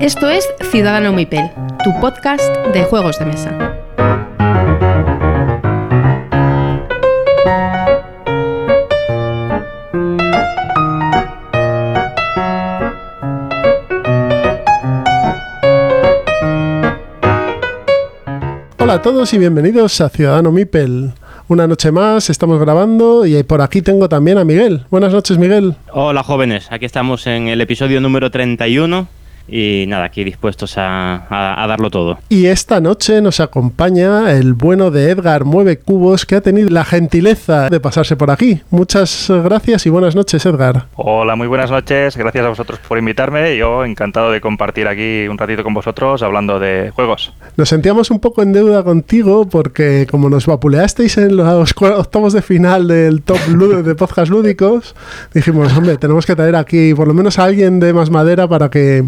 Esto es Ciudadano Mipel, tu podcast de juegos de mesa. Hola a todos y bienvenidos a Ciudadano Mipel. Una noche más, estamos grabando y por aquí tengo también a Miguel. Buenas noches, Miguel. Hola jóvenes, aquí estamos en el episodio número 31 y nada, aquí dispuestos a, a, a, darlo todo. Y esta noche nos acompaña el bueno de Edgar Mueve Cubos, que ha tenido la gentileza de pasarse por aquí. Muchas gracias y buenas noches, Edgar. Hola, muy buenas noches. Gracias a vosotros por invitarme. Yo encantado de compartir aquí un ratito con vosotros hablando de juegos. Nos sentíamos un poco en deuda contigo porque como nos vapuleasteis en los octavos de final del top de podcast lúdicos, dijimos, hombre, tenemos que traer aquí por lo menos a alguien de más madera para que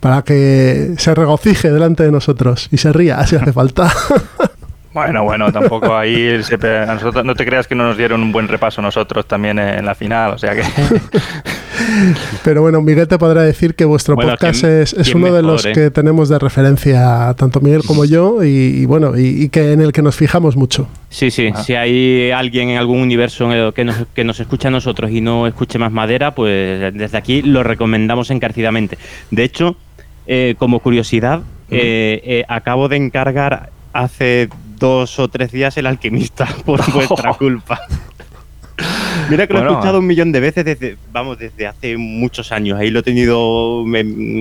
para que se regocije delante de nosotros y se ría si hace falta. Bueno, bueno, tampoco ahí se, a nosotros, no te creas que no nos dieron un buen repaso nosotros también en la final, o sea que... Pero bueno, Miguel te podrá decir que vuestro bueno, podcast ¿quién, es, es uno mejor, de los eh? que tenemos de referencia, tanto Miguel como yo, y, y bueno, y, y, que en el que nos fijamos mucho. Sí, sí, ah. si hay alguien en algún universo que nos, que nos escucha a nosotros y no escuche más madera, pues desde aquí lo recomendamos encarecidamente. De hecho, eh, como curiosidad, eh, eh, acabo de encargar hace dos o tres días El Alquimista por vuestra culpa. Mira que lo bueno, he escuchado un millón de veces desde, vamos, desde hace muchos años. Ahí lo he tenido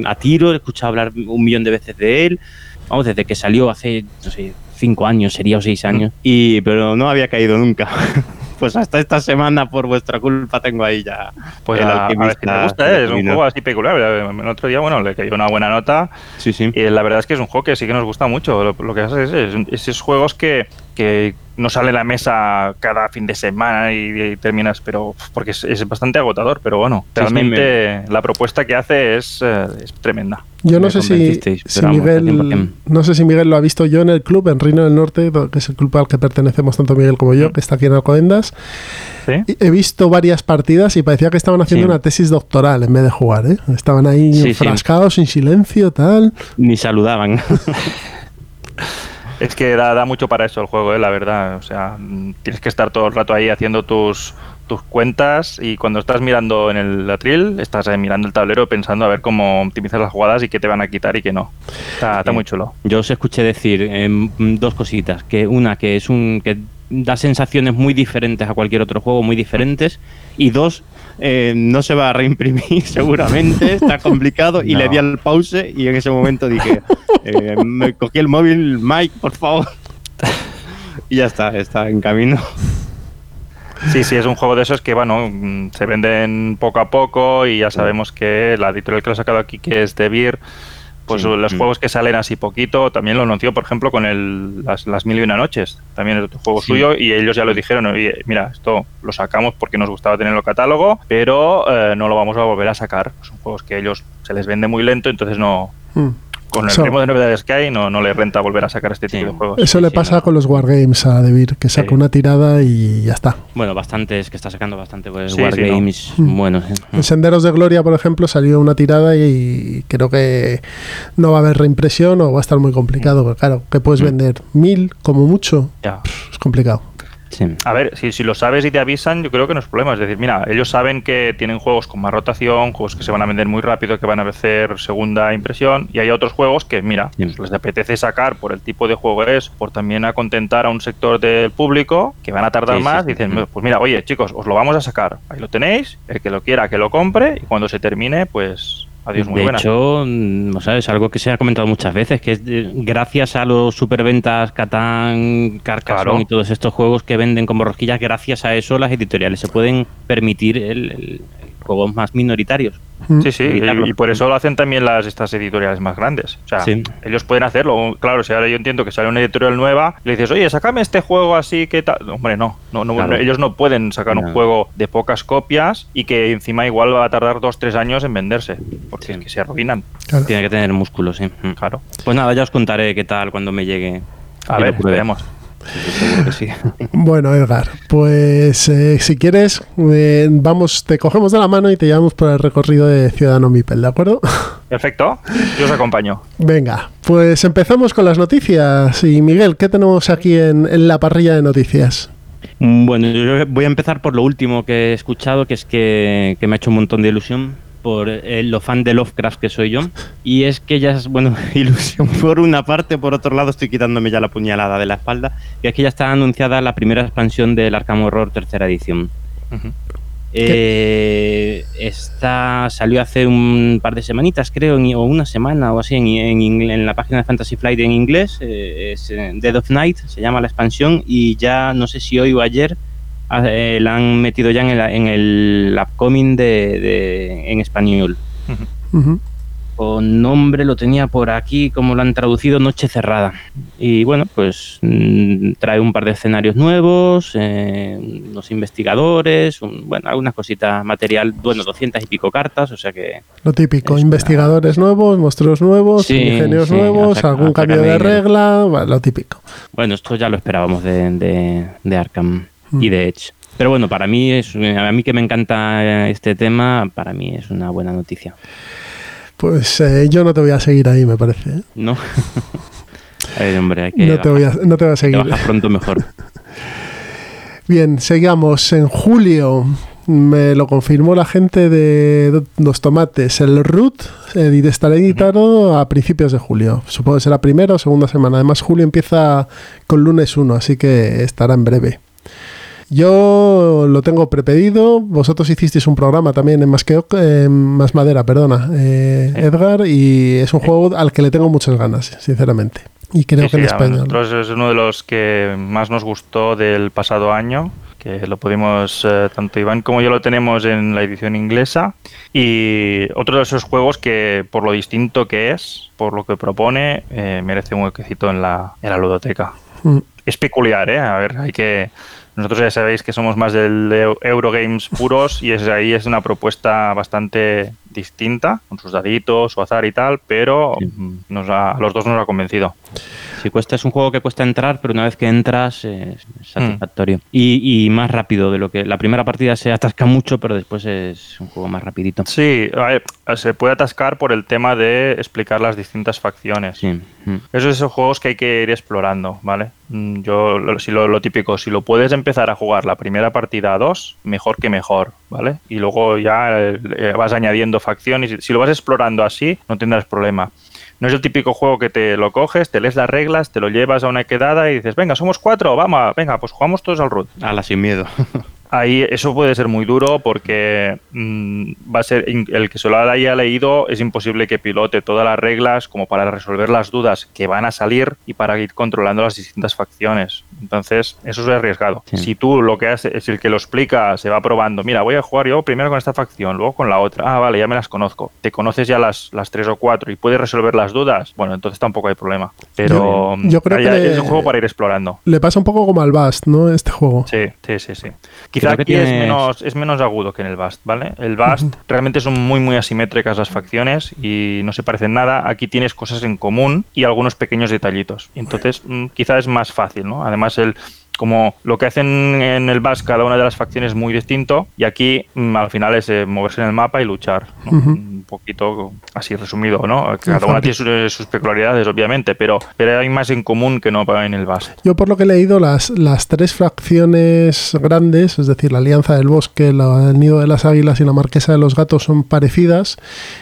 a tiro, he escuchado hablar un millón de veces de él. Vamos, desde que salió hace, no sé, cinco años, sería o seis años. Y, pero no había caído nunca. pues hasta esta semana, por vuestra culpa, tengo ahí ya. Pues el a, alquimista. A ver si me gusta, ¿eh? es un juego así peculiar. El otro día, bueno, le cayó una buena nota. Sí, sí. Y la verdad es que es un juego que sí que nos gusta mucho. Lo, lo que hace es, es, es esos juegos que, que no sale a la mesa cada fin de semana y, y terminas, pero porque es, es, bastante agotador, pero bueno, realmente sí, la propuesta que hace es, eh, es tremenda. Yo no sé si, si Miguel, no sé si Miguel lo ha visto yo en el club, en Reino del Norte, que es el club al que pertenecemos tanto Miguel como yo, que está aquí en Alcobendas. ¿Sí? He visto varias partidas y parecía que estaban haciendo sí. una tesis doctoral en vez de jugar, ¿eh? Estaban ahí sí, enfrascados, sin silencio, tal. Ni saludaban. Es que da, da, mucho para eso el juego, ¿eh? la verdad. O sea, tienes que estar todo el rato ahí haciendo tus, tus cuentas y cuando estás mirando en el atril, estás mirando el tablero pensando a ver cómo optimizar las jugadas y qué te van a quitar y qué no. Está, está muy chulo. Yo os escuché decir eh, dos cositas. Que una, que es un que da sensaciones muy diferentes a cualquier otro juego, muy diferentes. Y dos, eh, no se va a reimprimir seguramente, está complicado. Y no. le di al pause y en ese momento dije, eh, me cogí el móvil, Mike, por favor. y ya está, está en camino. Sí, sí, es un juego de esos que, bueno, se venden poco a poco y ya sabemos que la editorial que lo ha sacado aquí, que es De Beer, pues sí, los sí. juegos que salen así poquito, también lo anunció, por ejemplo, con el, las, las Mil y Una Noches, también es otro juego sí. suyo, y ellos ya lo dijeron, oye, mira, esto lo sacamos porque nos gustaba tenerlo en catálogo, pero eh, no lo vamos a volver a sacar. Son juegos que a ellos se les vende muy lento, entonces no... Mm con el so, ritmo de novedades que hay, no, no le renta volver a sacar este tipo sí. de juegos. Eso sí, le pasa no. con los Wargames a Debir, que saca una tirada y ya está. Bueno, bastante, es que está sacando bastante pues, Wargames no. Mm. buenos. En Senderos de Gloria, por ejemplo, salió una tirada y creo que no va a haber reimpresión o va a estar muy complicado, porque claro, que puedes mm. vender mil como mucho, ya. Es complicado. Sí. A ver, si, si, lo sabes y te avisan, yo creo que no es problema. Es decir, mira, ellos saben que tienen juegos con más rotación, juegos que se van a vender muy rápido, que van a hacer segunda impresión, y hay otros juegos que, mira, sí. pues les apetece sacar por el tipo de juego es, por también a contentar a un sector del público, que van a tardar sí, más, dicen, pues mira, oye, chicos, os lo vamos a sacar, ahí lo tenéis, el que lo quiera que lo compre, y cuando se termine, pues Adiós, muy de buena. hecho, mm, o sea, es algo que se ha comentado muchas veces, que es de, gracias a los superventas Catán, Carcassonne claro. y todos estos juegos que venden como rosquillas, gracias a eso las editoriales se pueden permitir el, el, juegos más minoritarios. Mm. Sí, sí, y, y, por eso lo hacen también las estas editoriales más grandes. O sea, sí. ellos pueden hacerlo. Claro, si ahora yo entiendo que sale una editorial nueva, le dices, oye, sácame este juego así que tal. Hombre, no, no, no claro. ellos no pueden sacar no. un juego de pocas copias y que encima igual va a tardar dos, tres años en venderse, porque sí. es que se arruinan. Claro. Tiene que tener músculo, sí. Claro. Pues nada, ya os contaré qué tal cuando me llegue. A ver, veremos. Seguro que sí. Bueno, Edgar, pues eh, si quieres, eh, vamos, te cogemos de la mano y te llevamos por el recorrido de Ciudadano Mipel, ¿de acuerdo? Perfecto, yo os acompaño. Venga, pues empezamos con las noticias. Y Miguel, ¿qué tenemos aquí en, en la parrilla de noticias? Bueno, yo voy a empezar por lo último que he escuchado, que es que, que me ha hecho un montón de ilusión por eh, lo fan de Lovecraft que soy yo. Y es que ya es, bueno, ilusión por una parte, por otro lado estoy quitándome ya la puñalada de la espalda, que es que ya está anunciada la primera expansión del Arkham Horror tercera edición. Eh, esta salió hace un par de semanitas, creo, en- o una semana o así, en, en en la página de Fantasy Flight en inglés. eh, es eh, Dead of Night, se llama la expansión, y ya no sé si hoy o ayer eh, la han metido ya en el, en el upcoming de, de- en español. Ujú. Con nombre lo tenía por aquí, como lo han traducido, Noche Cerrada. Y bueno, pues mm, trae un par de escenarios nuevos, eh, unos investigadores, un- bueno, algunas cositas, material, bueno, 200 y pico cartas, o sea que Lo típico, Es investigadores nuevos, monstruos nuevos, Sí, ingenios sí, nuevos, saca- algún cambio de regla, bueno, lo típico. Bueno, esto ya lo esperábamos de, de, de Arkham Mm. y de Edge. Pero bueno, para mí, es, a mí que me encanta eh, este tema, para mí es una buena noticia. Pues eh, yo no te voy a seguir ahí, me parece. ¿eh? ¿No? Ay, hombre, hay que No te, voy a, no te voy a seguir. bajar pronto mejor. Bien, seguimos. En julio me lo confirmó la gente de Los Tomates. El Root eh, estará editado a principios de julio. Supongo que será primera o segunda semana. Además, julio empieza con lunes 1, así que estará en breve. Yo lo tengo prepedido. Vosotros hicisteis un programa también en Más, que, eh, Más Madera, perdona, eh, Edgar, y es un juego al que le tengo muchas ganas, sinceramente. Y creo Sí, que en sí, a español. nosotros es uno de los que más nos gustó del pasado año, que lo pudimos, eh, tanto Iván como yo lo tenemos en la edición inglesa. Y otro de esos juegos que, por lo distinto que es, por lo que propone, eh, merece un huequecito en la, en la ludoteca. Mm. Es peculiar, ¿eh? A ver, hay que... Nosotros ya sabéis que somos más del de Eurogames puros y es, ahí es una propuesta bastante distinta, con sus daditos, su azar y tal, pero mm, nos ha- a los dos nos ha convencido. Si cuesta, es un juego que cuesta entrar, pero una vez que entras eh, es satisfactorio. Y, y más rápido de lo que. La primera partida se atasca mucho, pero después es un juego más rapidito. Sí, ver, se puede atascar por el tema de explicar las distintas facciones. Sí. mm. Esos esos juegos que hay que ir explorando, ¿vale? Mm, Yo, si lo, típico, si lo puedes empezar a jugar la primera partida a dos, mejor que mejor, ¿vale? Y luego ya eh, eh, vas añadiendo facciones. Si lo vas explorando así, no tendrás problema. No es el típico juego que te lo coges, te lees las reglas, te lo llevas a una quedada y dices, venga, somos cuatro, vamos, venga, pues jugamos todos al root. Ala, sin miedo. Ahí eso puede ser muy duro porque mm, va a ser el que se lo haya leído es imposible que pilote todas las reglas como para resolver las dudas que van a salir y para ir controlando las distintas facciones. Entonces, eso es arriesgado. Sí. Si tú lo que haces es el que lo explica, se va probando, mira, voy a jugar yo primero con esta facción, luego con la otra. Ah, vale, ya me las conozco. Te conoces ya las, las tres o cuatro y puedes resolver las dudas. Bueno, entonces tampoco hay problema. Pero Yo- yo creo que le- es un juego para ir explorando. Le pasa un poco como al Bast, ¿no? Este juego. Sí, sí, sí, sí. Quizá Creo que aquí es, tienes- menos, es menos agudo que en el Bast, ¿vale? El Bast realmente son muy, muy asimétricas las facciones y no se parecen nada. Aquí tienes cosas en común y algunos pequeños detallitos. Entonces, mm, quizá es más fácil, ¿no? Además, el como lo que hacen en el Bast, cada una de las facciones es muy distinto y aquí mm, al final es eh, moverse en el mapa y luchar. ¿no? Ujú. Un poquito así resumido, ¿no? Cada una tiene sus, sus peculiaridades, obviamente, pero, pero hay más en común que no en el Bast. Yo por lo que he leído, las, las tres fracciones grandes, es decir, la Alianza del Bosque, la- el Nido de las Águilas y la Marquesa de los Gatos son parecidas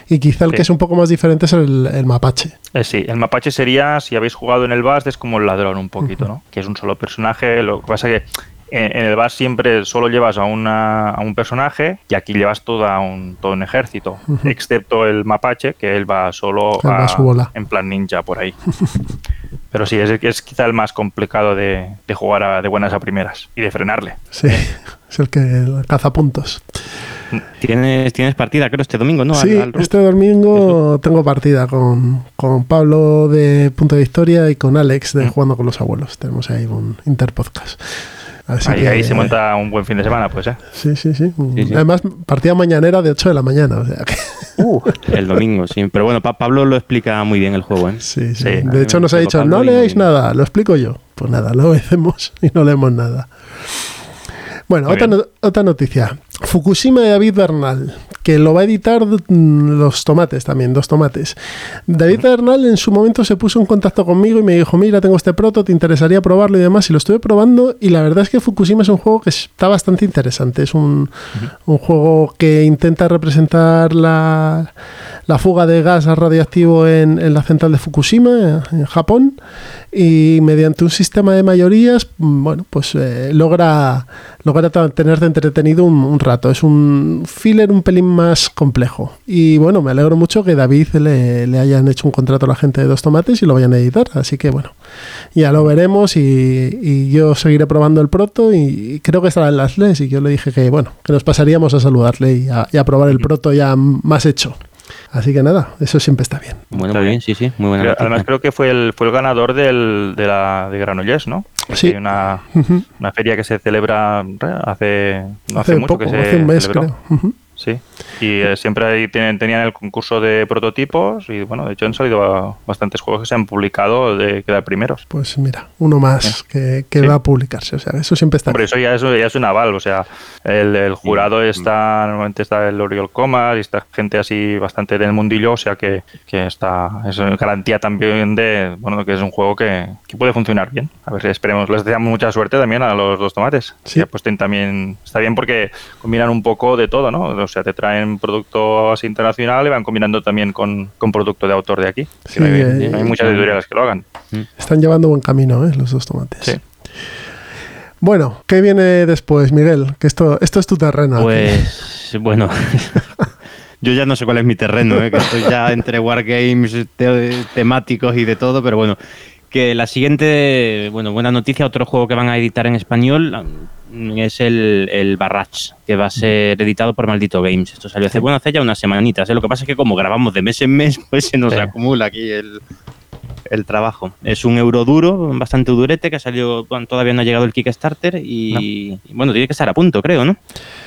y quizá el Sí. que es un poco más diferente es el, el mapache. Eh, sí, el mapache sería, si habéis jugado en el Bast, es como el ladrón un poquito, ¿no? Que es un solo personaje. Lo que pasa que en, el Bast siempre solo llevas a, una, a un personaje y aquí llevas toda un, todo un ejército, excepto el mapache, que él va solo Él a en plan ninja por ahí. Pero sí, es, el que es quizá el más complicado de, de jugar a- de buenas a primeras y de frenarle. Sí, es el que caza puntos. ¿Tienes, tienes partida, creo, este domingo, ¿no? Sí, al este domingo tengo partida con, con Pablo de Punto de Historia y con Alex de Mm. Jugando con los Abuelos. Tenemos ahí un interpodcast. Así ahí, que, ahí se eh, monta un buen fin de semana, pues, ¿eh? Sí, sí, sí. Sí, sí. Además, partida mañanera de 8 de la mañana. O sea que, El domingo, sí. Pero bueno, Pa- Pablo lo explica muy bien el juego, ¿eh? sí, sí. Sí, De hecho, nos ha dicho, Pablo no y- leáis nada, lo explico yo. Pues nada, lo hacemos y no leemos nada. Bueno, otra, no- otra noticia. Fukushima de David Bernal, que lo va a editar mm, los tomates también, dos tomates. David Bernal en su momento se puso en contacto conmigo y me dijo, mira, tengo este proto, ¿te interesaría probarlo y demás? Y lo estuve probando y la verdad es que Fukushima es un juego que está bastante interesante. Es un, un juego que intenta representar la, la fuga de gas radioactivo en, en la central de Fukushima, en Japón, y mediante un sistema de mayorías, mm, bueno, pues eh, logra, logra tenerte entretenido un, un rato. Es un filler un pelín más complejo. Y bueno, me alegro mucho que David le, le hayan hecho un contrato a la gente de Dos Tomates y lo vayan a editar. Así que bueno, ya lo veremos y, y yo seguiré probando el proto y creo que estará en las LES y yo le dije que bueno, que nos pasaríamos a saludarle y a, y a probar el proto ya más hecho. Así que nada, eso siempre está bien. Bueno, Está muy bien. bien, sí, sí. Muy buena Creo-. Además, creo que fue el, fue el ganador del, de la de Granollers, ¿no? Sí. Hay una, feria que se celebra eh, hace, no hace, hace mucho poco, que se hace un mes celebró. creo. Ujú. Sí, y eh, siempre ahí tienen, tenían el concurso de prototipos y bueno, de hecho han salido bastantes juegos que se han publicado de quedar primeros. Pues mira, uno más que, que Sí. va a publicarse. O sea, eso siempre está Hombre, eso ya es, ya es un aval, o sea, el, el jurado está, normalmente está el Oriol Comas y está gente así bastante del mundillo, o sea que, que está, es garantía también de, bueno, que es un juego que, que puede funcionar bien. A ver, esperemos, les deseamos mucha suerte también a los dos tomates. Sí. Que apuesten también, está bien porque combinan un poco de todo, ¿no? O sea, te traen producto así internacional y van combinando también con, con producto de autor de aquí. Sí, Que no hay, eh, hay muchas editoriales que lo hagan. Están llevando buen camino, ¿eh? Los dos tomates. Sí. Bueno, ¿qué viene después, Miguel? Que esto, esto es tu terreno. aquí. Pues bueno, yo ya no sé cuál es mi terreno, ¿eh? que estoy ya entre wargames te- temáticos y de todo, pero bueno, que la siguiente, bueno, buena noticia, otro juego que van a editar en español mm, es el, el Barrage, que va a ser editado por Maldito Games. Esto salió hace, bueno, hace ya unas semanitas, ¿eh? lo que pasa es que como grabamos de mes en mes, pues se nos Sí. acumula aquí el, el trabajo. Es un euro duro, bastante durete, que ha salido, bueno, todavía no ha llegado el Kickstarter y, y, bueno, tiene que estar a punto, creo, ¿no?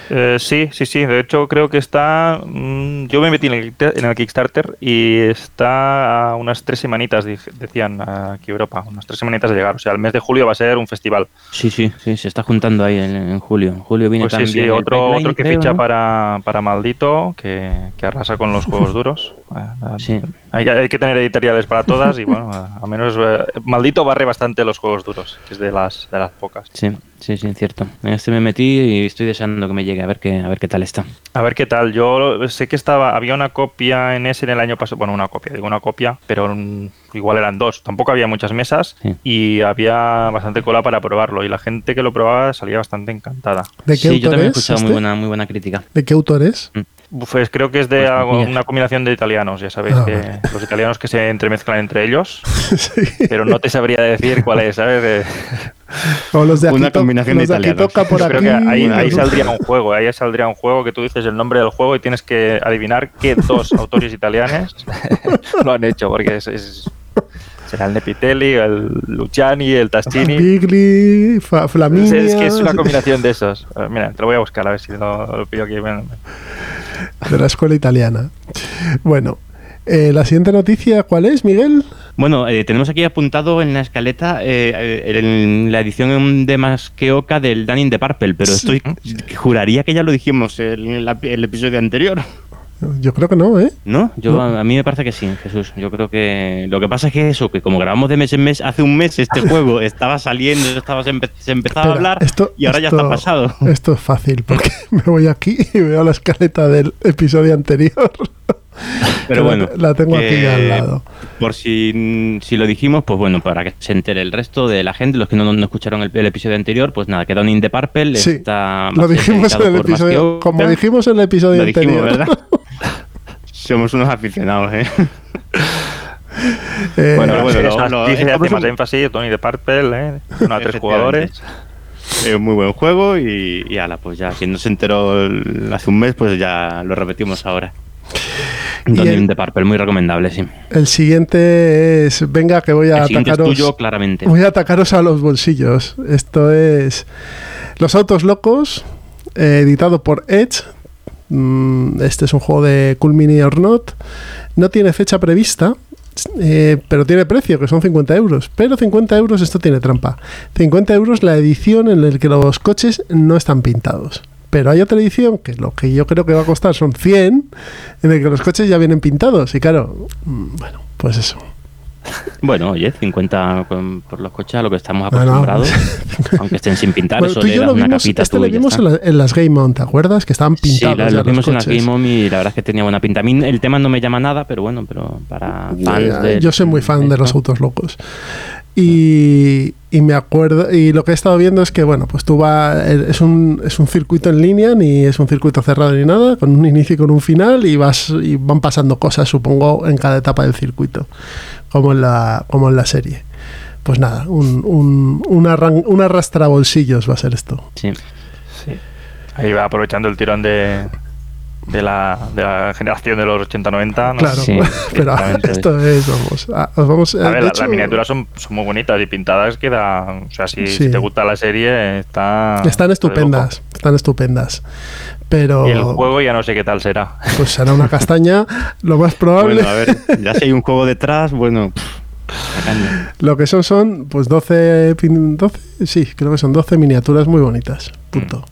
Eh, sí, sí, sí. De hecho, creo que está. mm, yo me metí en el, en el Kickstarter y está a unas tres semanitas, decían aquí Europa, unas tres semanitas de llegar. O sea, el mes de julio va a ser un festival. Sí, sí, sí, se está juntando ahí en, en julio. En julio viene Pues sí, también. sí, el otro, otro que creo, ficha ¿no? para, para Maldito, que, que arrasa con los juegos duros. Eh, Sí. Hay, hay que tener editoriales para todas y bueno, a a menos eh, Maldito barre bastante los juegos duros, que es de las, de las pocas. Sí, sí, sí, cierto. En este me metí y estoy deseando que me llegue a ver qué, a ver qué tal está. A ver qué tal. Yo sé que estaba, había una copia en ese en el año pasado. Bueno, una copia, digo una copia, pero mm, igual eran dos. Tampoco había muchas mesas Sí. y había bastante cola para probarlo. Y la gente que lo probaba salía bastante encantada. ¿De qué sí, yo también he es? escuchado muy este? buena, muy buena crítica. ¿De qué autor es? Pues creo que es de Pues, una combinación de italianos, ya sabéis, Ah, que vale. los italianos que se entremezclan entre ellos, Sí. pero no te sabría decir cuál es, ¿sabes? O los de aquí, Una combinación los de de aquí italianos. toca por Yo aquí. creo que ahí, saldría un juego, ahí saldría un juego que tú dices el nombre del juego y tienes que adivinar qué dos autores italianos lo han hecho, porque es, es- será el Nepitelli, el Luciani, el Taschini. Bigli, Fa- Es, Flaminia. es que es una combinación de esos. Eh, Mira, te lo voy a buscar a ver si lo, lo pillo aquí. Bueno, de la escuela italiana. Bueno, eh, la siguiente noticia, ¿cuál es, Miguel? Bueno, eh, tenemos aquí apuntado en la escaleta eh, eh, en la edición de Más que Oca del Danny de Purple, pero Sí. estoy juraría que ya lo dijimos en la- el episodio anterior. Yo creo que no, ¿eh? ¿No? Yo, No. A, a mí me parece que sí, Jesús. Yo creo que lo que pasa es que eso, que como grabamos de mes en mes, hace un mes este juego estaba saliendo, estaba, se, empe- se empezaba a hablar esto- y ahora ya está pasado. Esto es fácil, porque me voy aquí y veo la escaleta del episodio anterior. Pero bueno, la, la tengo aquí que ya al lado. Por si, si lo dijimos, pues bueno, para que se entere el resto de la gente, los que no, no escucharon el, el episodio anterior, pues nada, queda un In the Purple. Sí, está, Lo dijimos en el episodio, como dijimos en el episodio Lo dijimos, anterior. ¿verdad? Somos unos aficionados, ¿eh? Eh, Bueno, bueno, lo- lo- dice, un- énfasis, Tony de Purple, ¿eh? Uno a tres jugadores. Es un muy buen juego y, y ala, pues ya, quien no se enteró el- hace un mes, pues ya lo repetimos ahora. Donnie de Purple, muy recomendable, sí. El siguiente es, venga que voy a el atacaros. Es tuyo, claramente. Voy a atacaros a los bolsillos. Esto es Los Autos Locos, eh, editado por Edge. Mm, este es un juego de Cool or Not. No tiene fecha prevista, eh, pero tiene precio, que son 50 euros. Pero 50 euros esto tiene trampa. 50 euros la edición en la que los coches no están pintados. Pero hay otra edición que lo que yo creo que va a costar son 100, en el que los coches ya vienen pintados. Y claro, mm, bueno, pues eso. Bueno, oye, 50 por los coches a lo que estamos acostumbrados, aunque estén sin pintar, eso le da una capita Este lo vimos en, las Game On, ¿te acuerdas? Que estaban pintados. Sí, lo vimos en las Game On y la verdad es que tenía buena pinta. A mí el tema no me llama nada, pero bueno, pero para fans de... Yo soy muy fan de los autos locos. Y, me acuerdo, y lo que he estado viendo es que, bueno, pues tú vas, es un, es un circuito en línea, ni es un circuito cerrado ni nada, con un inicio y con un final, y vas y van pasando cosas, supongo, en cada etapa del circuito, como en la, como en la serie. Pues nada, un, un, un, arrastra bolsillos va a ser esto. Sí. sí. Ahí va aprovechando el tirón de, de la, de la generación de los 80-90. Claro, pero esto es, vamos, a, vamos, a ver, las miniaturas son, son, muy bonitas y pintadas queda, o sea, si, te gusta la serie, está... Están estupendas, están estupendas. Pero... Y el juego ya no sé qué tal será. Pues será una castaña, lo más probable. Bueno, a ver, ya si hay un juego detrás, bueno... Lo que son son, pues 12, 12, sí, creo que son 12 miniaturas muy bonitas. Punto.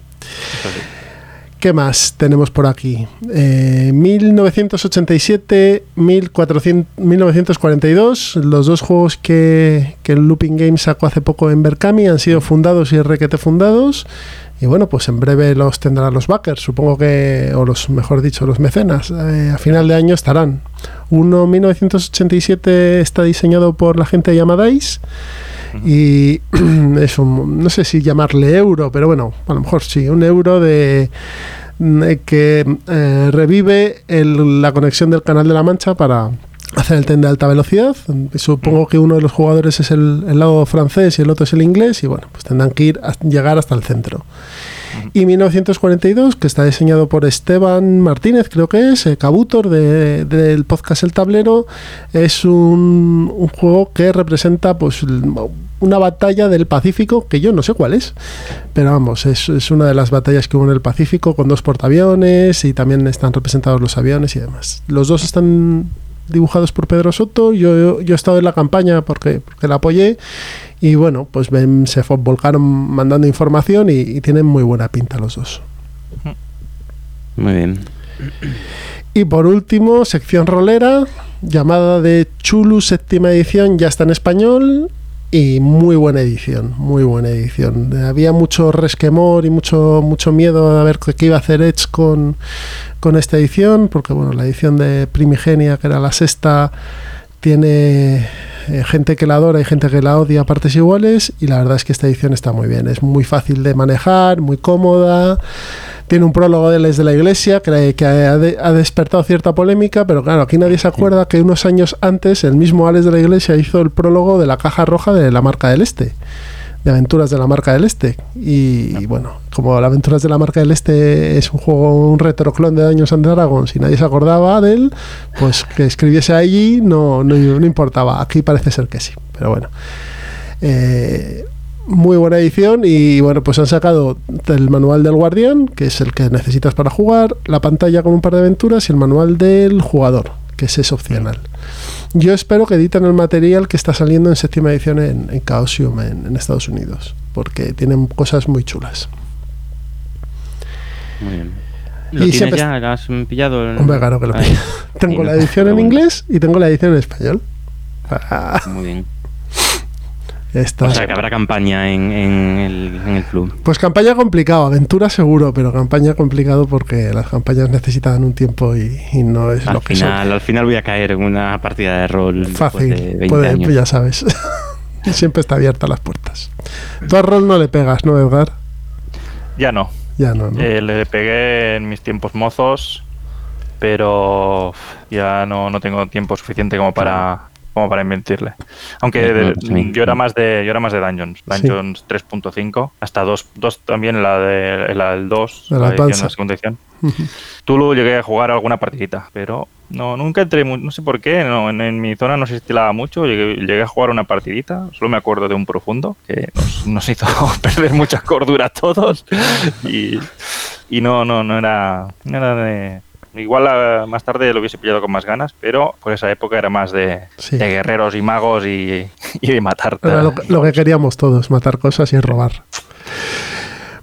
¿Qué más tenemos por aquí? 1987, 1942, los dos juegos que, que, el Looping Games sacó hace poco en Berkami han sido fundados y requete fundados. Y bueno, pues en breve los tendrán los backers, supongo que, o los, mejor dicho, los mecenas. Eh, a final de año estarán. Uno, 1987, está diseñado por la gente de Yamadais y es un, no sé si llamarle euro, pero bueno, a lo mejor sí, un euro de, que eh, revive la conexión del canal de la Mancha para hacer el tren de alta velocidad. Supongo que uno de los jugadores es el, lado francés y el otro es el inglés y bueno, pues tendrán que ir a llegar hasta el centro. Y 1942, que está diseñado por Esteban Martínez, creo que es, eh, Cabutor del podcast El Tablero, es un, un, juego que representa pues una batalla del Pacífico, que yo no sé cuál es, pero vamos, es, es, una de las batallas que hubo en el Pacífico con dos portaaviones y también están representados los aviones y demás. Los dos están dibujados por Pedro Soto, yo, yo he estado en la campaña porque, porque la apoyé y bueno, pues ven, se volcaron mandando información y, tienen muy buena pinta los dos. Muy bien. Y por último, sección rolera, llamada de Chulu séptima edición, ya está en español y muy buena edición, muy buena edición. Había mucho resquemor y mucho, mucho miedo a ver qué iba a hacer Edge con, con esta edición, porque bueno, la edición de Primigenia, que era la sexta, tiene eh, gente que la adora y gente que la odia a partes iguales y la verdad es que esta edición está muy bien, es muy fácil de manejar, muy cómoda, tiene un prólogo de Les de la Iglesia que, que ha, despertado cierta polémica, pero claro, aquí nadie se acuerda que unos años antes el mismo Alex de la Iglesia hizo el prólogo de la caja roja de la marca del Este de Aventuras de la Marca del Este. Y, bueno, como la Aventuras de la Marca del Este es un juego, un retroclon de Daños and Dragons si nadie se acordaba de él, pues que escribiese allí no, no, importaba. Aquí parece ser que sí, pero bueno. Eh, muy buena edición y bueno, pues han sacado el manual del guardián, que es el que necesitas para jugar, la pantalla con un par de aventuras y el manual del jugador, que ese es opcional. Yo espero que editen el material que está saliendo en séptima edición en, en Chaosium en, Estados Unidos, porque tienen cosas muy chulas. Muy bien. ¿Lo tienes ya? ¿Lo has pillado? Hombre, claro que lo pillo. tengo la edición en inglés y tengo la edición en español. Muy bien o sea, que habrá campaña en, el, en, el, club. Pues campaña complicado, aventura seguro, pero campaña complicado porque las campañas necesitan un tiempo y, no es al lo final, Al final voy a caer en una partida de rol fácil, de 20 años. ya sabes. Siempre está abierta las puertas. Tú a rol no le pegas, ¿no, Edgar? Ya no. Ya no, ¿no? Eh, le pegué en mis tiempos mozos, pero ya no, no tengo tiempo suficiente como para como para inventirle. Aunque yo era más de yo era más de Dungeons, Dungeons 3.5, hasta 2, también la de la del 2, la, la, segunda edición. Tú lo llegué a jugar alguna partidita, pero No, nunca entré, no sé por qué, no, en, mi zona no se estilaba mucho, llegué, a jugar una partidita, solo me acuerdo de un profundo que nos, hizo perder mucha cordura a todos y, no, no, no era, no era de... Igual más tarde lo hubiese pillado con más ganas, pero por esa época era más de, guerreros y magos y, de matar. Era lo que queríamos todos, matar cosas y robar.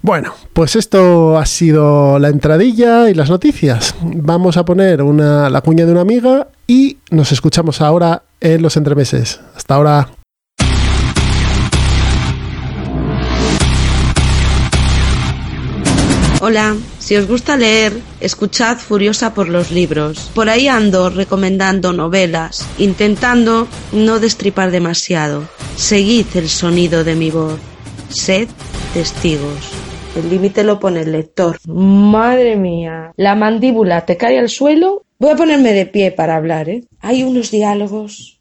Bueno, pues esto ha sido la entradilla y las noticias. Vamos a poner una, la cuña de una amiga y nos escuchamos ahora en los entremeses. Hasta ahora. Hola, si os gusta leer, escuchad Furiosa por los libros. Por ahí ando recomendando novelas, intentando no destripar demasiado. Seguid el sonido de mi voz. Sed testigos. El límite lo pone el lector. Madre mía. La mandíbula te cae al suelo. Voy a ponerme de pie para hablar, ¿eh? Hay unos diálogos.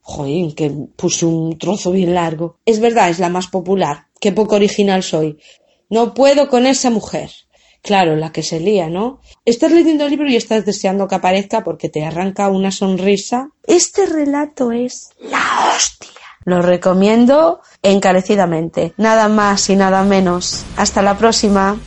Joder, que puse un trozo bien largo. Es verdad, es la más popular. Qué poco original soy. No puedo con esa mujer. Claro, la que se lía, ¿no? Estás leyendo el libro y estás deseando que aparezca porque te arranca una sonrisa. Este relato es la hostia. Lo recomiendo encarecidamente. Nada más y nada menos. Hasta la próxima.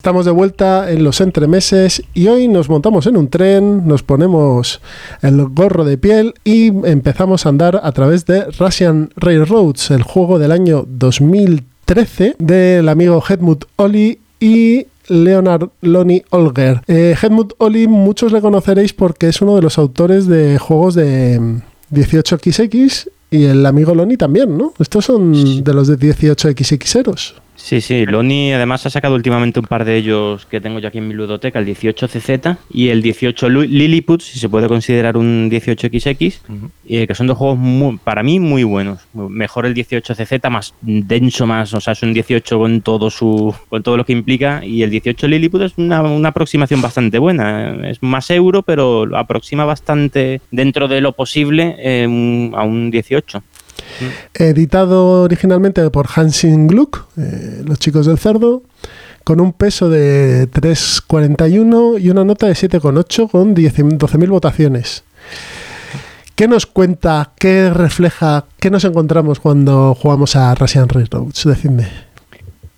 Estamos de vuelta en los entremeses y hoy nos montamos en un tren, nos ponemos el gorro de piel y empezamos a andar a través de Russian Railroads, el juego del año 2013 del amigo Hedmund Oli y Leonard Lonnie Olger. Eh, Oli muchos le conoceréis porque es uno de los autores de juegos de 18XX y el amigo Lonnie también, ¿no? Estos son de los de 18XX Sí, sí, Loni además ha sacado últimamente un par de ellos que tengo yo aquí en mi ludoteca, el 18CZ y el 18 Lilliput, si se puede considerar un 18XX, y que son dos juegos para mí muy buenos. Mejor el 18CZ, más denso, más, o sea, es un 18 con todo su con todo lo que implica, y el 18 Lilliput es una, aproximación bastante buena. Es más euro, pero lo aproxima bastante dentro de lo posible eh, a un 18. Editado originalmente por Hansing Gluck, eh, los chicos del cerdo, con un peso de 3,41 y una nota de 7,8 con 12.000 votaciones. ¿Qué nos cuenta, qué refleja, qué nos encontramos cuando jugamos a Russian Railroads? Decidme.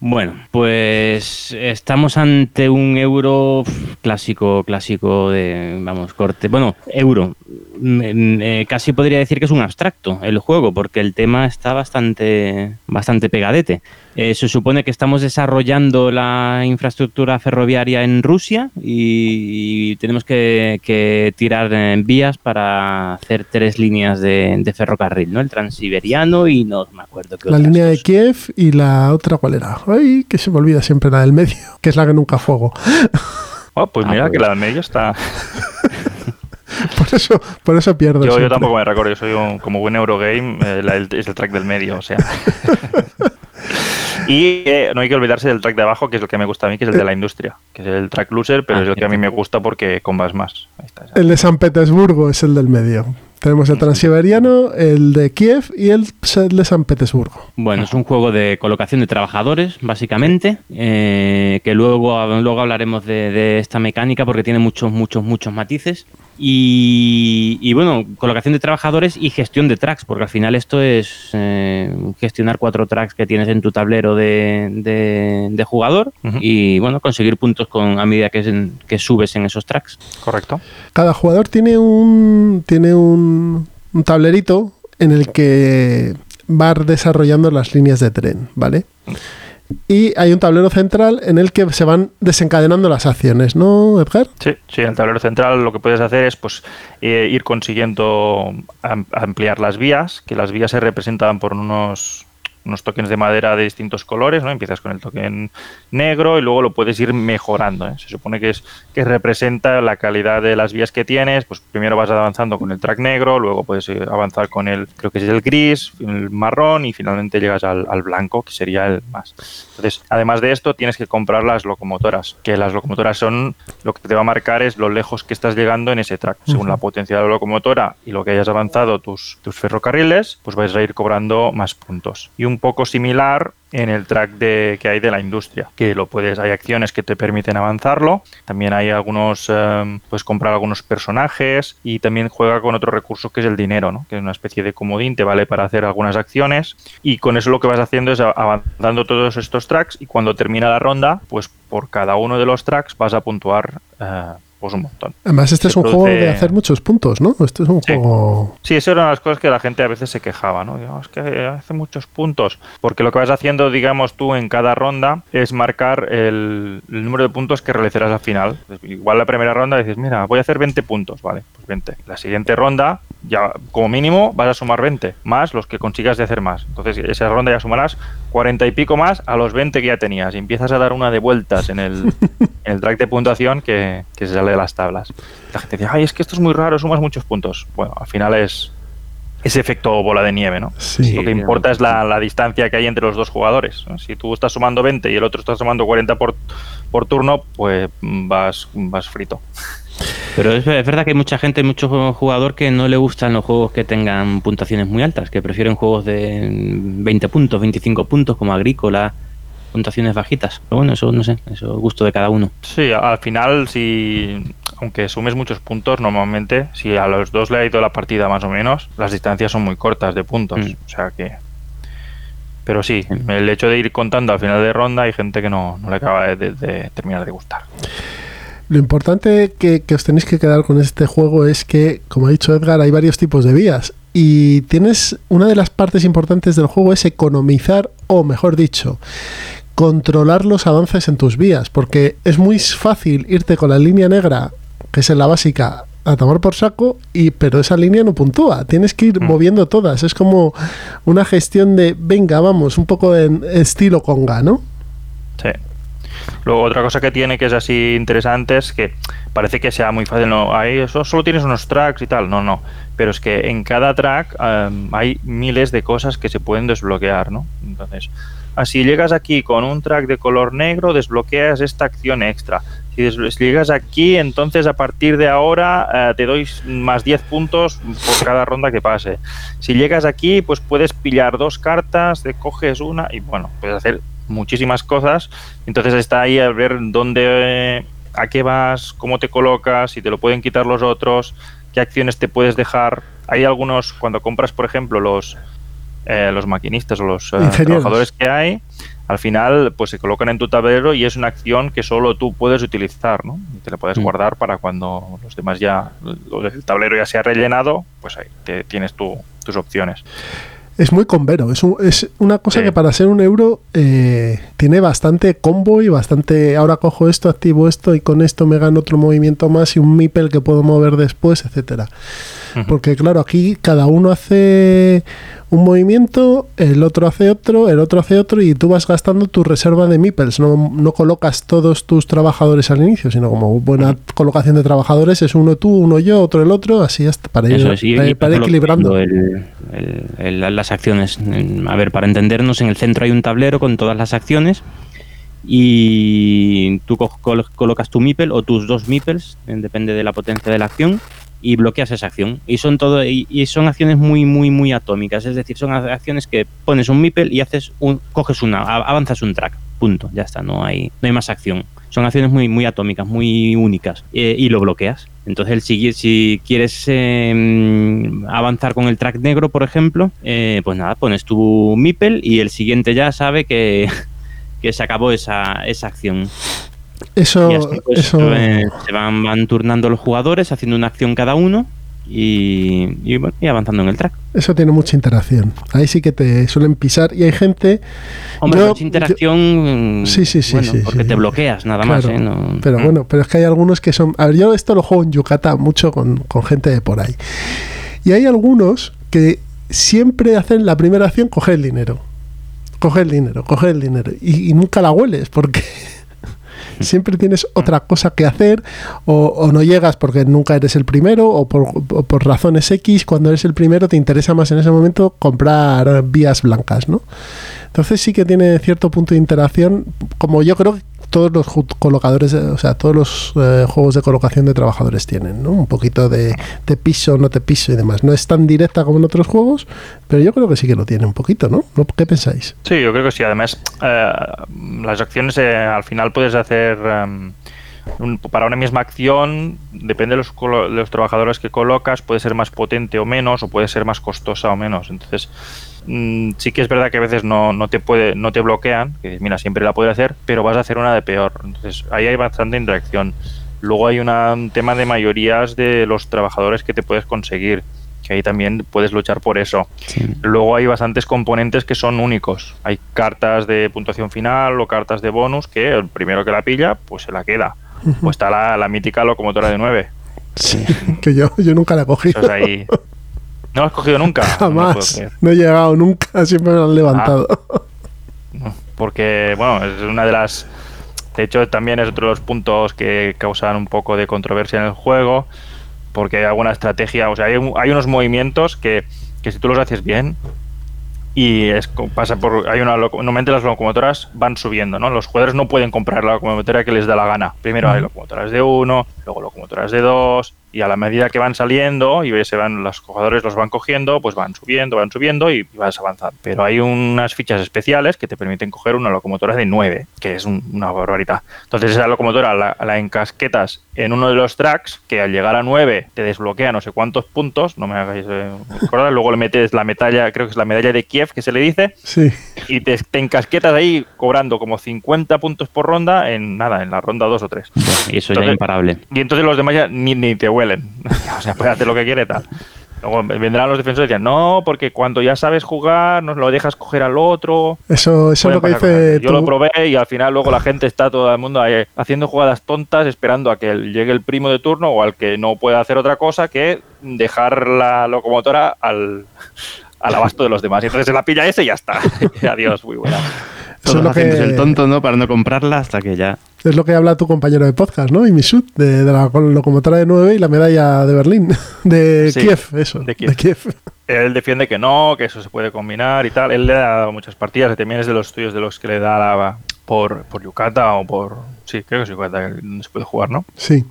Bueno, pues estamos ante un euro clásico, clásico de, vamos, corte. Bueno, euro. Eh, casi podría decir que es un abstracto el juego, porque el tema está bastante, bastante pegadete. Eh, se supone que estamos desarrollando la infraestructura ferroviaria en Rusia y, tenemos que, tirar en vías para hacer tres líneas de, ferrocarril, ¿no? El transiberiano y no me acuerdo qué La línea de Kiev y la otra, ¿cuál era? Ay, que se me olvida siempre la del medio, que es la que nunca juego. Oh, pues mira, ah, que pues. la del medio está... por eso, por eso pierdo. Yo, yo tampoco me recuerdo, yo soy un, como buen Eurogame, eh, es el track del medio, o sea. Y no hay que olvidarse del track de abajo, que es el que me gusta a mí, que es el de la industria, que es el track loser, pero ah, es el que a mí me gusta porque combas más. el de San Petersburgo es el del medio. Tenemos el transiberiano, el de Kiev y el de San Petersburgo. Bueno, es un juego de colocación de trabajadores, básicamente, eh, que luego, luego hablaremos de, de, esta mecánica porque tiene muchos, muchos, muchos matices. Y, bueno, colocación de trabajadores y gestión de tracks, porque al final esto es eh, gestionar cuatro tracks que tienes en tu tablero de, de, jugador y bueno, conseguir puntos con a medida que, que subes en esos tracks. Correcto. Cada jugador tiene un, tiene un, un tablerito en el que va desarrollando las líneas de tren, ¿vale? Y hay un tablero central en el que se van desencadenando las acciones, ¿no, Edgar? Sí, sí, en el tablero central lo que puedes hacer es pues eh, ir consiguiendo ampliar las vías, que las vías se representan por unos unos tokens de madera de distintos colores, ¿no? Empiezas con el token negro y luego lo puedes ir mejorando. ¿eh? Se supone que es que representa la calidad de las vías que tienes. Pues primero vas avanzando con el track negro, luego puedes eh, avanzar con el, creo que es el gris, el marrón y finalmente llegas al, blanco, que sería el más. Entonces, además de esto, tienes que comprar las locomotoras, que las locomotoras son lo que te va a marcar es lo lejos que estás llegando en ese track. Según la potencia de la locomotora y lo que hayas avanzado tus, tus ferrocarriles, pues vais a ir cobrando más puntos. Y un poco similar en el track de, que hay de la industria, que lo puedes, hay acciones que te permiten avanzarlo, también hay algunos, eh, puedes comprar algunos personajes y también juega con otro recurso que es el dinero, ¿no? que es una especie de comodín, te vale para hacer algunas acciones y con eso lo que vas haciendo es avanzando todos estos tracks y cuando termina la ronda, pues por cada uno de los tracks vas a puntuar eh, pues un montón. Además, este es un juego de hacer muchos puntos, ¿no? Este es un juego. Sí, eso era una de las cosas que la gente a veces se quejaba, ¿no? Digamos que hace muchos puntos. Porque lo que vas haciendo, digamos, tú en cada ronda es marcar el, número de puntos que realizarás al final. Igual la primera ronda dices, mira, voy a hacer 20 puntos, vale, pues 20. La siguiente ronda, ya como mínimo, vas a sumar 20, más los que consigas de hacer más. Entonces, esa ronda ya sumarás 40 y pico más a los 20 que ya tenías. Y empiezas a dar una de vueltas en el, en el track de puntuación que, que se sale de las tablas. La gente dice, ay, es que esto es muy raro, sumas muchos puntos. Bueno, al final es ese efecto bola de nieve, ¿no? Lo que importa es la, distancia que hay entre los dos jugadores. Si tú estás sumando 20 y el otro está sumando 40 por, por turno, pues vas, vas frito. Pero es, verdad que hay mucha gente, mucho jugador que no le gustan los juegos que tengan puntuaciones muy altas, que prefieren juegos de 20 puntos, 25 puntos, como Agrícola, puntuaciones bajitas. Pero bueno, eso no sé, eso es gusto de cada uno. Sí, al final, si aunque sumes muchos puntos, normalmente, si a los dos le ha ido la partida más o menos, las distancias son muy cortas de puntos. Mm. O sea que. Pero sí, el hecho de ir contando al final de ronda hay gente que no, no le acaba de, terminar de gustar. Lo importante que, que, os tenéis que quedar con este juego es que, como ha dicho Edgar, hay varios tipos de vías. Y tienes una de las partes importantes del juego es economizar, o mejor dicho, controlar los avances en tus vías, porque es muy fácil irte con la línea negra, que es en la básica, a tomar por saco, y pero esa línea no puntúa, tienes que ir mm. moviendo todas, es como una gestión de, venga, vamos, un poco en estilo conga, ¿no? Sí. Luego otra cosa que tiene que es así interesante es que parece que sea muy fácil, no, ahí eso solo tienes unos tracks y tal, no, no, pero es que en cada track em, hay miles de cosas que se pueden desbloquear, ¿no? Entonces, Así llegas aquí con un track de color negro, desbloqueas esta acción extra. Si, llegas aquí, entonces a partir de ahora eh, te doy más 10 puntos por cada ronda que pase. Si llegas aquí, pues puedes pillar dos cartas, te coges una y bueno, puedes hacer muchísimas cosas. Entonces está ahí a ver dónde, a qué vas, cómo te colocas, si te lo pueden quitar los otros, qué acciones te puedes dejar. Hay algunos, cuando compras, por ejemplo, los eh, los maquinistas o los eh, trabajadores que hay, al final pues se colocan en tu tablero y es una acción que solo tú puedes utilizar, ¿no? Y te la puedes mm. guardar para cuando los demás ya, el tablero ya se ha rellenado, pues ahí tienes tus opciones. Es muy convero, es, es una cosa que para ser un euro eh, tiene bastante combo y bastante, ahora cojo esto, activo esto y con esto me gano otro movimiento más y un mipel que puedo mover después, etcétera. Porque claro, aquí cada uno hace un movimiento, el otro hace otro, el otro hace otro y tú vas gastando tu reserva de meeples. No, no colocas todos tus trabajadores al inicio, sino como buena colocación de trabajadores es uno tú, uno yo, otro el otro, así hasta para ir, para, equilibrando. las acciones. A ver, para entendernos, en el centro hay un tablero con todas las acciones y tú colocas tu meeple o tus dos meeples, depende de la potencia de la acción y bloqueas esa acción. Y son todo y, son acciones muy muy muy atómicas, es decir, son acciones que pones un meeple y haces un coges una, avanzas un track, punto, ya está, no hay no hay más acción. Son acciones muy muy atómicas, muy únicas eh, y lo bloqueas. Entonces, si, si quieres em, avanzar con el track negro, por ejemplo, eh, pues nada, pones tu meeple y el siguiente ya sabe que, que se acabó esa, esa acción. Eso, pues, eso... se van, van, turnando los jugadores, haciendo una acción cada uno y, y, avanzando en el track. Eso tiene mucha interacción. Ahí sí que te suelen pisar y hay gente. Hombre, mucha interacción. sí, sí, sí, Porque te bloqueas nada más. ¿eh? pero bueno, pero es que hay algunos que son. A ver, yo esto lo juego en Yucatán mucho con, con gente de por ahí. Y hay algunos que siempre hacen la primera acción coger el dinero coge el dinero, coge el dinero. Y, y nunca la hueles porque siempre tienes otra cosa que hacer o, o no llegas porque nunca eres el primero o por, o por razones X, cuando eres el primero te interesa más en ese momento comprar vías blancas, ¿no? Entonces sí que tiene cierto punto de interacción, como yo creo que todos los colocadores, eh, o sea, todos los eh, juegos de colocación de trabajadores tienen, ¿no? Un poquito de te piso, no te piso y demás. No es tan directa como en otros juegos, pero yo creo que sí que lo tiene un poquito, ¿no? ¿Qué pensáis? Sí, yo creo que sí. Además, eh, las acciones eh, al final puedes hacer un- para una misma acción, depende de los, de los trabajadores que colocas, puede ser más potente o menos, o puede ser más costosa o menos. Entonces, mm, sí que es verdad que a veces no, no te puede, no te bloquean, que dices, mira, siempre la puedo hacer, pero vas a hacer una de peor. Entonces, ahí hay bastante interacción. Luego hay una- un tema de mayorías de los trabajadores que te puedes conseguir, que ahí también puedes luchar por eso. Luego hay bastantes componentes que son únicos. Hay cartas de puntuación final o cartas de bonus que el primero que la pilla, pues se la queda. O está la, la mítica locomotora de 9. Sí. que yo, yo nunca la he cogido. Eso es ahí. ¿No lo has cogido nunca? Jamás. No he llegado nunca, siempre me lo han levantado. No, Porque, bueno, es una de las. De hecho, también es otro de los puntos que causan un poco de controversia en el juego. Porque hay alguna estrategia, o sea, hay, hay unos movimientos que, que si tú los haces bien. Y es, pasa por. Hay una normalmente las locomotoras van subiendo, ¿no? Los jugadores no pueden comprar la locomotora que les da la gana. Primero hay locomotoras de uno, luego locomotoras de dos, y a la medida que van saliendo y se van, los jugadores los van cogiendo, pues van subiendo, van subiendo y vas avanzando. Pero hay unas fichas especiales que te permiten coger una locomotora de 9, que es un- una barbaridad. Entonces esa locomotora la, la encasquetas en uno de los tracks, que al llegar a 9 te desbloquea no sé cuántos puntos, no me hagáis eh, recordar, luego le metes la medalla, creo que es la medalla de Kiev que se le dice, Sí. y te, te encasquetas ahí cobrando como 50 puntos por ronda en nada, en la ronda 2 o 3. Y eso ya Entonces- es imparable. Y entonces los demás ya ni, ni te huelen. o sea, puedes hacer lo que quiere tal. Luego vendrán los defensores y dirán, no, porque cuando ya sabes jugar, nos lo dejas coger al otro. Eso, eso es lo que dice. Yo lo probé y al final luego la gente está todo el mundo ahí haciendo jugadas tontas esperando a que llegue el primo de turno o al que no pueda hacer otra cosa que dejar la locomotora al, al abasto de los demás. Y entonces se la pilla ese y ya está. Adiós, muy buena. Eso es lo que- el tonto, ¿no? Para no comprarla hasta que ya. Es lo que habla tu compañero de podcast, ¿no? Y Misut, de, de la locomotora de 9 y la medalla de Berlín. De Sí, Kiev, eso. de De Kiev. Kiev. Él defiende que no, que eso se puede combinar y tal. Él le ha dado muchas partidas y también es de los estudios de los que le da la, por, por Yucata o por... Sí, creo que es Yucata, donde se puede jugar, ¿no? Sí.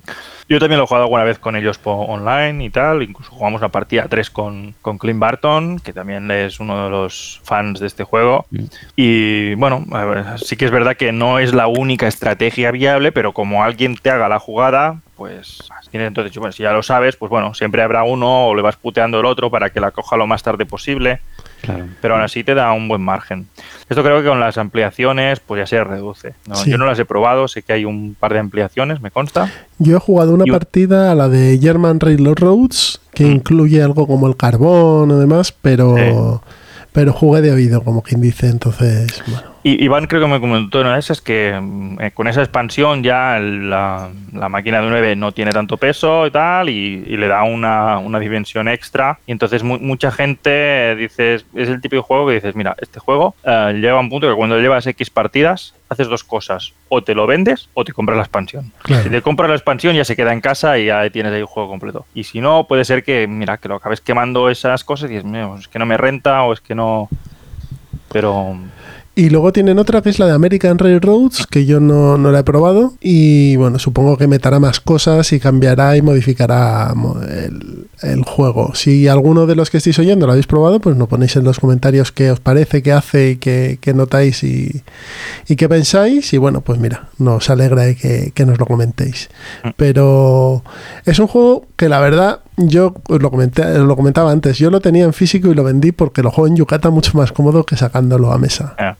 Yo también lo he jugado alguna vez con ellos por online y tal. Incluso jugamos una partida 3 con, con Clint Barton, que también es uno de los fans de este juego. Mm. Y bueno, ver, sí que es verdad que no es la única estrategia viable, pero como alguien te haga la jugada, pues tienes entonces, bueno, si ya lo sabes, pues bueno, siempre habrá uno o le vas puteando el otro para que la coja lo más tarde posible Claro. pero aún así te da un buen margen. Esto creo que con las ampliaciones pues ya se reduce. ¿no? Sí. Yo no las he probado, sé que hay un par de ampliaciones, me consta. Yo he jugado una partida a la de German Railroads, que Mm. incluye algo como el carbón o demás, pero, pero jugué de oído, como quien dice, entonces, bueno. Y Iván creo que me comentó en una de esas que mm, eh, con esa expansión ya el- la, la máquina de 9 no tiene tanto peso y tal, y, y le da una, una dimensión extra. Y entonces mu- mucha gente dice, es el típico juego que dices, mira, este juego eh, llega a un punto que cuando llevas X partidas, haces dos cosas, o te lo vendes o te compras la expansión. Claro. Si te compras la expansión ya se queda en casa y ya tienes ahí un juego completo. Y si no, puede ser que, mira, que lo acabes quemando esas cosas y dices, "Mira, pues es que no me renta o es que no... Pero Y luego tienen otra que es la de American Railroads, que yo no, no la he probado. Y bueno, supongo que meterá más cosas y cambiará y modificará mo- el, el juego. Si alguno de los que estáis oyendo lo habéis probado, pues nos ponéis en los comentarios qué os parece, qué hace y qué, qué notáis y, y qué pensáis. Y bueno, pues mira, nos alegra de que, que nos lo comentéis. Pero es un juego que la verdad, yo os lo, comenté, lo comentaba antes, yo lo tenía en físico y lo vendí porque lo juego en Yucata mucho más cómodo que sacándolo a mesa. Eh,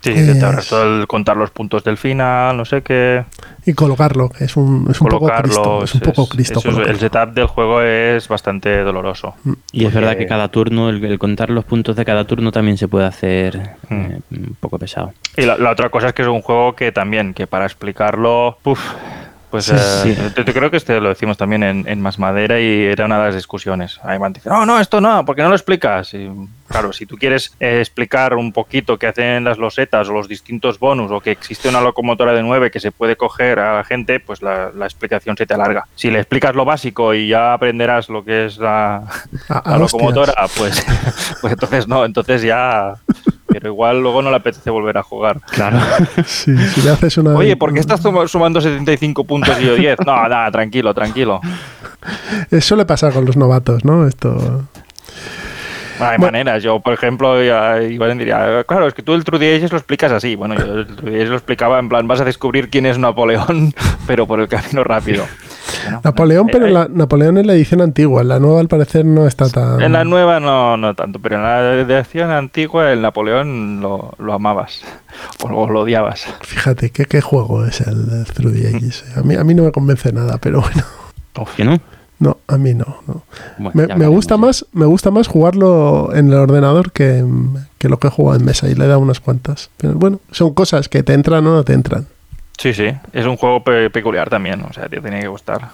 Sí, sí, te ahorras Es- todo el contar los puntos del final, no sé qué. Y colocarlo, que es un, es un poco Cristo. Es un poco es- Cristo. eso el setup del juego es bastante doloroso. Y es verdad que cada turno, el, el contar los puntos de cada turno también se puede hacer eh, un poco pesado. Y la, la otra cosa es que es un juego que también, que para explicarlo, uf, Pues Sí, eh, sí. yo- yo creo que este lo decimos también en, en Más Madera y era una de las discusiones. Ahí van diciendo, no, no, esto no, porque no lo explicas. Y, claro, si tú quieres eh, explicar un poquito qué hacen las losetas o los distintos bonus o que existe una locomotora de 9 que se puede coger a la gente, pues la, la explicación se te alarga. Si le explicas lo básico y ya aprenderás lo que es la, A- la a hostias. locomotora, pues, pues entonces no, entonces ya... Pero igual luego no le apetece volver a jugar. Claro. Sí, si le haces una. Oye, ¿por qué estás suma- sumando 75 puntos y yo 10? No, nada, tranquilo, tranquilo. Eh, Suele pasar con los novatos, ¿no? Esto. Hay Bueno. maneras. Yo, por ejemplo, igual diría, claro, es que tú el True Ages lo explicas así. Bueno, yo el True Ages lo explicaba en plan, vas a descubrir quién es Napoleón, pero por el camino rápido. Napoleón, eh, pero eh, la, Napoleón es la edición antigua. En la nueva, al parecer, no está tan. En la nueva no, no tanto, pero en la edición antigua el Napoleón lo, lo amabas o lo, lo odiabas. Fíjate, ¿qué, qué juego es el, de Through the Ages? A mí, a mí no me convence nada, pero bueno. ¿Que no? No, a mí no. no. Bueno, Me, me gusta más, me gusta más jugarlo en el ordenador que, que lo que he jugado en mesa y le he dado unas cuantas. Pero bueno, son cosas que te entran o no te entran. Sí, sí, es un juego pe- peculiar también, o sea, te tiene que gustar.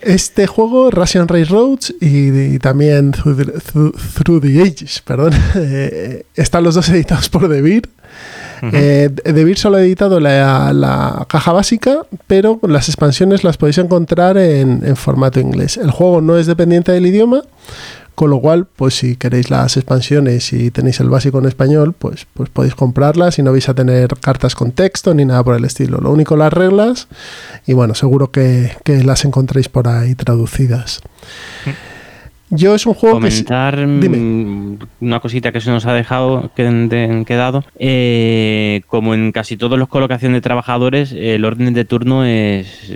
Este juego, Russian Race Roads y, y también Through the, Through- Through the Ages, perdón, eh, están los dos editados por Devir. Eh, Devir solo ha editado la, la caja básica, pero las expansiones las podéis encontrar en, en formato inglés. El juego no es dependiente del idioma, con lo cual, pues si queréis las expansiones y tenéis el básico en español, pues, pues podéis comprarlas y no vais a tener cartas con texto ni nada por el estilo. Lo único las reglas y bueno, seguro que, que las encontréis por ahí traducidas. Yo es un juego que... comentar Dime. mm, una cosita que se nos ha dejado que- de- quedado. Eh, como en casi todos los colocación de trabajadores el orden de turno es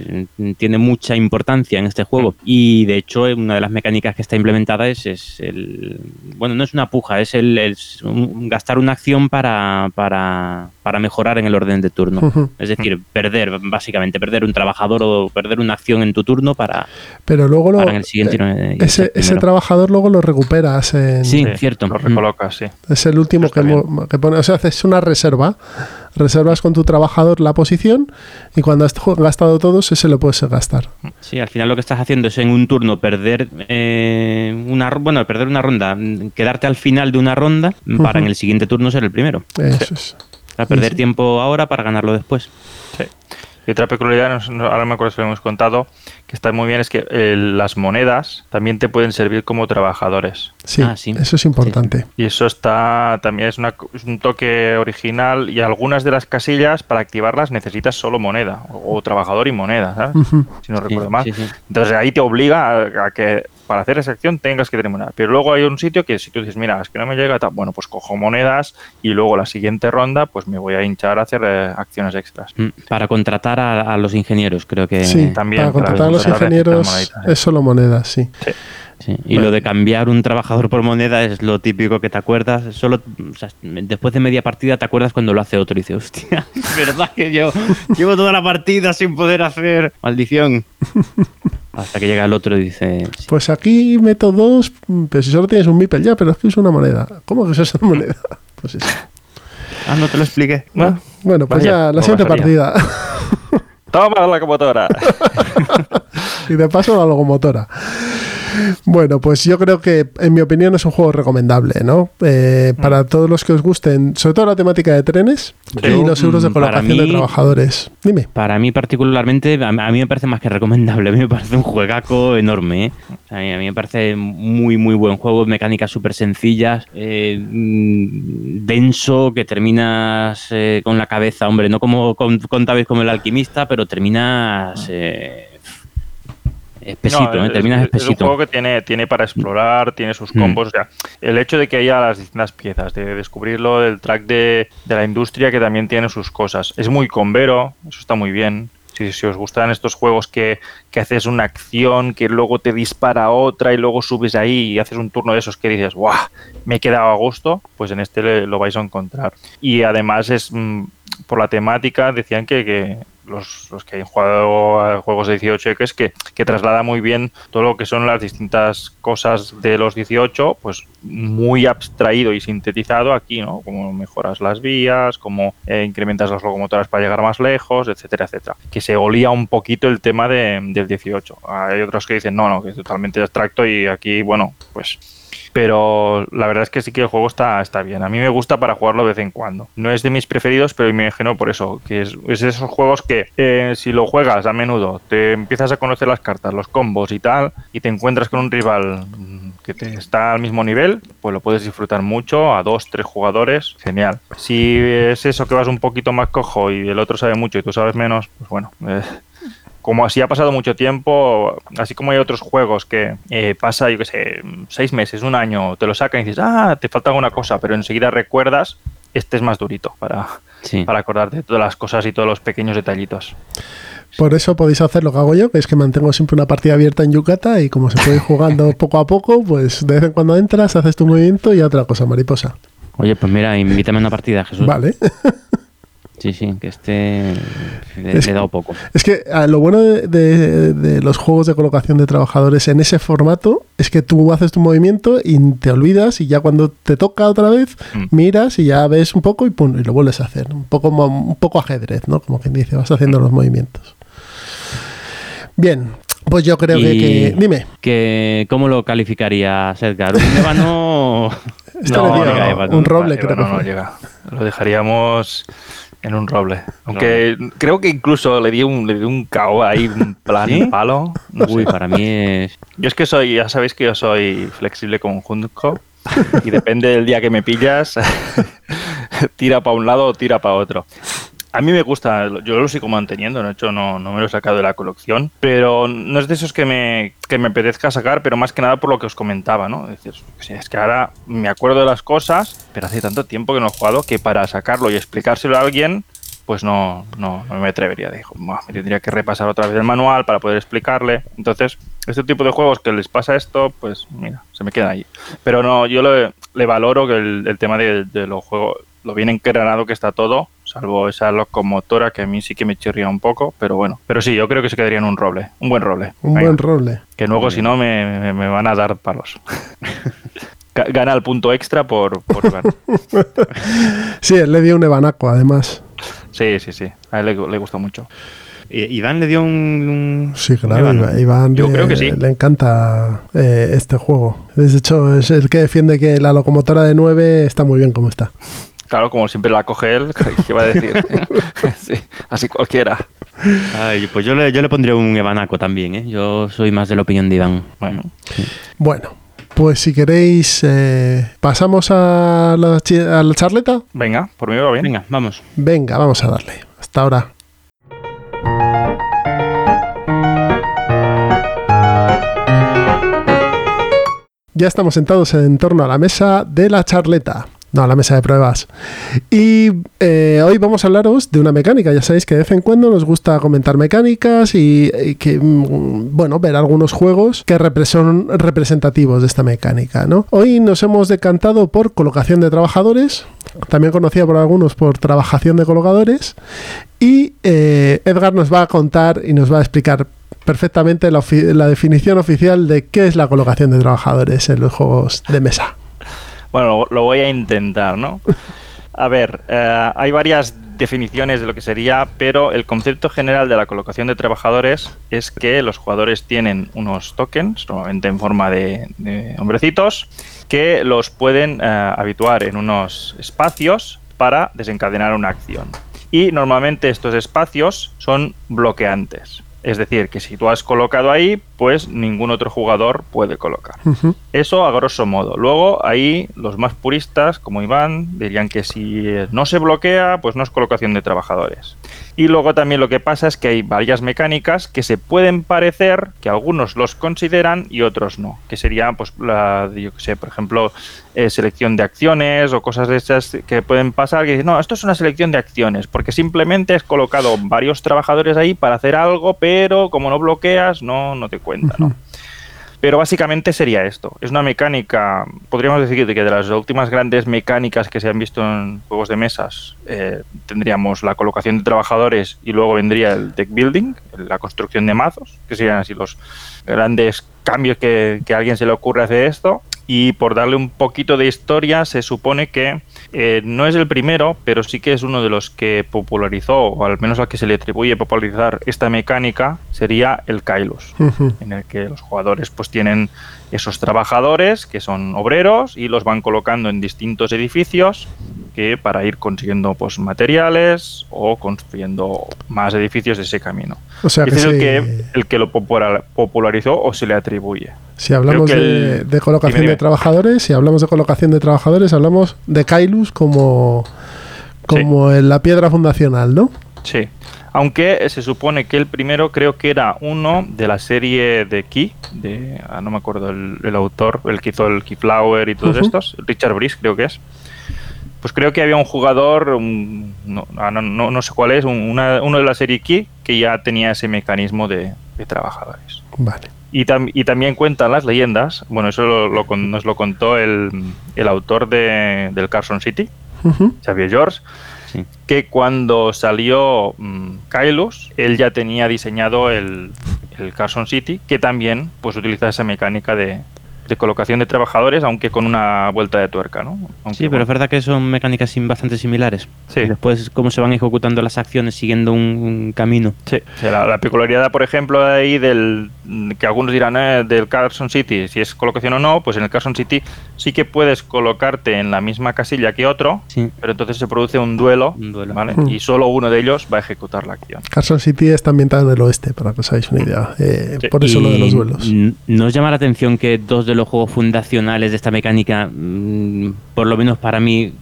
tiene mucha importancia en este juego. Y de hecho una de las mecánicas que está implementada es, es el bueno no es una puja es el, el gastar una acción para, para, para mejorar en el orden de turno es decir perder básicamente perder un trabajador o perder una acción en tu turno para, Pero luego lo, para en el siguiente eh, ir ese, ese trabajador luego lo recuperas. En, Sí. cierto. Lo recolocas, sí. Es el último Está que, que pone. O sea, haces una reserva. Reservas con tu trabajador la posición y cuando has gastado todos, ese lo puedes gastar. Sí, al final lo que estás haciendo es en un turno perder eh, una bueno, perder una ronda, mm, quedarte al final de una ronda para en el siguiente turno ser el primero. Eso es. Sea, perder Sí. tiempo ahora para ganarlo después. Sí. Y otra peculiaridad, ahora me acuerdo si lo hemos contado, que está muy bien, es que eh, las monedas también te pueden servir como trabajadores. Sí, Ah, sí. eso es importante. Y eso está también es, una- es un toque original y algunas de las casillas para activarlas necesitas solo moneda o, o trabajador y moneda, ¿sabes? Si no Sí, recuerdo mal. sí, sí. Entonces ahí te obliga a, a que para hacer esa acción tengas que tener moneda. Pero luego hay un sitio que si tú dices, mira, es que no me llega, tal", bueno, pues cojo monedas y luego la siguiente ronda pues me voy a hinchar a hacer eh, acciones extras. Mm, Para contratar a, a los ingenieros, creo que Sí, también para para contratar a los ingenieros moneditas, ¿eh? es solo monedas, sí. sí. Y lo de cambiar un trabajador por moneda es lo típico que te acuerdas. Solo o sea, después de media partida te acuerdas cuando lo hace otro y dices, hostia, es verdad que yo llevo toda la partida sin poder hacer. Maldición. Hasta que llega el otro y dice, sí, Pues aquí meto dos, pero si solo tienes un Mipel ya, pero es que es una moneda. ¿Cómo que eso es una moneda? Pues eso. ah, no te lo expliqué. Bueno, Bueno, pues Vaya, ya, la no siguiente partida. Toma la locomotora. y de paso la locomotora. Bueno, pues yo creo que, en mi opinión, es un juego recomendable, ¿no? Eh, Mm. para todos los que os gusten, sobre todo la temática de trenes y los euros de mm, colocación de trabajadores. Dime. Para mí particularmente, a, mí me parece más que recomendable, a mí me parece un juegaco enorme. ¿eh? A, mí, a mí me parece muy, muy buen juego, mecánicas súper sencillas, eh, mm, denso, que terminas eh, con la cabeza, hombre, no como con, contabais como el alquimista, pero terminas... eh, espesito, No, ¿eh? es- terminas es, es un espesito. juego que tiene, tiene para explorar, tiene sus Mm. combos. O sea, el hecho de que haya las distintas piezas, de descubrirlo del track de, de la industria que también tiene sus cosas. Es muy convero, eso está muy bien. Si, si os gustan estos juegos que, que haces una acción, que luego te dispara otra y luego subes ahí y haces un turno de esos que dices, ¡guau! Me he quedado a gusto, pues en este lo vais a encontrar. Y además es mm, por la temática, decían que, que los, los que han jugado a juegos de 18 que es que, que traslada muy bien todo lo que son las distintas cosas de los 18, pues muy abstraído y sintetizado aquí, ¿no? Como mejoras las vías, como eh, incrementas las locomotoras para llegar más lejos, etcétera, etcétera. Que se olía un poquito el tema de, del 18. Hay otros que dicen, no, no, que es totalmente abstracto y aquí, bueno, pues pero la verdad es que sí que el juego está, está bien. A mí me gusta para jugarlo de vez en cuando. No es de mis preferidos, pero me imagino por eso, que es, es esos juegos que eh, si lo juegas a menudo, te empiezas a conocer las cartas, los combos y tal, y te encuentras con un rival mm, que te está al mismo nivel, pues lo puedes disfrutar mucho a dos, tres jugadores, genial. Si es eso que vas un poquito más cojo y el otro sabe mucho y tú sabes menos, pues bueno, eh, como así ha pasado mucho tiempo, así como hay otros juegos que eh, pasa, yo qué sé, seis meses, un año, te lo sacan y dices, ah, te falta alguna cosa, pero enseguida recuerdas, este es más durito para, para acordarte de todas las cosas y todos los pequeños detallitos. Por eso podéis hacer lo que hago yo, que es que mantengo siempre una partida abierta en Yucata y como se puede ir jugando poco a poco, pues de vez en cuando entras, haces tu movimiento y otra cosa, mariposa. Oye, pues mira, invítame a una partida, Jesús. Vale. Sí, sí, que este le, he dado poco. Es que ah, lo bueno de, los juegos de colocación de trabajadores en ese formato es que tú haces tu movimiento y te olvidas y ya cuando te toca otra vez mm. miras y ya ves un poco y pum, y lo vuelves a hacer. Un poco, un poco ajedrez, ¿no? Como quien dice, vas haciendo los movimientos. Bien, pues yo creo que, Dime. Que, ¿Cómo lo calificaría Edgar? ¿Un ébano? no, un roble, creo que no llega. Lo dejaríamos en un roble. Aunque creo que incluso le di un, le di un KO ahí, un plan palo. Uy, para mí es. Yo es que soy, ya sabéis que yo soy flexible como un Junco. Y depende del día que me pillas, tira para un lado o tira para otro. A mí me gusta, yo lo sigo manteniendo, de hecho no, no me lo he sacado de la colección, pero no es de esos que me, que me apetezca sacar, pero más que nada por lo que os comentaba, ¿no? Es decir, es que ahora me acuerdo de las cosas, pero hace tanto tiempo que no he jugado que para sacarlo y explicárselo a alguien, pues no, no, me atrevería. Dijo, me tendría que repasar otra vez el manual para poder explicarle. Entonces, este tipo de juegos que les pasa esto, pues mira, se me queda ahí. Pero no, yo le, valoro que el, tema de, de los juegos, lo bien engranado que está todo, salvo esa locomotora que a mí sí que me chirría un poco, pero bueno. Pero sí, yo creo que se quedaría en un roble, un buen roble. Un buen roble. Que luego si no me, van a dar palos. Gana el punto extra por, por sí, él le dio un ebanaco además. Sí, sí, sí. A él le, gustó mucho. ¿Iván le dio un, Sí, claro, Iván, Yo le, creo que sí. le encanta eh, este juego. De hecho, es el que defiende que la locomotora de 9 está muy bien como está. Claro, como siempre la coge él, ¿qué va a decir? sí, así cualquiera. Ay, pues yo le, yo le pondría un Evanaco también, ¿eh? Yo soy más de la opinión de Iván. Bueno. Bueno, pues si queréis, eh, pasamos a la, a la charleta. Venga, por mí va bien. Venga, vamos. Venga, vamos a darle. Hasta ahora. Ya estamos sentados en torno a la mesa de la charleta. No, la mesa de pruebas. Y eh, hoy vamos a hablaros de una mecánica. Ya sabéis que de vez en cuando nos gusta comentar mecánicas y, que, mm, bueno, ver algunos juegos que son representativos de esta mecánica. ¿no? Hoy nos hemos decantado por colocación de trabajadores, también conocida por algunos por trabajación de colocadores. Y eh, Edgar nos va a contar y nos va a explicar perfectamente la definición oficial de qué es la colocación de trabajadores en los juegos de mesa. Bueno, lo, voy a intentar, ¿no? A ver, eh, hay varias definiciones de lo que sería, pero el concepto general de la colocación de trabajadores es que los jugadores tienen unos tokens, normalmente en forma de, hombrecitos, que los pueden eh, habituar en unos espacios para desencadenar una acción. Y normalmente estos espacios son bloqueantes. Es decir, que si tú has colocado ahí, pues ningún otro jugador puede colocar. Eso a grosso modo. Luego ahí los más puristas, como Iván, dirían que si no se bloquea, pues no es colocación de trabajadores. Y luego también lo que pasa es que hay varias mecánicas que se pueden parecer, que algunos los consideran y otros no. Que sería, pues, la, yo que sé, por ejemplo, eh, selección de acciones o cosas de esas que pueden pasar. Que dicen, no, esto es una selección de acciones, porque simplemente has colocado varios trabajadores ahí para hacer algo, pero como no bloqueas, no, no te cuenta, ¿no? Pero básicamente sería esto. Es una mecánica, podríamos decir que de las últimas grandes mecánicas que se han visto en juegos de mesas, eh, tendríamos la colocación de trabajadores y luego vendría el deck building, la construcción de mazos, que serían así los grandes cambios que, que a alguien se le ocurre hacer esto. Y por darle un poquito de historia, se supone que eh, no es el primero, pero sí que es uno de los que popularizó, o al menos al que se le atribuye popularizar esta mecánica, sería el Kailus, en el que los jugadores pues tienen esos trabajadores que son obreros y los van colocando en distintos edificios que para ir consiguiendo pues materiales o construyendo más edificios de ese camino. O sea, es el, que, el que lo popular- popularizó o se le atribuye. Si hablamos de, el- de colocación de trabajadores, si hablamos de colocación de trabajadores, hablamos de Kailus como, como en la piedra fundacional, ¿no? Sí. Aunque se supone que el primero creo que era uno de la serie de Key, de, ah, no me acuerdo el, el autor, el que hizo el Keyflower y todos estos, Richard Brice creo que es. Pues creo que había un jugador, un- no, ah, no, no- sé cuál es, un- una- uno de la serie Key que ya tenía ese mecanismo de, de trabajadores. Vale. Y, tam- y también cuentan las leyendas, bueno, eso lo- lo con- nos lo contó el, el autor de, del Carson City, Ujú. Xavier George, Sí. que cuando salió mm, Kailus, él ya tenía diseñado el, el Carson City, que también pues utiliza esa mecánica de, de colocación de trabajadores, aunque con una vuelta de tuerca, ¿no? Aunque, Sí, pero bueno, es verdad que son mecánicas bastante similares. Sí. Y Después, cómo se van ejecutando las acciones siguiendo un, un camino. Sí, o sea, la, la peculiaridad, por ejemplo, de ahí del que algunos dirán eh, del Carson City, si es colocación o no, pues en el Carson City sí que puedes colocarte en la misma casilla que otro, Sí. pero entonces se produce un duelo, Un duelo. ¿vale? Mm. Y solo uno de ellos va a ejecutar la acción. Carson City está ambientado en el oeste, para que os hagáis una idea. Eh, Sí. Por eso lo de los duelos. ¿Nos llama la atención que dos de los juegos fundacionales de esta mecánica, mm, por lo menos para mí,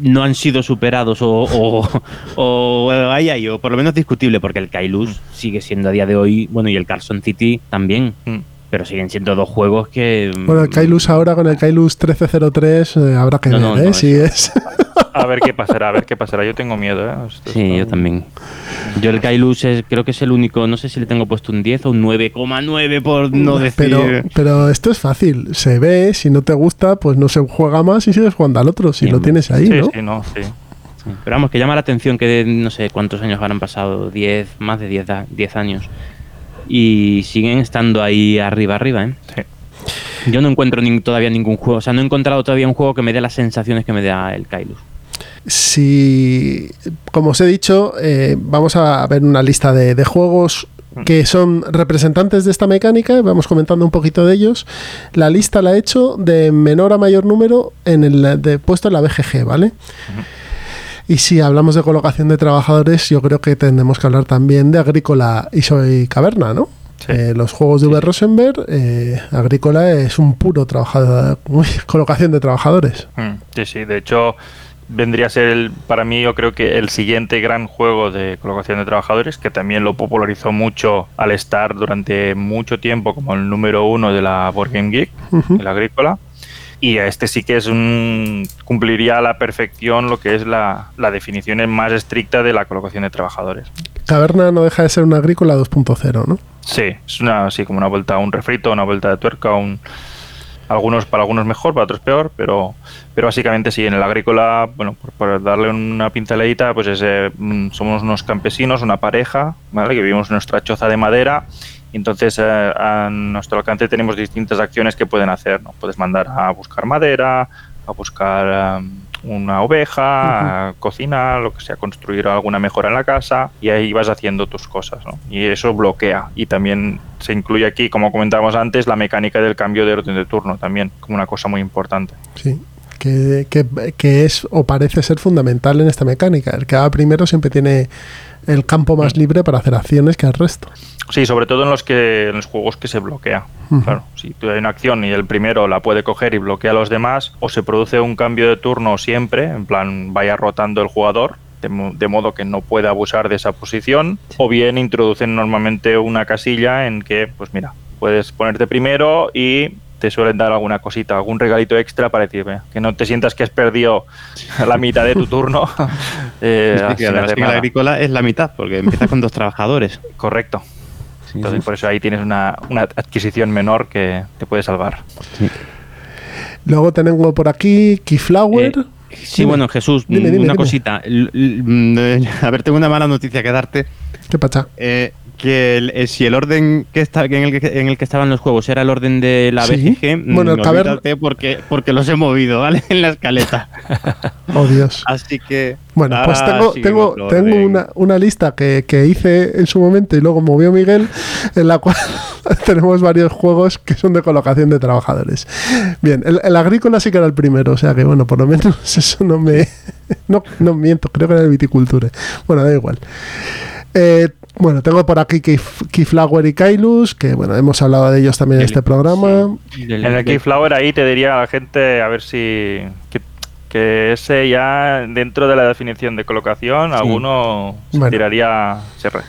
no han sido superados o, o, o hay, o por lo menos discutible, porque el Kailus sigue siendo a día de hoy, bueno, y el Carson City también, Mm. pero siguen siendo dos juegos que... mm, Bueno, el Kailus ahora con el Kailus 1303 eh, habrá que No, ver, no, ¿eh? no, si es. A ver qué pasará, a ver qué pasará. Yo tengo miedo, ¿eh? Esto Sí, está- yo también. Yo el Kailus es- creo que es el único, no sé si le tengo puesto un 10 o un 9,9 por no decir... pero, pero esto es fácil. Se ve, si no te gusta, pues no se juega más y sigues jugando al otro. Si lo tienes ahí, Sí, ¿no? sí, no, sí. Sí, Pero vamos, que llama la atención que no sé cuántos años habrán pasado, 10, más de 10, da- 10 años. Y siguen estando ahí arriba, arriba, ¿eh? Sí. Yo no encuentro ni- todavía ningún juego, o sea, no he encontrado todavía un juego que me dé las sensaciones que me da el Kailus. Si, como os he dicho, eh, vamos a ver una lista de, de juegos que son representantes de esta mecánica, vamos comentando un poquito de ellos. La lista la he hecho de menor a mayor número en el de, puesto en la BGG, ¿vale? Y si hablamos de colocación de trabajadores, yo creo que tenemos que hablar también de Agrícola y Soy Caverna, ¿no? Sí. Eh, los juegos de V. Rosenberg, eh, Agrícola es un puro trabajador, uy, colocación de trabajadores. Mm, Sí, sí, de hecho vendría a ser el, para mí yo creo que el siguiente gran juego de colocación de trabajadores que también lo popularizó mucho al estar durante mucho tiempo como el número uno de la Board Game Geek, el agrícola. Y este sí que es un cumpliría a la perfección lo que es la, la definición más estricta de la colocación de trabajadores. Caverna no deja de ser una Agrícola 2.0, ¿no? Sí, es una así como una vuelta, un refrito, una vuelta de tuerca, un algunos para algunos mejor, para otros peor, pero pero básicamente sí, en el agrícola, bueno, por, por darle una pinceladita, pues es, eh, mm, somos unos campesinos, una pareja, ¿vale? Que vivimos en nuestra choza de madera y entonces eh, a nuestro alcance tenemos distintas acciones que pueden hacer, ¿no? Puedes mandar a buscar madera, a buscar una oveja, a cocinar, lo que sea, construir alguna mejora en la casa y ahí vas haciendo tus cosas, ¿no? Y eso bloquea. Y también se incluye aquí, como comentábamos antes, la mecánica del cambio de orden de turno también, como una cosa muy importante. Sí. Que, que- que es o parece ser fundamental en esta mecánica. El que va primero siempre tiene el campo más libre para hacer acciones que el resto. Sí, sobre todo en los que en los juegos que se bloquea. Claro, si tú hay una acción y el primero la puede coger y bloquea a los demás, o se produce un cambio de turno siempre, en plan vaya rotando el jugador, de modo que no pueda abusar de esa posición, o bien introducen normalmente una casilla en que, pues mira, puedes ponerte primero y te suelen dar alguna cosita, algún regalito extra para decirme que no te sientas que has perdido la mitad de tu turno. eh, Es que la agrícola es la mitad, porque empieza con dos trabajadores. Correcto. Entonces, por eso ahí tienes una, una adquisición menor que te puede salvar. Luego tengo por aquí Keyflower. Eh, sí, bueno, Jesús, Dime, dime, una dime. cosita. L- A ver, tengo una mala noticia que darte. ¿Qué pasa? Eh, que el- eh, si el orden que está, en, el que, en el que estaban los juegos era el orden de la. BGG, mm, Bueno, olvídate porque, porque los he movido, ¿vale? En la escaleta. Oh, Dios. Así que. Bueno, pues tengo, tengo, tengo una, una lista que, que hice en su momento y luego movió Miguel, en la cual tenemos varios juegos que son de colocación de trabajadores. Bien, el, el agrícola sí que era el primero, o sea que bueno, por lo menos eso no me... No, no miento, creo que era el viticulture. Bueno, da igual. Eh, bueno, tengo por aquí Keyf- Keyflower y Kailus, que bueno, hemos hablado de ellos también en este programa. Del- En el Keyflower ahí te diría a la gente a ver si que, que ese ya dentro de la definición de colocación alguno se Bueno. tiraría se re-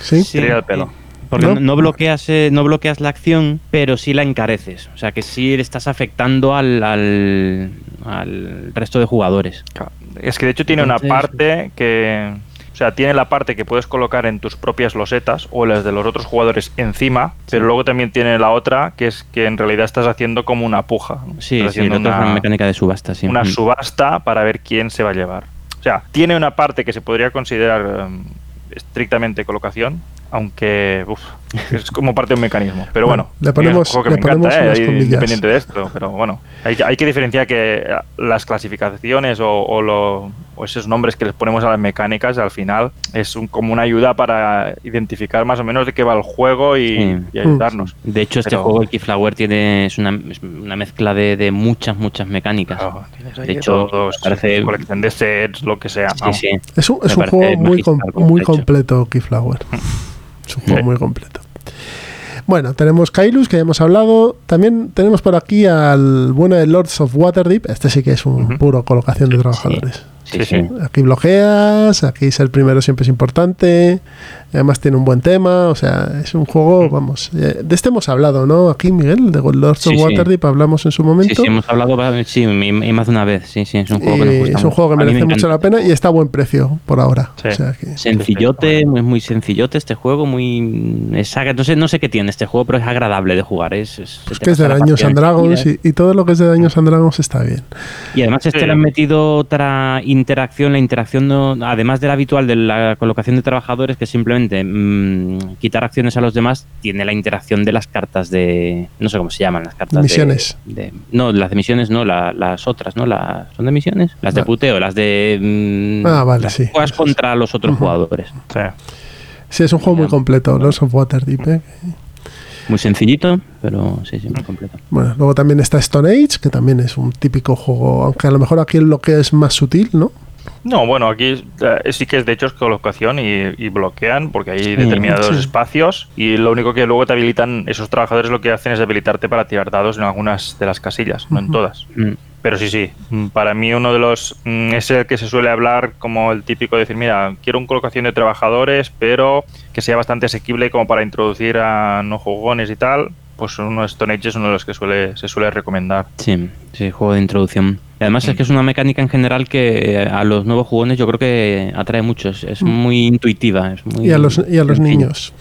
¿Sí? Tiraría el pelo. Porque ¿No? no, no bloqueas, eh, no bloqueas la acción, pero sí la encareces. O sea que sí le estás afectando al, al, al resto de jugadores. Es que de hecho tiene Entonces- una parte que. O sea, tiene la parte que puedes colocar en tus propias losetas o las de los otros jugadores encima, pero luego también tiene la otra que es que en realidad estás haciendo como una puja. ¿no? Sí, Estás sí, haciendo es una, una mecánica de subasta, sí. una Mm. subasta para ver quién se va a llevar. O sea, tiene una parte que se podría considerar em, estrictamente colocación, aunque uf, es como parte de un mecanismo. Pero Bueno, bueno, le ponemos- es un juego que le me encanta, ponemos ¿eh? Ahí, comillas. independiente de esto. Pero bueno, hay, que- hay que diferenciar que eh, las clasificaciones o, o lo- o esos nombres que les ponemos a las mecánicas al final es un- como una ayuda para identificar más o menos de qué va el juego y, Sí. y ayudarnos. De hecho, este Pero- juego, el Keyflower, tiene es una, es una mezcla de, de muchas, muchas mecánicas. Claro, tienes ahí de hecho, todos, parece- colección de sets, lo que sea. Sí, sí. Es un, es juego muy, com- muy completo, Keyflower. Es un juego Sí. muy completo. Bueno, tenemos Kailus, que ya hemos hablado. También tenemos por aquí al bueno de Lords of Waterdeep. Este sí que es un puro colocación de trabajadores. Sí, Sí, sí. sí. Aquí bloqueas, aquí ser primero siempre es importante. Además tiene un buen tema, o sea, es un juego, vamos. eh, De este hemos hablado, ¿no? Aquí, Miguel, de Lords Sí, of sí. Waterdeep hablamos en su momento. sí, hemos hablado sí, y, más de una vez. Sí, sí, es un juego que nos Y gusta es un mucho. juego que A mí me merece mucho la pena y está a buen precio por ahora. Sí. O sea que- Sencillote, es muy sencillote este juego, muy es no sé, no sé qué tiene este juego, pero es agradable de jugar. Es, es, Es que es de Daños and Dragons y, y todo lo que es de Daños and Dragons está bien. Y además este Sí. le han metido otra interacción, la interacción no- además de la habitual de la colocación de trabajadores, que simplemente mm, quitar acciones a los demás, tiene la interacción de las cartas de, no sé cómo se llaman las cartas de- Misiones. de- no, las de misiones no, la- las otras, ¿no? Las, ¿Son de misiones? Las de Ah. puteo, las de... mm, Ah, vale, las sí. Juegas contra los otros jugadores. Sí. Sí, es un juego muy completo, Lords of Waterdeep. ¿eh? Muy sencillito, pero sí, sí, muy completo. Bueno, luego también está Stone Age, que también es un típico juego, aunque a lo mejor aquí el bloqueo es más sutil, ¿no? No, bueno, aquí eh, sí que es de hecho es colocación y, y bloquean porque hay Sí, determinados sí. espacios y lo único que luego te habilitan, esos trabajadores lo que hacen es habilitarte para tirar dados en algunas de las casillas, no en todas. Mm. Pero sí, sí, mm, para mí uno de los mm, es el que se suele hablar como el típico de decir, mira, quiero una colocación de trabajadores, pero que sea bastante asequible como para introducir a no jugones y tal. Pues uno de Stone Age es uno de los que suele, se suele recomendar. Sí, sí, juego de introducción. Y además Mm. es que es una mecánica en general que eh, a los nuevos jugones yo creo que atrae mucho. Es, es muy intuitiva. Es muy Mm. Y a los, y a los niños.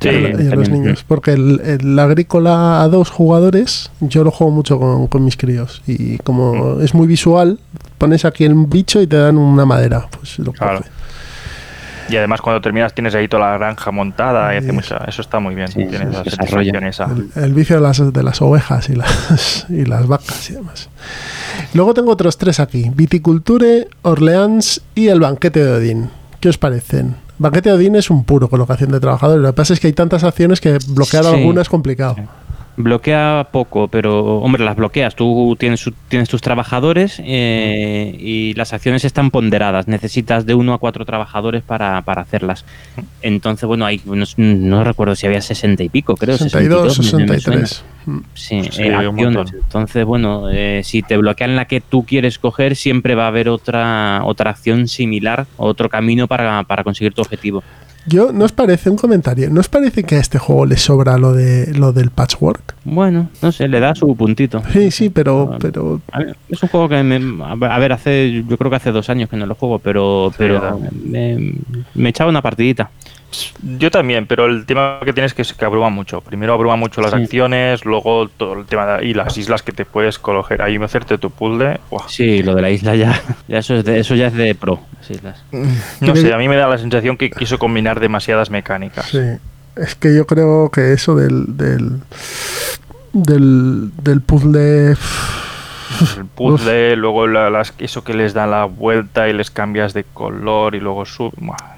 Sí, y a, lo- y a los niños. Porque el, el agrícola a dos jugadores, yo lo juego mucho con, con mis críos. Y como Mm. es muy visual, pones aquí el bicho y te dan una madera. Pues lo Claro. coge. Y además cuando terminas tienes ahí toda la granja montada y hace Sí. mucha- eso está muy bien. Sí, tienes sí, satisfacción esa. El, el vicio de las, de las ovejas y las, y las vacas y demás. Luego tengo otros tres aquí: Viticulture, Orleans y el banquete de Odín. ¿Qué os parecen? Banquete de Odín es un puro colocación de trabajadores. Lo que pasa es que hay tantas acciones que bloquear Sí. alguna es complicado. Bloquea poco, pero hombre, las bloqueas. Tú tienes, su- tienes tus trabajadores eh, y las acciones están ponderadas. Necesitas de uno a cuatro trabajadores para, para hacerlas. Entonces, bueno, hay, no, no recuerdo si había 60 y pico, creo. 62, 62, me- me suena. 63. Mm. Sí, Sí, eh, acciones. Entonces, bueno, eh, si te bloquean la que tú quieres coger, siempre va a haber otra, otra acción similar, otro camino para, para conseguir tu objetivo. Yo, ¿no os parece un comentario? ¿No os parece que a este juego le sobra lo de lo del patchwork? Bueno, no sé, le da su puntito. Sí, sí, pero, pero ver, es un juego que me, a ver, hace yo creo que hace dos años que no lo juego, pero pero me echaba una partidita. Yo también, pero el tema que tienes que es que abruma mucho. Primero abruma mucho las acciones, luego todo el tema de, y las islas que te puedes coger. Ahí me hacerte tu puzzle. Sí, lo de la isla ya, ya eso, es de, eso ya es de pro, las islas. No sé, a mí me da la sensación que quiso combinar demasiadas mecánicas. Sí. Es que yo creo que eso del, del, del, del puzzle el puzzle, luego las, eso que les da la vuelta y les cambias de color y luego sube.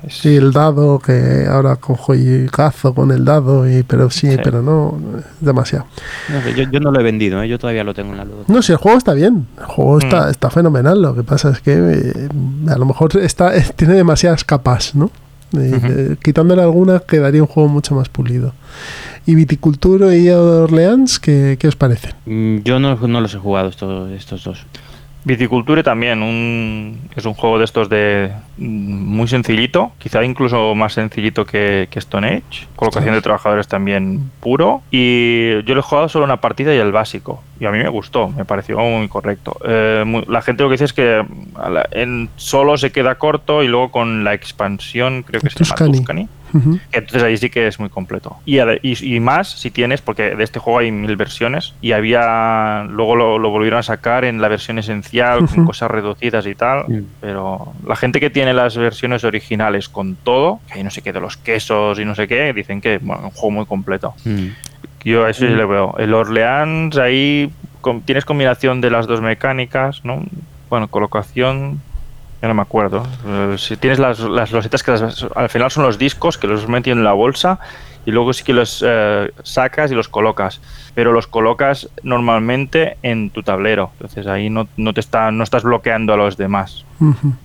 Sí, el dado, que ahora cojo y cazo con el dado, y pero sí, pero no, demasiado. yo, no lo he vendido, ¿eh? yo todavía lo tengo en la luz. No, si el juego está bien, el juego está, mm. está fenomenal, lo que pasa es que eh, a lo mejor está tiene demasiadas capas, ¿no? Eh, quitándole algunas quedaría un juego mucho más pulido. ¿Y Viticultura y Orleans, qué, qué os parece? Mm, yo no, no, los he jugado estos, estos dos. Viticulture también un, es un juego de estos de mm, muy sencillito, quizá incluso más sencillito que, Stone Age. Colocación de trabajadores también puro. Y yo lo he jugado solo una partida y el básico. Y a mí me gustó, me pareció muy correcto. Eh, la gente lo que dice es que en solo se queda corto y luego con la expansión, creo que se llama Tuscany entonces ahí sí que es muy completo. Y, y, más si tienes, porque de este juego hay mil versiones y había, luego lo, volvieron a sacar en la versión esencial con cosas reducidas y tal, pero la gente que tiene las versiones originales con todo, que hay no sé qué de los quesos y no sé qué, dicen que es un juego muy completo. Yo a eso sí le veo. El Orleans ahí tienes combinación de las dos mecánicas, ¿no? Bueno, colocación no me acuerdo. Eh, si tienes las, las losetas que al final son los discos que los metes en la bolsa y luego sí que los eh, sacas y los colocas. Pero los colocas normalmente en tu tablero. Entonces ahí no, no te está, no estás bloqueando a los demás.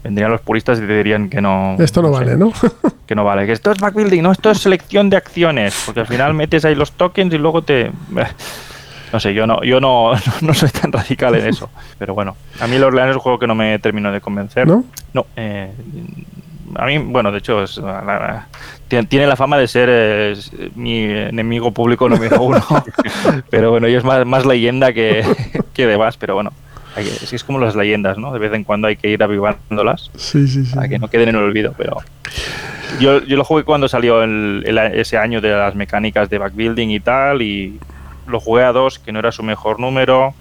Vendrían los puristas y te dirían que no. Esto no, vale, ¿no? que no vale. Que esto es backbuilding, no, esto es selección de acciones. Porque al final metes ahí los tokens y luego te. No sé, yo no, yo no, no soy tan radical en eso. Pero bueno, a mí el Orleans es un juego que no me terminó de convencer. ¿No? No. Eh, a mí, bueno, de hecho, es, tiene la fama de ser mi enemigo público número uno. pero bueno, yo es más, más leyenda que, que demás. Pero bueno, es, es como las leyendas, ¿no? De vez en cuando hay que ir avivándolas sí, sí, sí. para que no queden en el olvido. Pero yo, yo lo jugué cuando salió el, ese año de las mecánicas de backbuilding y tal. Y lo jugué a dos, que no era su mejor número.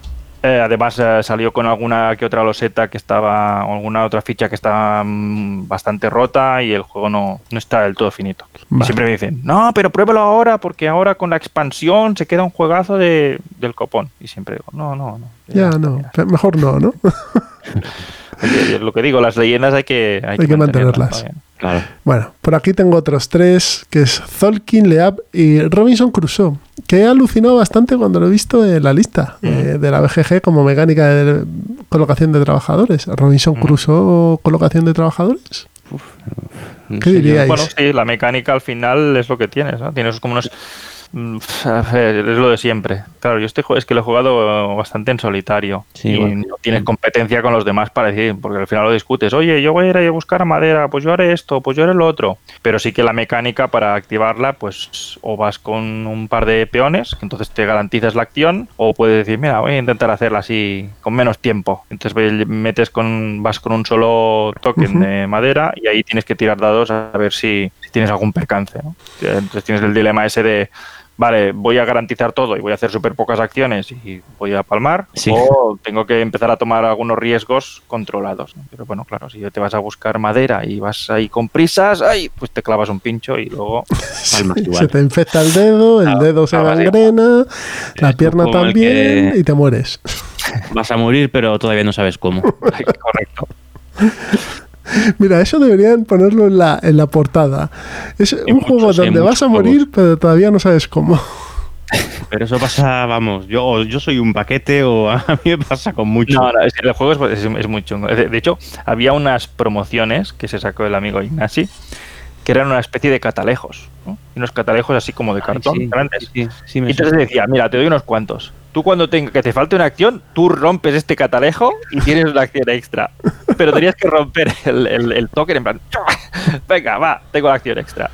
Eh, además eh, salió con alguna que otra loseta que estaba, o alguna otra ficha que estaba mm, bastante rota y el juego no, no está del todo finito. Siempre me dicen, no, pero pruébalo ahora porque ahora con la expansión se queda un juegazo de, del copón. Y siempre digo, no, no, no. Ya, no, mejor no, ¿no? lo que digo, las leyendas hay que, hay, que, mantenerlas. Bueno, por aquí tengo otros tres, que es Zolkin, Leab y Robinson Crusoe, que he alucinado bastante cuando lo he visto en la lista eh, de la BGG como mecánica de colocación de trabajadores. Robinson Crusoe, colocación de trabajadores. ¿Qué diríais? Bueno, sí, la mecánica al final es lo que tienes, ¿no? Tienes como unos Mm, es lo de siempre. Claro, yo este es que lo he jugado bastante en solitario y no tienes competencia con los demás para decir, porque al final lo discutes. Oye, yo voy a ir a buscar madera, pues yo haré esto, pues yo haré lo otro. Pero sí que la mecánica para activarla, pues o vas con un par de peones, que entonces te garantizas la acción, o puedes decir, mira, voy a intentar hacerla así con menos tiempo. Entonces metes con, vas con un solo token de madera y ahí tienes que tirar dados a ver si, si tienes algún percance. Entonces tienes el dilema ese de vale, voy a garantizar todo y voy a hacer súper pocas acciones y voy a palmar, o tengo que empezar a tomar algunos riesgos controlados. Pero bueno, claro, si te vas a buscar madera y vas ahí con prisas, ay, pues te clavas un pincho y luego Se te infecta el dedo, el dedo se gangrena, la pierna también y te mueres. Vas a morir, pero todavía no sabes cómo. Correcto. Mira, eso deberían ponerlo en la, en la portada. Es un juego donde vas a morir, pero todavía no sabes cómo. Pero eso pasa, vamos, yo, yo soy un paquete o a mí me pasa con mucho. No, no, el juego es, es, muy chungo. De, hecho, había unas promociones que se sacó el amigo Ignasi que eran una especie de catalejos, unos catalejos así como de cartón grandes. y entonces decía, mira, te doy unos cuantos. Tú cuando tenga, que te falte una acción, tú rompes este catalejo y tienes una acción extra. Pero tenías que romper el, el, token en plan, venga, va, tengo la acción extra.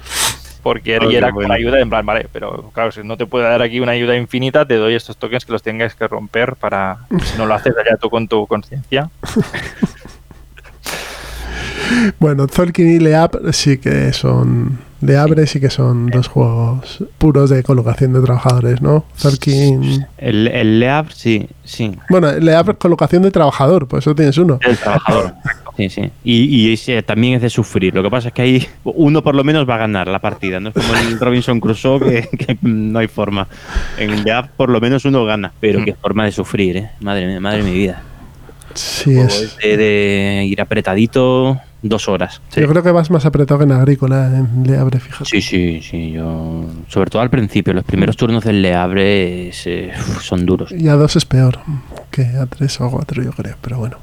Porque era con ayuda en plan, vale, pero claro, si no te puedo dar aquí una ayuda infinita, te doy estos tokens que los tengas que romper para, si no lo haces allá tú con tu conciencia. bueno, Tolkien y Leap sí que son Le Abre sí que son dos juegos puros de colocación de trabajadores, ¿no? Zolkin. El, el Leab, sí, sí. Bueno, Le Abre es colocación de trabajador, pues eso tienes uno. El trabajador. Sí, sí. Y, también es de sufrir. Lo que pasa es que ahí uno por lo menos va a ganar la partida. No es como el Robinson Crusoe que, que no hay forma. En el Leab por lo menos uno gana, pero qué forma de sufrir, ¿eh? Madre mía, madre de mi vida. Sí, es. de, de ir apretadito dos horas. Yo creo que vas más apretado que en Agrícola, en Le Abre, fíjate. Sí, sí, sí. Yo, sobre todo al principio, los primeros turnos del Le Abre es, eh, son duros. Y a dos es peor que a tres o a cuatro, yo creo, pero bueno.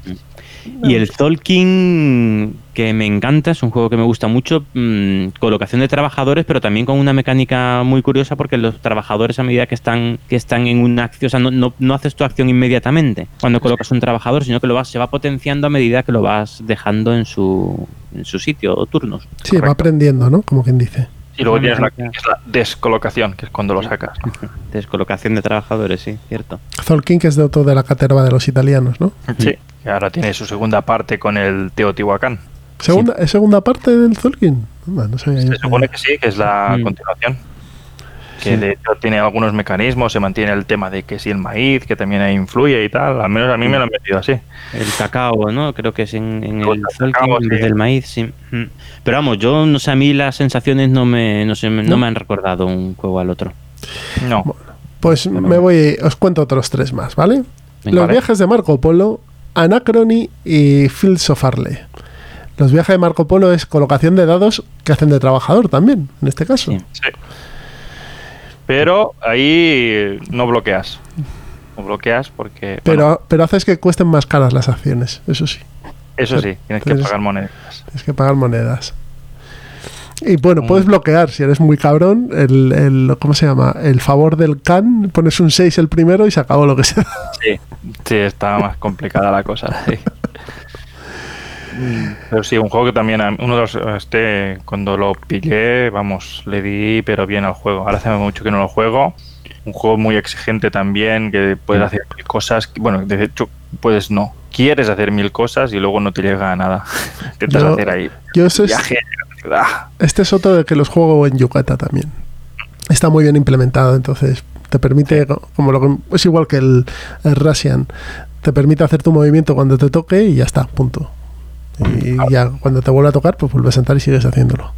Y el Tolkien, que me encanta, es un juego que me gusta mucho, mm, colocación de trabajadores, pero también con una mecánica muy curiosa porque los trabajadores a medida que están, que están en una acción, o sea, no, no, no haces tu acción inmediatamente cuando colocas un trabajador, sino que lo vas, se va potenciando a medida que lo vas dejando en su, en su sitio o turnos. Sí, va aprendiendo, ¿no? Como quien dice. Y luego tienes la, ya. que es la descolocación, que es cuando lo sacas. Descolocación de trabajadores, sí, cierto. Zolkin, que es de otro de la caterva de los italianos, ¿no? Sí. Y ahora tiene su segunda parte con el Teotihuacán. Segunda, ¿Es segunda parte del Zolkin? Bueno, no Se que- supone que sí, que es la Mm. continuación. Que Sí. de hecho tiene algunos mecanismos, se mantiene el tema de que si el maíz, que también ahí influye y tal. Al menos a mí me lo han metido así. El cacao, ¿no? Creo que es en, en O el cacao, maíz, sí. Mm. Pero vamos, yo no sé, a mí las sensaciones no me, no sé, no ¿No? me han recordado un juego al otro. No. Pues me voy, os cuento otros tres más, ¿vale? Venga, Los vale. viajes de Marco Polo, Anacrony y Fields of Arle. Los viajes de Marco Polo es colocación de dados que hacen de trabajador también, en este caso. Sí. Sí. Pero ahí no bloqueas. No bloqueas porque. Pero, bueno, pero haces que cuesten más caras las acciones, eso sí. eso sí, tienes que pagar monedas. Tienes que pagar monedas. Y bueno, Mm. puedes bloquear, si eres muy cabrón, el, el- ¿cómo se llama? El favor del can, pones un 6 el primero y se acabó lo que sea. Sí, sí, está más complicada la cosa. sí. Pero sí, un juego que también, a- uno de los, este, cuando lo pillé, vamos, le di pero bien al juego. Ahora hace mucho que no lo juego. Un juego muy exigente también, que puedes hacer mil cosas. que- Bueno, de hecho, puedes no. Quieres hacer mil cosas y luego no te llega a nada. Intentas Yo- hacer ahí Yo eso viaje a la ciudad. este es otro de que los juego en Yucata también. Está muy bien implementado, entonces te permite, co- como lo que- es igual que el, el Russian, te permite hacer tu movimiento cuando te toque y ya está, punto. Y ya cuando te vuelve a tocar, pues vuelves a sentar y sigues haciéndolo.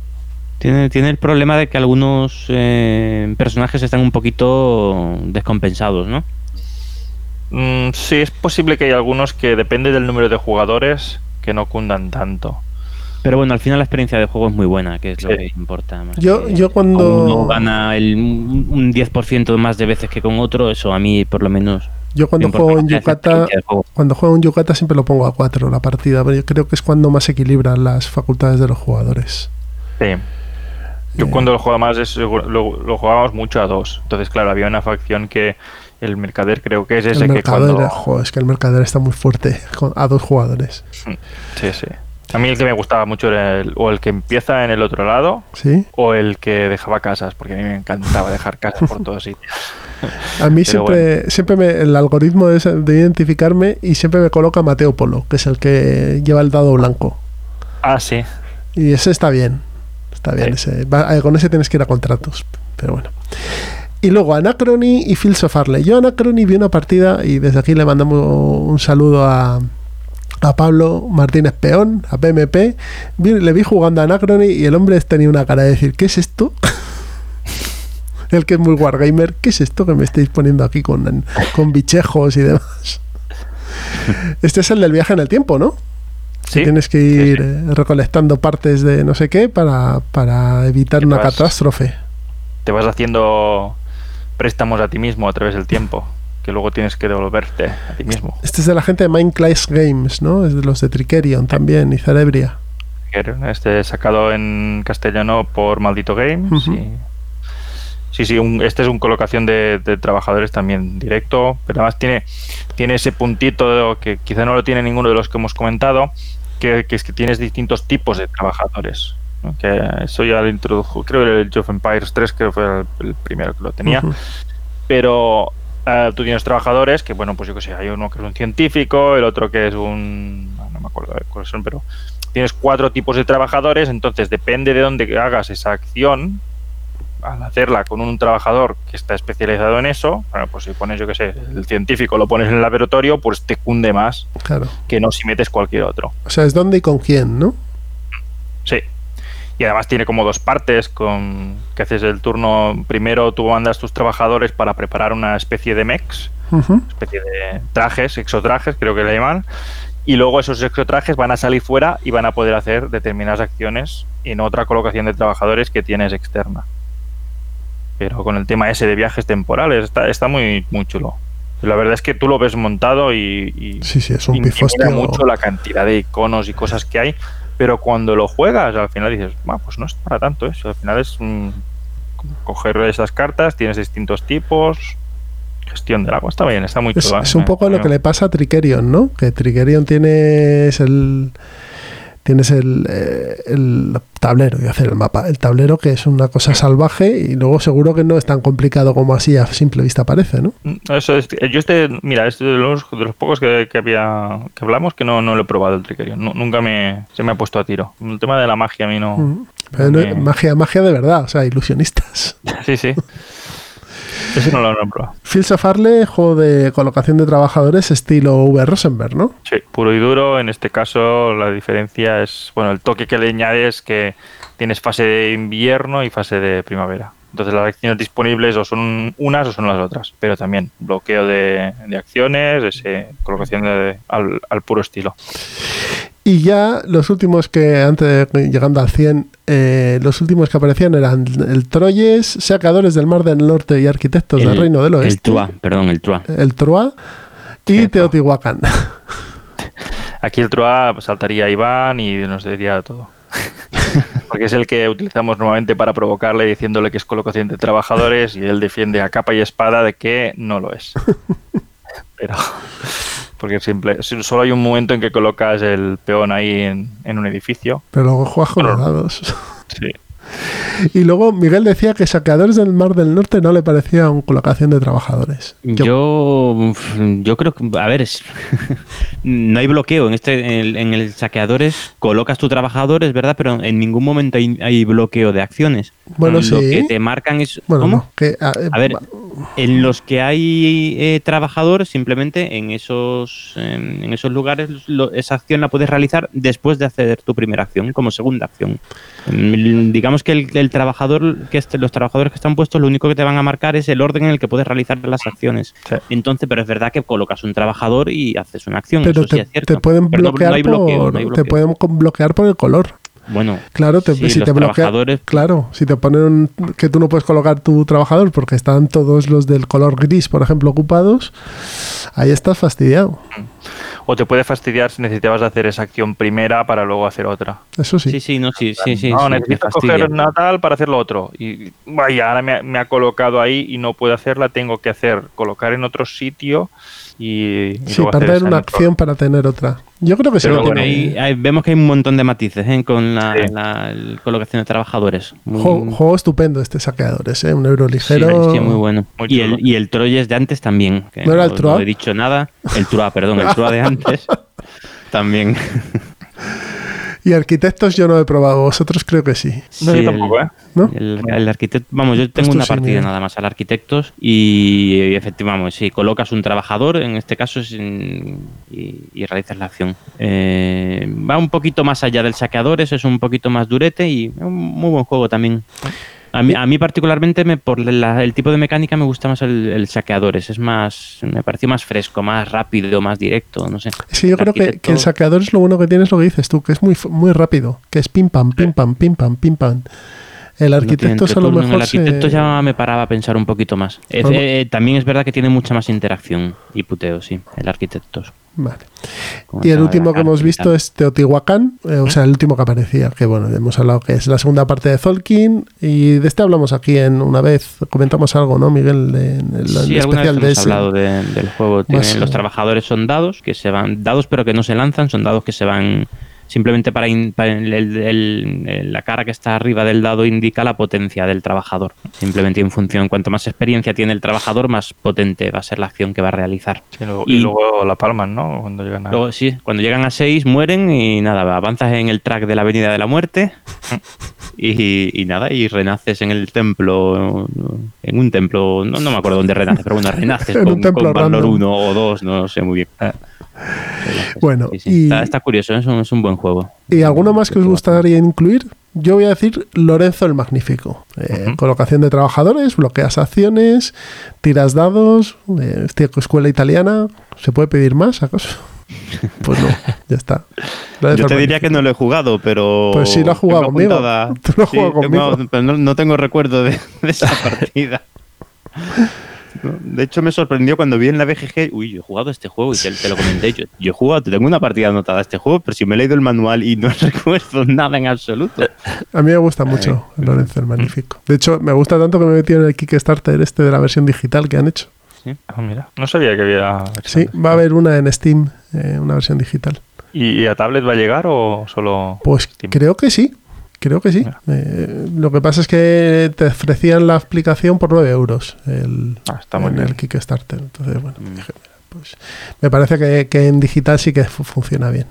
Tiene, tiene el problema de que algunos eh, personajes están un poquito descompensados, ¿no? Mm, sí, es posible que hay algunos que depende del número de jugadores que no cundan tanto. Pero bueno, al final la experiencia de juego es muy buena, que es lo que importa. más Yo- que yo cuando- Uno gana el, un un 10% más de veces que con otro, eso a mí por lo menos... Yo cuando juego en Yucata, cuando juego en Yucata siempre lo pongo a 4 la partida, pero yo creo que es cuando más equilibran las facultades de los jugadores. Sí. Yo Eh. cuando lo jugaba más es- lo, lo jugábamos mucho a dos. Entonces, claro, había una facción que el mercader creo que es ese el que mercader, cuando... jo, es que el mercader está muy fuerte con- a dos jugadores. Sí, sí. A mí el que me gustaba mucho era el, o el que empieza en el otro lado ¿Sí? o el que dejaba casas, porque a mí me encantaba dejar casas por todos sitios. A mí Pero siempre, siempre me, el algoritmo es de identificarme y siempre me coloca Mateo Polo, que es el que lleva el dado blanco. Ah, sí. Y ese está bien. Está bien. Sí. Ese, va- eh, con ese tienes que ir a contratos. Pero bueno. Y luego Anacrony y Fields of Arle. Yo Anacrony vi una partida y desde aquí le mandamos un saludo a, a Pablo Martínez Peón, a PMP. Le vi jugando a Anacrony y el hombre tenía una cara de decir, ¿qué es esto? el que es muy wargamer, ¿qué es esto que me estáis poniendo aquí con, con bichejos y demás? Este es el del viaje en el tiempo, ¿no? Sí. Tienes que ir sí. eh, recolectando partes de no sé qué para, para evitar una vas- catástrofe. Te vas haciendo préstamos a ti mismo a través del tiempo, que luego tienes que devolverte a ti mismo. Este es de la gente de Mindclass Games, ¿no? Es de los de Trickerion también y Cerebria. Este sacado en castellano por Maldito Games. Y- Sí, sí, un- este es un colocación de, de trabajadores también directo, pero además tiene, tiene ese puntito que quizá no lo tiene ninguno de los que hemos comentado, que, que es que tienes distintos tipos de trabajadores. ¿no? Que eso ya lo introdujo, creo que el Age of Empires 3 creo que fue el, el primero que lo tenía pero eh, tú tienes trabajadores que, bueno, pues yo que sé, hay uno que es un científico, el otro que es un. No me acuerdo de cuáles son, pero tienes cuatro tipos de trabajadores, entonces depende de dónde hagas esa acción, al hacerla con un trabajador que está especializado en eso, bueno, pues si pones, yo qué sé, el científico lo pones en el laboratorio, pues te cunde más Claro. que no si metes cualquier otro. O sea, es dónde y con quién, ¿no? Sí. Y además tiene como dos partes, con que haces el turno, primero tú mandas tus trabajadores para preparar una especie de mechs, Ujú. especie de trajes, exotrajes, creo que le llaman. Y luego esos exotrajes van a salir fuera y van a poder hacer determinadas acciones en otra colocación de trabajadores que tienes externa. Pero con el tema ese de viajes temporales está, está muy, muy chulo. La verdad es que tú lo ves montado y, y Sí, sí, es un mucho la cantidad de iconos y cosas que hay. Pero cuando lo juegas, al final dices, "Buah, pues no es para tanto eso. Al final es mm, coger esas cartas, tienes distintos tipos. Gestión del agua, está bien, está muy chulo. ¿eh? es un poco lo que le pasa a Trickerion, ¿no? Que Trickerion tienes el tienes el, eh, el tablero y hacer el mapa. El tablero que es una cosa salvaje y luego seguro que no es tan complicado como así a simple vista parece, ¿no? Mm, Eso es, yo este, mira, este de los, de los pocos que, que había que hablamos que no, no lo he probado el Trickerion. Nu- nunca me, se me ha puesto a tiro. El tema de la magia a mí no. Mm. Pero no- magia, magia de verdad, o sea, ilusionistas. Sí, sí. Eso no lo he probado. Fields of Arle, juego de colocación de trabajadores estilo V. Rosenberg, ¿no? Sí, puro y duro. En este caso, la diferencia es, bueno, el toque que le añades que tienes fase de invierno y fase de primavera. Entonces las acciones disponibles o son unas o son las otras. Pero también bloqueo de, de acciones, ese, colocación de- al, al puro estilo. Y ya los últimos que, antes de llegando al 100, eh, los últimos que aparecían eran el Troyes, Sacadores del Mar del Norte y Arquitectos del Reino del Oeste. El Trua, perdón, el Trua. El Troa y Sí, Teotihuacán. Aquí el Troa saltaría Iván y nos diría todo. Porque es el que utilizamos normalmente para provocarle diciéndole que es colocación de trabajadores y él defiende a capa y espada de que no lo es. Pero porque simple, solo hay un momento en que colocas el peón ahí en, en un edificio. Pero luego juegas con los dados. Sí. Y luego Miguel decía que Saqueadores del Mar del Norte no le parecía una colocación de trabajadores. Yo, yo creo que, a ver, es- no hay bloqueo. En este, en el, en el saqueadores colocas tu trabajador, es verdad, pero en ningún momento hay, hay bloqueo de acciones. Bueno, Lo sí. que te marcan es. Bueno, ¿Cómo? no, que, a, eh, A ver, en los que hay eh, trabajador, simplemente en esos, en, en esos lugares, lo- esa acción la puedes realizar después de hacer tu primera acción, como segunda acción. Mm, Digamos que el, el trabajador, que este- los trabajadores que están puestos, lo único que te van a marcar es el orden en el que puedes realizar las acciones. Sí. Entonces, pero es verdad que colocas un trabajador y haces una acción. pero eso sí te, es cierto. te pueden Pero bloquear no hay bloqueo, por, no hay te pueden bloquear por el color. Bueno, Claro, te, Sí, si los te bloquea, trabajadores- claro, si te ponen un- que tú no puedes colocar tu trabajador porque están todos los del color gris, por ejemplo, ocupados, ahí estás fastidiado. O te puede fastidiar si necesitabas hacer esa acción primera para luego hacer otra. Eso sí. sí, sí, no, sí, sí, sí. no, sí, necesito coger Natal para hacer lo otro. Y vaya, ahora me, ha- me ha colocado ahí y no puedo hacerla, tengo que hacer, colocar en otro sitio y. y Sí, perder una acción para tener otra. Yo creo que sí. Bueno, tiene. ahí- ahí vemos que hay un montón de matices ¿eh? con la, Sí. colocación de trabajadores. Muy- Juego, juego estupendo este saqueadores, ¿eh? un euro sí, ligero. sí, muy bueno. Muy y, el, y el Troyes de antes también. que ¿No era el Troa? he dicho nada. El Troa, perdón, el Troa de antes también. Y arquitectos yo no he probado, vosotros creo que sí. No, Sí, yo tampoco, ¿eh? ¿No? El, el arquitecto, vamos, yo tengo una sí, partida nada más al arquitectos y efectivamente, si colocas un trabajador, en este caso, es en- y, y realizas la acción. Eh, va un poquito más allá del saqueador, eso es un poquito más durete y es un muy buen juego también. A mí, a mí particularmente, me, por la- el tipo de mecánica, me gusta más el, el saqueadores. Es más, me pareció más fresco, más rápido, más directo, no sé. Es que yo El creo que, que el arquitecto- saqueadores lo bueno que tiene es lo que dices tú, que es muy, muy rápido, que es pim pam, pim pam, pim pam, pim pam. El No arquitecto es a lo mejor El arquitecto se- ya me paraba a pensar un poquito más. Es- eh, también es verdad que tiene mucha más interacción y puteo, sí, el arquitecto. Vale. Y el último que hemos visto es Teotihuacán, eh, o sea, el último que aparecía, que bueno, hemos hablado que es la segunda parte de Zolkin, y de este hablamos aquí en una vez, comentamos algo, ¿no, Miguel? De- en el, Sí, el alguna especial vez de hemos ese. hablado de- del juego. Tienen- Más, los trabajadores son dados, que se van, dados pero que no se lanzan, son dados que se van simplemente para, in- para el- el- el- la cara que está arriba del dado indica la potencia del trabajador. Simplemente en función, cuanto más experiencia tiene el trabajador, más potente va a ser la acción que va a realizar. Sí, luego- Y- y, luego la palman, ¿no? Cuando llegan a... Luego sí, cuando llegan a 6 mueren y nada, avanzas en el track de la Avenida de la Muerte y, y nada, y renaces en el templo, en un templo, no, no me acuerdo dónde renaces, pero bueno, renaces En con, con Valor random. 1 o 2, no sé muy bien. Bueno, Sí, sí, y- está, está curioso, es un, es un buen juego. ¿Y alguno más que os gustaría incluir? Yo voy a decir Lorenzo el Magnífico. Eh, Colocación de trabajadores, bloqueas acciones, tiras dados, eh, escuela italiana. ¿Se puede pedir más acaso? Pues no, ya está. Lorenzo Yo te diría que no lo he jugado, pero. Pues sí lo has jugado conmigo. apuntada- Tú lo has Sí, jugado tengo- conmigo. pero no, no tengo recuerdo de, de esa partida. De hecho, me sorprendió cuando vi en la BGG. Uy, yo he jugado este juego y te, te lo comenté. Yo, yo he jugado, tengo una partida anotada a este juego, pero si me he leído el manual y no recuerdo nada en absoluto. A mí me gusta mucho Lorenzo el Magnífico. De hecho, me gusta tanto que me he metido en el Kickstarter este de la versión digital que han hecho. Ah, mira, no sabía que había... Sí, va a haber una en Steam, eh, una versión digital. ¿Y, y a tablet va a llegar o solo...? Pues Steam? creo que sí. Creo que sí. Eh, lo que pasa es que te ofrecían la aplicación por 9 euros el, Ah, está muy en bien. el Kickstarter. Entonces, bueno, Mm. dije, mira, pues me parece que, que en digital sí que fu- funciona bien.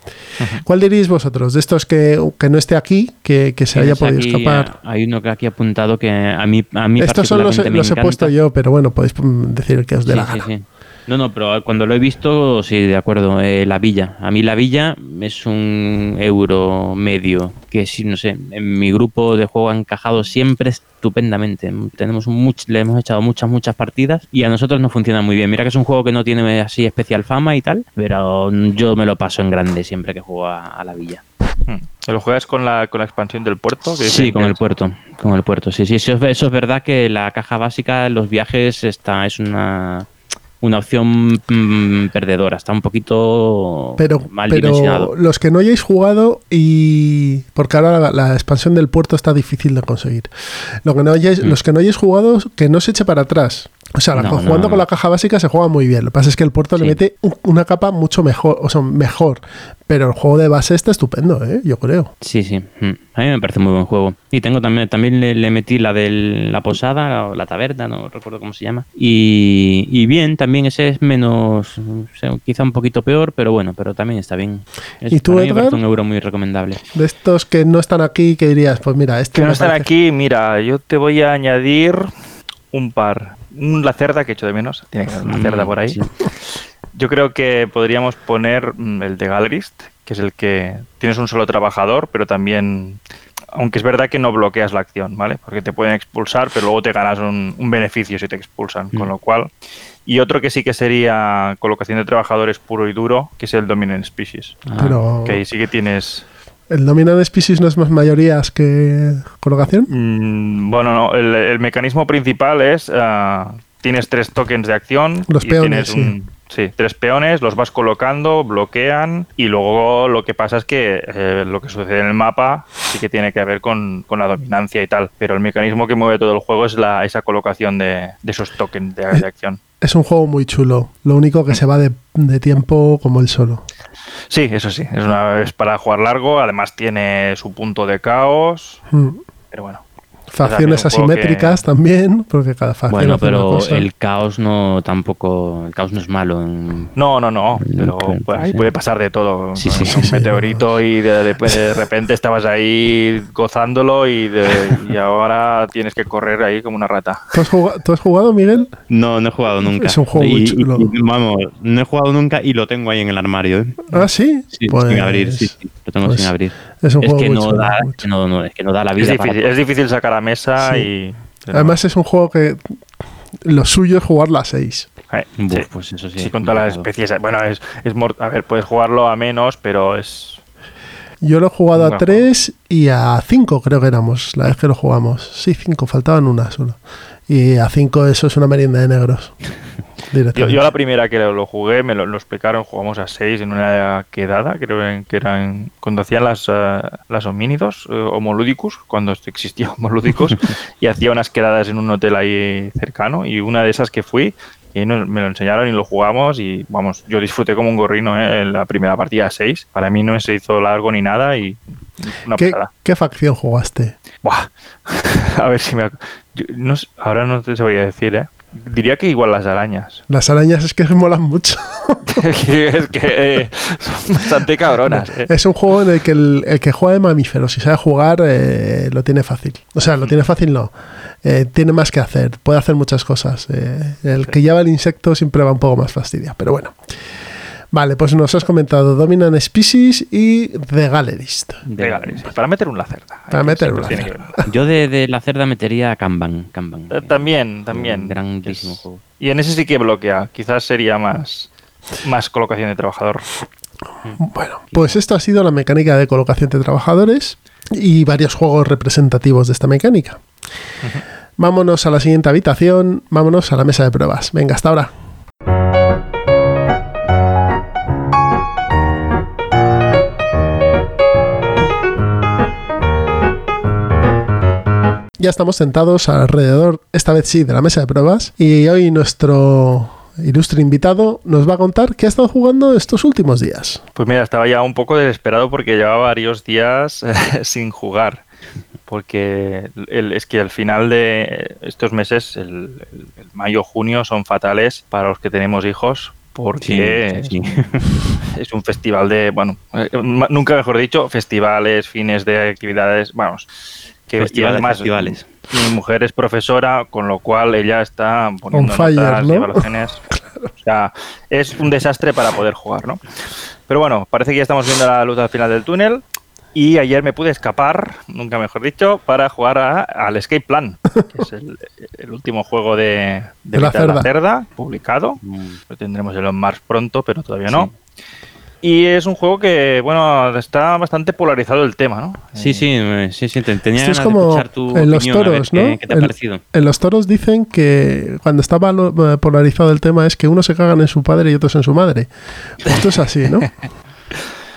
¿Cuál diréis vosotros? De estos que, que no esté aquí, que, que se haya podido aquí, escapar. eh, Hay uno que aquí apuntado que a mí, a mí Estos son los, los he puesto yo, pero bueno, podéis mm, decir que os dé Sí, la sí, gana. sí. No, no, pero cuando lo he visto, sí, de acuerdo. eh, la villa. A mí la villa es un euro medio que, sí, no sé, en mi grupo de juego ha encajado siempre estupendamente. Tenemos un much- le hemos echado muchas, muchas partidas y a nosotros nos funciona muy bien. Mira que es un juego que no tiene así especial fama y tal, pero yo me lo paso en grande siempre que juego a, a la villa. Hmm. ¿Lo juegas con la, con la expansión del puerto? Que Sí, con el puerto, con el puerto. Sí, sí, eso es, eso es verdad que la caja básica, los viajes, está, es una, una opción mm, perdedora. Está un poquito Pero, mal dimensionado. pero los que no hayáis jugado y porque ahora la, la expansión del puerto está difícil de conseguir. Lo que no hayáis, Mm. Los que no hayáis jugado, que no se eche para atrás. O sea, la- No, jugando no, con la caja básica se juega muy bien. Lo que pasa es que el puerto le mete un- una capa mucho mejor, o sea, mejor. Pero el juego de base está estupendo, ¿eh? yo creo. Sí, sí. mm. A mí me parece muy buen juego. Y tengo también, también le, le metí la de la posada, o la taberna, no recuerdo cómo se llama. Y, y bien, también ese es menos, o sea, quizá un poquito peor, pero bueno, pero también está bien. Es, ¿Y tú, para mí me Edgar? parece un euro muy recomendable. De estos que no están aquí, que dirías, pues mira, este Que no están parece- aquí, mira, yo te voy a añadir un par. Un, la cerda que echo de menos. Tiene que haber una cerda por ahí. sí. Yo creo que podríamos poner mm, el de Gallerist, que es el que tienes un solo trabajador, pero también, aunque es verdad que no bloqueas la acción, ¿vale? Porque te pueden expulsar, pero luego te ganas un, un beneficio si te expulsan, con Mm. lo cual... Y otro que sí que sería colocación de trabajadores puro y duro, que es el Dominant Species. Ah, Pero Que ahí sí que tienes... el Dominant Species no es más mayorías que colocación. Mm, bueno, no, el, el mecanismo principal es, ah, tienes tres tokens de acción. Los y peones, tienes un- sí, tres peones, los vas colocando, bloquean y luego lo que pasa es que eh, lo que sucede en el mapa sí que tiene que ver con, con la dominancia y tal, pero el mecanismo que mueve todo el juego es la, esa colocación de, de esos tokens de, de acción. Es un juego muy chulo. Lo único que se va de, de tiempo como el solo. Sí, eso sí, es, una, es para jugar largo, además tiene su punto de caos, Mm. pero bueno. Facciones asimétricas también, porque cada facción Bueno, hace una pero cosa. el caos no tampoco, el caos no es malo. en- No, no, no, pero pues, puede pasar de todo. Sí, sí, un sí, sí. meteorito y de, de- de repente estabas ahí gozándolo y, de- y ahora tienes que correr ahí como una rata. ¿Tú, has jugado, tú has jugado, Miguel? No, no he jugado nunca. Es un juego muy Y- chulo. y- vamos, no he jugado nunca y lo tengo ahí en el armario. ¿eh? Ah, sí. Sí, Pues sin abrir, sí, sí, lo tengo pues sin abrir. Es un Es juego que, no da, es que no, no, es que no da la vida difícil, es difícil sacar a mesa Sí. y... pero- Además es un juego que lo suyo es jugarlo a 6. eh, sí. pues eso sí. Sí, con todas las especies. Bueno, es, es a ver, puedes jugarlo a menos, pero es... Yo lo he jugado a Buen 3 y a 5 creo que éramos, la vez que lo jugamos. Sí, 5, faltaban una solo. Y a 5 eso es una merienda de negros. Yo, la primera que lo, jugué, me lo, lo explicaron, jugamos a 6 en una quedada, creo que eran cuando hacían las, eh, las homínidos, eh, homoludicus, cuando existía homoludicus, y hacía unas quedadas en un hotel ahí cercano, y una de esas que fui, Y me lo enseñaron y lo jugamos y vamos, yo disfruté como un gorrino ¿eh? en la primera partida 6. Para mí no se hizo largo ni nada y una ¿Qué, pasada. ¿Qué facción jugaste? Buah. A ver si me... yo no ahora no te voy a decir, ¿eh? Diría que igual las arañas. Las arañas es que molan mucho. es que eh, son bastante cabronas. ¿eh? Es un juego en el que el, el que juega de mamíferos, si sabe jugar, eh, lo tiene fácil. O sea, lo tiene fácil no. Eh, tiene más que hacer, puede hacer muchas cosas. Eh, el que lleva el insecto siempre va un poco más fastidia, pero bueno. Vale, pues nos has comentado Dominant Species y The Gallerist. Venga, para meter un lacerda. Para meter un lacerda. Yo de, de la cerda metería Kanban. Kanban. Eh, También, también. Un grandísimo Es- juego. Y en ese sí que bloquea. Quizás sería más, más colocación de trabajador. Bueno, pues esto ha sido la mecánica de colocación de trabajadores y varios juegos representativos de esta mecánica. Vámonos a la siguiente habitación, vámonos a la mesa de pruebas. Venga, hasta ahora. Ya estamos sentados alrededor, esta vez sí, de la mesa de pruebas. Y hoy nuestro ilustre invitado nos va a contar qué ha estado jugando estos últimos días. Pues mira, estaba ya un poco desesperado porque llevaba varios días eh, sin jugar. Porque el- es que al final de estos meses, el, el- el mayo, junio, son fatales para los que tenemos hijos. Porque Sí, sí, es un festival de, bueno, eh, nunca mejor dicho, festivales, fines de actividades, vamos. Que, y Festivales, además, festivales. Mi mujer es profesora, con lo cual ella está poniendo On fire, notas y ¿no? evaluaciones. O sea, es un desastre para poder jugar, ¿no? Pero bueno, parece que ya estamos viendo la luz al final del túnel. Y ayer me pude escapar, nunca mejor dicho, para jugar a- al Escape Plan, que es el, el último juego de, De la Mitad de Cerda. Cerda, publicado. Mm. Lo tendremos el Mars pronto, pero todavía no. Y es un juego que, bueno, está bastante polarizado el tema, ¿no? Sí, sí, sí, sí, te- tenía Esto es como escuchar tu en los opinión, toros, ¿no? ¿Qué te ha El- parecido? En los toros dicen que cuando está eh, polarizado el tema es que unos se cagan en su padre y otros en su madre. Esto es así, ¿no?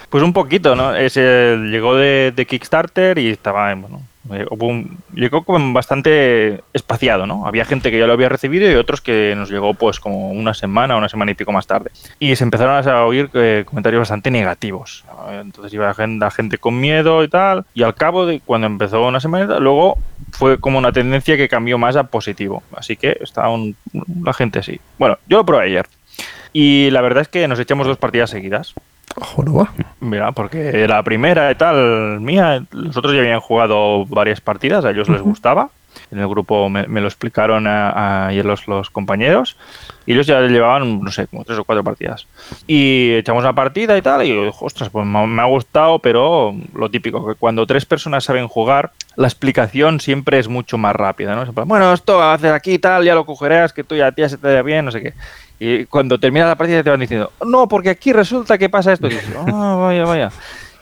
Pues un poquito, ¿no? Es el- llegó de, de Kickstarter y estaba, bueno, eh, hubo un- llegó como bastante espaciado, ¿no? Había gente que ya lo había recibido y otros que nos llegó pues como una semana, una semana y pico más tarde. Y se empezaron a oír eh, comentarios bastante negativos. Entonces iba la gente, la gente con miedo y tal. Y al cabo de cuando empezó una semana, luego fue como una tendencia que cambió más a positivo. Así que estaba un- la gente así. Bueno, yo lo probé ayer. Y la verdad es que nos echamos dos partidas seguidas. Va. Mira, porque la primera y tal, mía, los otros ya habían jugado varias partidas, a ellos les gustaba. En el grupo me, me lo explicaron ayer los, los compañeros. Y ellos ya llevaban, no sé, como tres o cuatro partidas. Y echamos una partida y tal, y yo, ostras, pues me ha- gustado, pero lo típico, que cuando tres personas saben jugar, la explicación siempre es mucho más rápida, ¿no? Bueno, esto hacer aquí y tal, ya lo cogerás, que tú ya, ya se te da bien, no sé qué. Y cuando termina la partida te van diciendo, no, porque aquí resulta que pasa esto. Y dices, ah, vaya, vaya.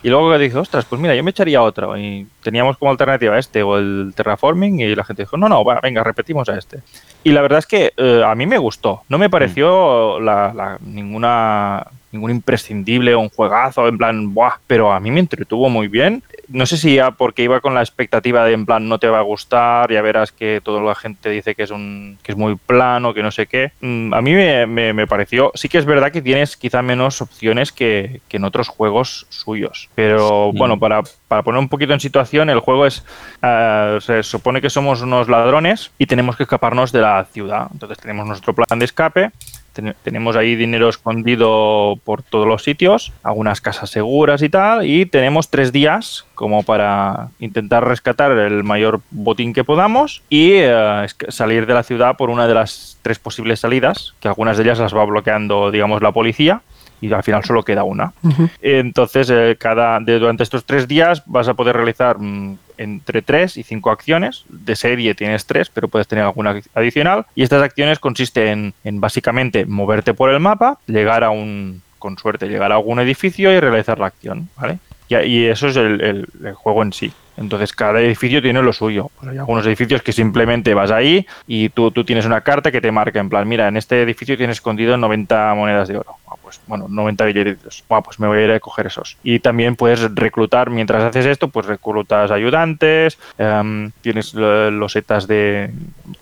Y luego que dices, ostras, pues mira, yo me echaría otra. Y teníamos como alternativa este o el terraforming y la gente dijo, no, no, va, venga, repetimos a este. Y la verdad es que eh, a mí me gustó. No me pareció la, la- ninguna ningún imprescindible o un juegazo en plan, buah, pero a mí me entretuvo muy bien. No sé si ya porque iba con la expectativa de en plan no te va a gustar, ya verás que toda la gente dice que es un que es muy plano, que no sé qué. Mm, A mí me, me- me pareció, sí que es verdad que tienes quizá menos opciones que, que en otros juegos suyos. Pero Sí. bueno, para, para poner un poquito en situación, el juego es, ah, se supone que somos unos ladrones y tenemos que escaparnos de la ciudad. Entonces tenemos nuestro plan de escape ten- tenemos ahí dinero escondido por todos los sitios, algunas casas seguras y tal, y tenemos tres días como para intentar rescatar el mayor botín que podamos y eh, salir de la ciudad por una de las tres posibles salidas, que algunas de ellas las va bloqueando, digamos, la policía. Y al final solo queda una. Entonces, eh, cada, de- durante estos tres días vas a poder realizar mm, entre tres y cinco acciones. De serie tienes tres, pero puedes tener alguna adicional. Y estas acciones consisten en, en básicamente moverte por el mapa, llegar a un, con suerte, llegar a algún edificio y realizar la acción, ¿vale? Y, y eso es el, juego en sí. Entonces cada edificio tiene lo suyo. Hay algunos edificios que simplemente vas ahí y tú, tú tienes una carta que te marca en plan, mira, en este edificio tienes escondido 90 monedas de oro. Pues bueno, 90 billetitos. Bueno, pues me voy a ir a coger esos. Y también puedes reclutar, mientras haces esto, pues reclutas ayudantes, em, tienes los setas de...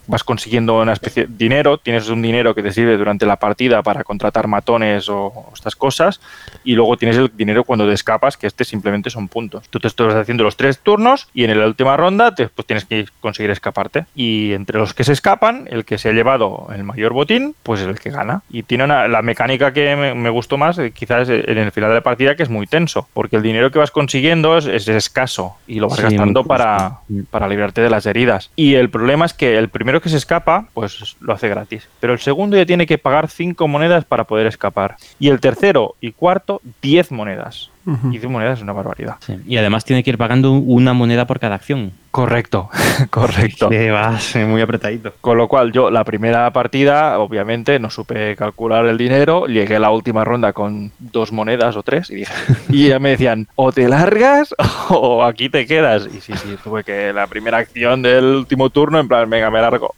vas consiguiendo una especie de dinero, tienes un dinero que te sirve durante la partida para contratar matones o, estas cosas, y luego tienes el dinero cuando te escapas, que este simplemente son puntos. Tú te estás haciendo los tres turnos y en la última ronda te, pues tienes que conseguir escaparte. Y entre los que se escapan, el que se ha llevado el mayor botín, pues es el que gana. Y tiene una, la mecánica que me, gustó más, eh, quizás en el final de la partida, que es muy tenso, porque el dinero que vas consiguiendo es, escaso y lo vas gastando para, para librarte de las heridas. Y el problema es que el primero que se escapa, pues lo hace gratis. Pero el segundo ya tiene que pagar 5 monedas para poder escapar. Y el tercero y cuarto, 10 monedas. Y 10 monedas es una barbaridad. Y además tiene que ir pagando una moneda por cada acción. Correcto, correcto. Sí, vas muy apretadito. Con lo cual yo la primera partida, obviamente, no supe calcular el dinero, llegué a la última ronda con dos monedas o tres y, dije, y ya me decían, o te largas o aquí te quedas. Y sí, sí, tuve que la primera acción del último turno, en plan, venga, me largo.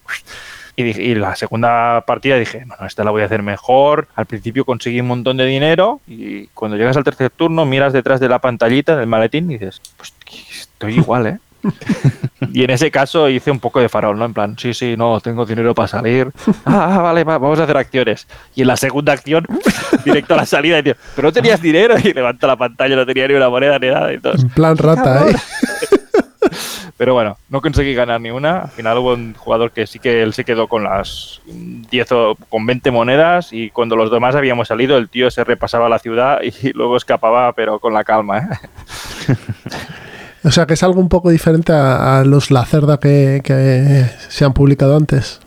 Y, la segunda partida dije, bueno, esta la voy a hacer mejor. Al principio conseguí un montón de dinero y cuando llegas al tercer turno miras detrás de la pantallita del maletín y dices, pues estoy igual, ¿eh? y en ese caso hice un poco de farol, ¿no? En plan, sí, sí, no, tengo dinero para salir. Ah, ah vale, vamos a hacer acciones. Y en la segunda acción, directo a la salida, y digo, pero no tenías dinero. Y levanto la pantalla, no tenía ni una moneda ni nada. Y todo. En plan rata, ¿eh? Pero bueno, no conseguí ganar ni una. Al final hubo un jugador que sí que él se quedó con las 10 o con 20 monedas y cuando los demás habíamos salido el tío se repasaba la ciudad y luego escapaba pero con la calma. ¿eh? o sea que es algo un poco diferente a, los La Cerda que, que se han publicado antes.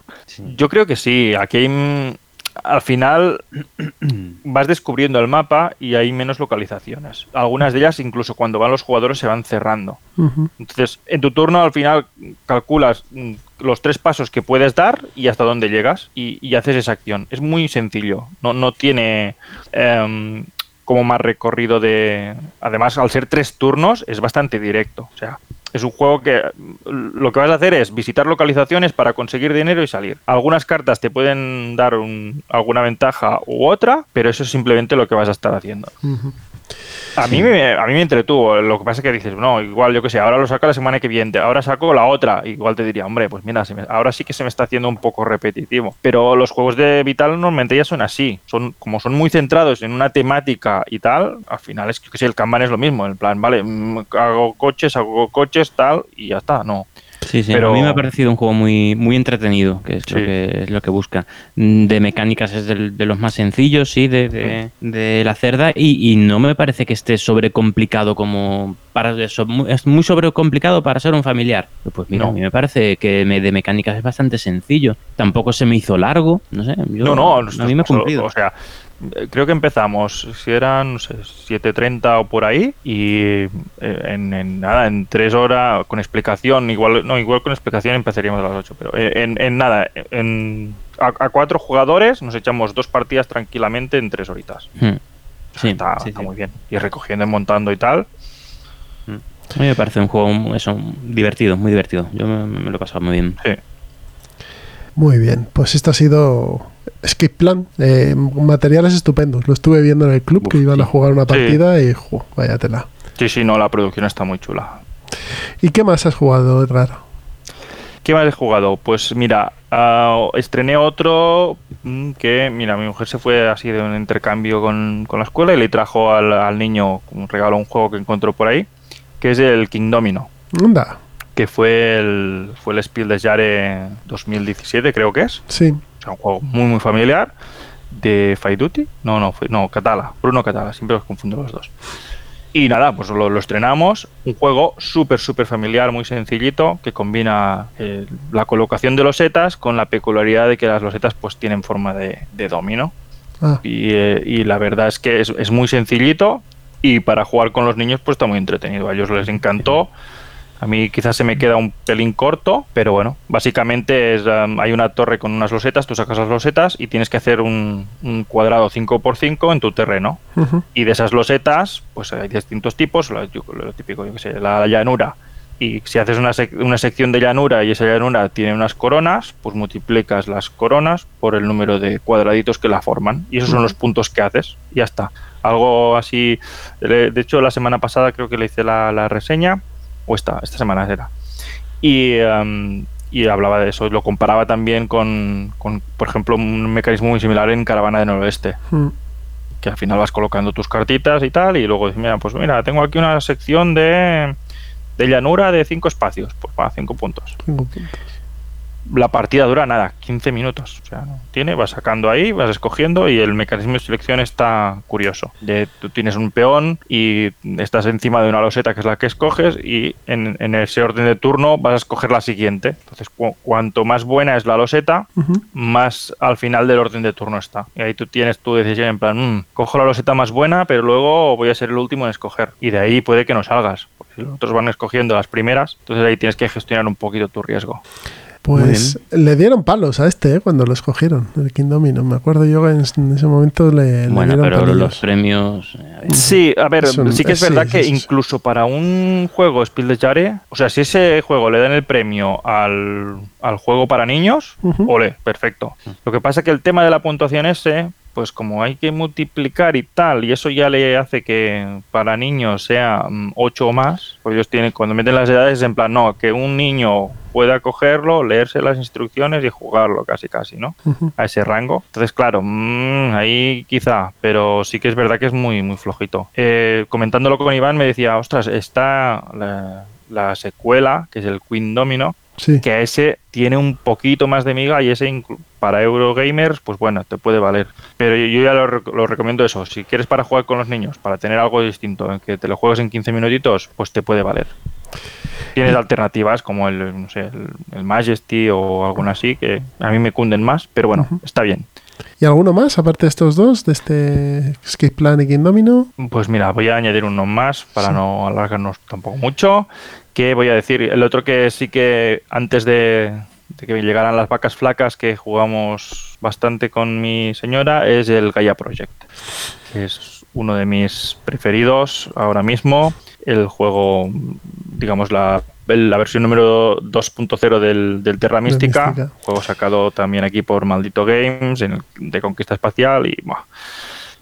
Yo creo que sí. Aquí hay al final vas descubriendo el mapa y hay menos localizaciones. Algunas de ellas, incluso cuando van los jugadores, se van cerrando. Entonces, en tu turno, al final, calculas mm, los tres pasos que puedes dar y hasta dónde llegas y, haces esa acción. Es muy sencillo. No, no tiene em, como más recorrido de... Además, al ser tres turnos, es bastante directo. O sea, es un juego que lo que vas a hacer es visitar localizaciones para conseguir dinero y salir. Algunas cartas te pueden dar alguna ventaja u otra, pero eso es simplemente lo que vas a estar haciendo. A, mí me, a mí me entretuvo. Lo que pasa es que dices, no, igual yo que sé, ahora lo saco la semana que viene, ahora saco la otra. Igual te diría, hombre, pues mira, ahora sí que se me está haciendo un poco repetitivo. Pero los juegos de Vital normalmente ya son así. Son, como son muy centrados en una temática y tal, al final es que el Kanban es lo mismo. En plan, vale, mm, hago coches, hago coches, tal, y ya está, no. Sí, sí, pero... a mí me ha parecido un juego muy, muy entretenido, que es, lo, que, es lo que busca. De mecánicas es de, los más sencillos, sí, de, de, la cerda, y, no me parece que esté sobrecomplicado como para eso. Es muy sobrecomplicado para ser un familiar. Pues mira, a mí me parece que de mecánicas es bastante sencillo. Tampoco se me hizo largo, no sé. no, no, a mí me ha cumplido. O sea, creo que empezamos, si eran, no sé, 7.30 o por ahí, y eh, en, nada, en tres horas, con explicación, igual, no, igual con explicación empezaríamos a las 8, pero eh, en, nada, en, a, cuatro jugadores nos echamos dos partidas tranquilamente en tres horitas. Hmm. Sí, está, muy bien. Y recogiendo y montando y tal. Hmm. A mí me parece un juego eso, divertido, muy divertido. Yo me, lo he pasado muy bien. Sí. Muy bien, pues esto ha sido Escape Plan, eh, materiales estupendos. Lo estuve viendo en el club que iban a jugar una partida y jo, vaya tela. Sí, sí, no, la producción está muy chula. ¿Y qué más has jugado, Edgar? ¿Qué más he jugado? Pues mira, uh, estrené otro mm, que, mira, mi mujer se fue así de un intercambio con, la escuela y le trajo al, niño un regalo, un juego que encontró por ahí, que es el King Domino. Anda. Que fue el, fue el Spiel des Jahres 2017, creo que es. Sí un juego muy, muy familiar de Fight Duty. No, no, no, Catala. Bruno Catala, siempre los confundo los dos. Y nada, pues lo, estrenamos. Un juego súper, súper familiar, muy sencillito, que combina eh, la colocación de losetas con la peculiaridad de que las losetas pues tienen forma de, de domino. Ah. Eh, y, la verdad es que es, es, muy sencillito y para jugar con los niños pues está muy entretenido. A ellos les encantó. A mí quizás se me queda un pelín corto, pero bueno, básicamente es, um, hay una torre con unas losetas, tú sacas las losetas y tienes que hacer un, cuadrado 5x5 en tu terreno. Y de esas losetas, pues hay distintos tipos, lo, típico, yo que sé, la llanura y si haces una, una, sección de llanura y esa llanura tiene unas coronas, pues multiplicas las coronas por el número de cuadraditos que la forman. Y esos son los puntos que haces. Y ya está. Algo así. De hecho, la semana pasada creo que le hice la, reseña. O esta, esta semana era. Y, em, y hablaba de eso. Y lo comparaba también con, con, por ejemplo, un mecanismo muy similar en Caravana de Noroeste. Mm. Que al final vas colocando tus cartitas y tal. Y luego dices, mira, pues mira, tengo aquí una sección de de llanura de 5 espacios, pues 5 puntos. puntos la partida dura nada, 15 minutos. O sea, tiene, vas sacando ahí, vas escogiendo y el mecanismo de selección está curioso. De, tú tienes un peón y estás encima de una loseta que es la que escoges y en, ese orden de turno vas a escoger la siguiente. Entonces, cuanto más buena es la loseta, más al final del orden de turno está. Y ahí tú tienes tu decisión en plan, mm, cojo la loseta más buena, pero luego voy a ser el último en escoger. Y de ahí puede que no salgas, porque los otros van escogiendo las primeras, entonces ahí tienes que gestionar un poquito tu riesgo. Pues le dieron palos a este ¿eh? cuando lo escogieron, el King Domino. Me acuerdo yo que en, ese momento le, bueno, le dieron pero los premios. Eh, sí, a ver, sí que es verdad que incluso para un juego Spiel de Jare, o sea, si ese juego le dan el premio al, al juego para niños, ole, perfecto. Lo que pasa es que el tema de la puntuación ese, pues como hay que multiplicar y tal, y eso ya le hace que para niños sea 8 mm, o más, pues ellos tienen, cuando meten las edades, en plan, no, que un niño pueda cogerlo, leerse las instrucciones y jugarlo casi casi, ¿no? A ese rango. Entonces, claro, mm, ahí quizá, pero sí que es verdad que es muy, muy flojito. Eh, comentándolo con Iván me decía, ostras, está la, la secuela, que es el Queen Domino, que ese tiene un poquito más de miga y ese para Eurogamers, pues bueno, te puede valer. Pero yo ya lo, recomiendo eso. Si quieres para jugar con los niños, para tener algo distinto, en que te lo juegues en 15 minutitos, pues te puede valer. Tienes alternativas como el, no sé, el, Majesty o alguna así, que a mí me cunden más, pero bueno, está bien. ¿Y alguno más, aparte de estos dos, de este Escape Plan y King Domino? Pues mira, voy a añadir uno más para no alargarnos tampoco mucho. ¿Qué voy a decir? El otro que sí que antes de, que llegaran las vacas flacas que jugamos bastante con mi señora es el Gaia Project, que es uno de mis preferidos ahora mismo. El juego, digamos, la, la versión número 2.0 del, del, Terra Mística, juego sacado también aquí por Maldito Games de conquista espacial y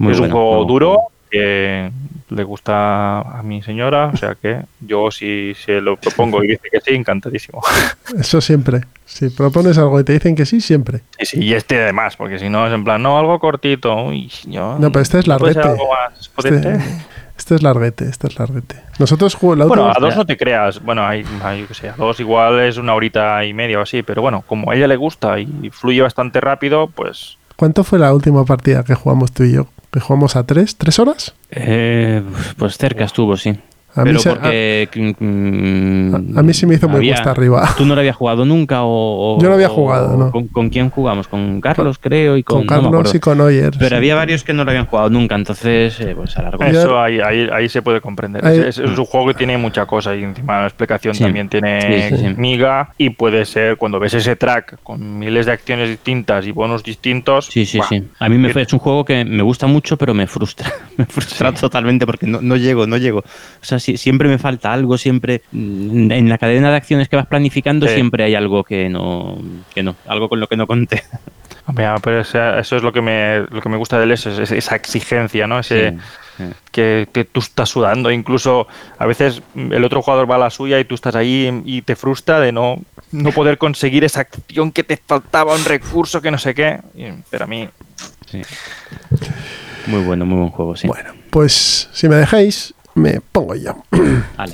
es un juego duro que le gusta a mi señora, o sea que yo si se lo propongo y dice que sí, encantadísimo. Eso siempre. Si propones algo y te dicen que sí, siempre. Sí, sí, y este además, porque si no es en plan, no, algo cortito. Uy, no, pero este es larguete. Este, este, es larguete, este es larguete. Nosotros jugamos Bueno, a dos no te creas. Bueno, hay, hay que sé, a dos igual es una horita y media o así, pero bueno, como a ella le gusta y fluye bastante rápido, pues... ¿Cuánto fue la última partida que jugamos tú y yo? ¿Que jugamos a tres? ¿Tres horas? Eh, pues cerca estuvo, sí. A pero mí porque. Mm, a, mí sí me hizo muy cuesta arriba. ¿Tú no lo habías jugado nunca? O, Yo no había jugado, ¿no? Con, quién jugamos? Con Carlos, creo. y Con, Carlos y con Oyer. Pero había varios que no lo habían jugado nunca, entonces, eh, pues alargó. Eso ahí, ahí, ahí, se puede comprender. Es, un juego que tiene mucha cosa y encima la explicación también tiene miga y puede ser cuando ves ese track con miles de acciones distintas y bonos distintos. Sí, sí, sí. A mí me, es un juego que me gusta mucho, pero me frustra. me frustra totalmente porque no, no llego, no llego. O sea, siempre me falta algo, siempre mm, en la cadena de acciones que vas planificando siempre hay algo que no, que no, algo con lo que no conté. pero eso es lo que me, lo que me gusta de él, es, esa exigencia, ¿no? Ese, Que, tú estás sudando, incluso a veces el otro jugador va a la suya y tú estás ahí y te frustra de no, no poder conseguir esa acción que te faltaba, un recurso que no sé qué. pero a mí... Muy bueno, muy buen juego, sí. Bueno, pues si me dejáis, me pongo yo.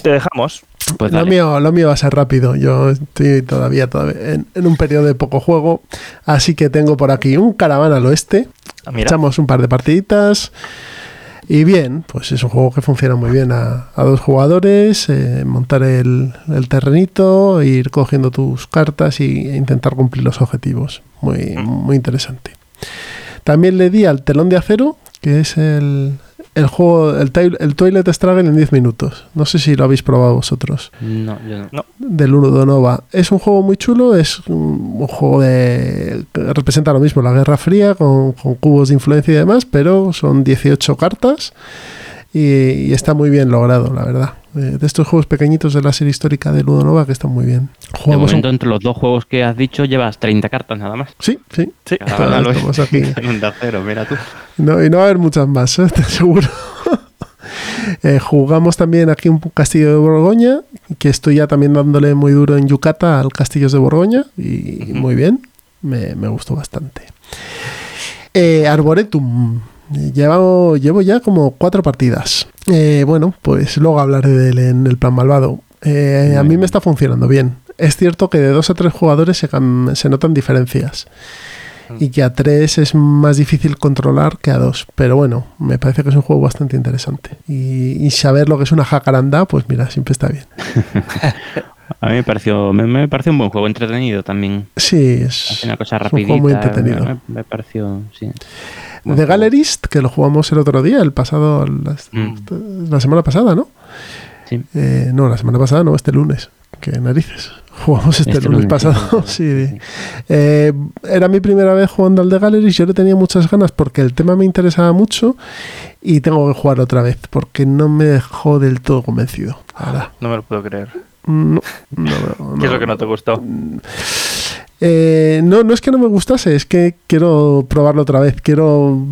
Te dejamos. Pues lo, mío, lo mío va a ser rápido. Yo estoy todavía, en, un periodo de poco juego. Así que tengo por aquí un caravana al oeste. Ah, Echamos un par de partiditas. Y bien, pues es un juego que funciona muy bien a, dos jugadores. Eh, montar el, el, terrenito, ir cogiendo tus cartas e intentar cumplir los objetivos. Muy, mm. muy interesante. También le di al telón de acero, que es el, el juego, el, el Toilet Struggle en 10 minutos. No sé si lo habéis probado vosotros. No, yo no. Del Uno Nova. Es un juego muy chulo, es un, juego de. representa lo mismo, la Guerra Fría, con, cubos de influencia y demás, pero son 18 cartas y, está muy bien logrado, la verdad. De estos juegos pequeñitos de la serie histórica de Ludonova que están muy bien. De Jugamos momento, un- entre los dos juegos que has dicho, llevas 30 cartas nada más. Sí, sí. Sí. Cada lo es. Aquí. Cero, mira tú. No, y no va a haber muchas más, ¿eh? Te seguro. Eh, jugamos también aquí un castillo de Borgoña, que estoy ya también dándole muy duro en Yucata al castillo de Borgoña, y muy bien, me, me gustó bastante. Eh, Arboretum, llevo, llevo ya como cuatro partidas. Eh, bueno, pues luego hablaré de él en el plan malvado. Eh, a mí me está funcionando bien. Es cierto que de dos a tres jugadores se, se notan diferencias y que a tres es más difícil controlar que a dos. Pero bueno, me parece que es un juego bastante interesante. Y, y saber lo que es una jacaranda, pues mira, siempre está bien. A mí me pareció, me, me pareció un buen juego, entretenido también. Sí, es, una cosa es un rapidita. juego muy entretenido. Me, me pareció, sí. The. Gallerist, que lo jugamos el otro día, el pasado, la, Mm. la semana pasada, ¿no? Sí. Eh, no, la semana pasada, no, este lunes. Qué narices. Jugamos este, Este lunes, lunes, pasado. sí. Eh, era mi primera vez jugando al The Galleries. Yo le tenía muchas ganas porque el tema me interesaba mucho y tengo que jugar otra vez porque no me dejó del todo convencido. verdad. No me lo puedo creer. No, no, no, ¿Qué es lo no. que no te gustó? Eh, no, no es que no me gustase, es que quiero probarlo otra vez. Quiero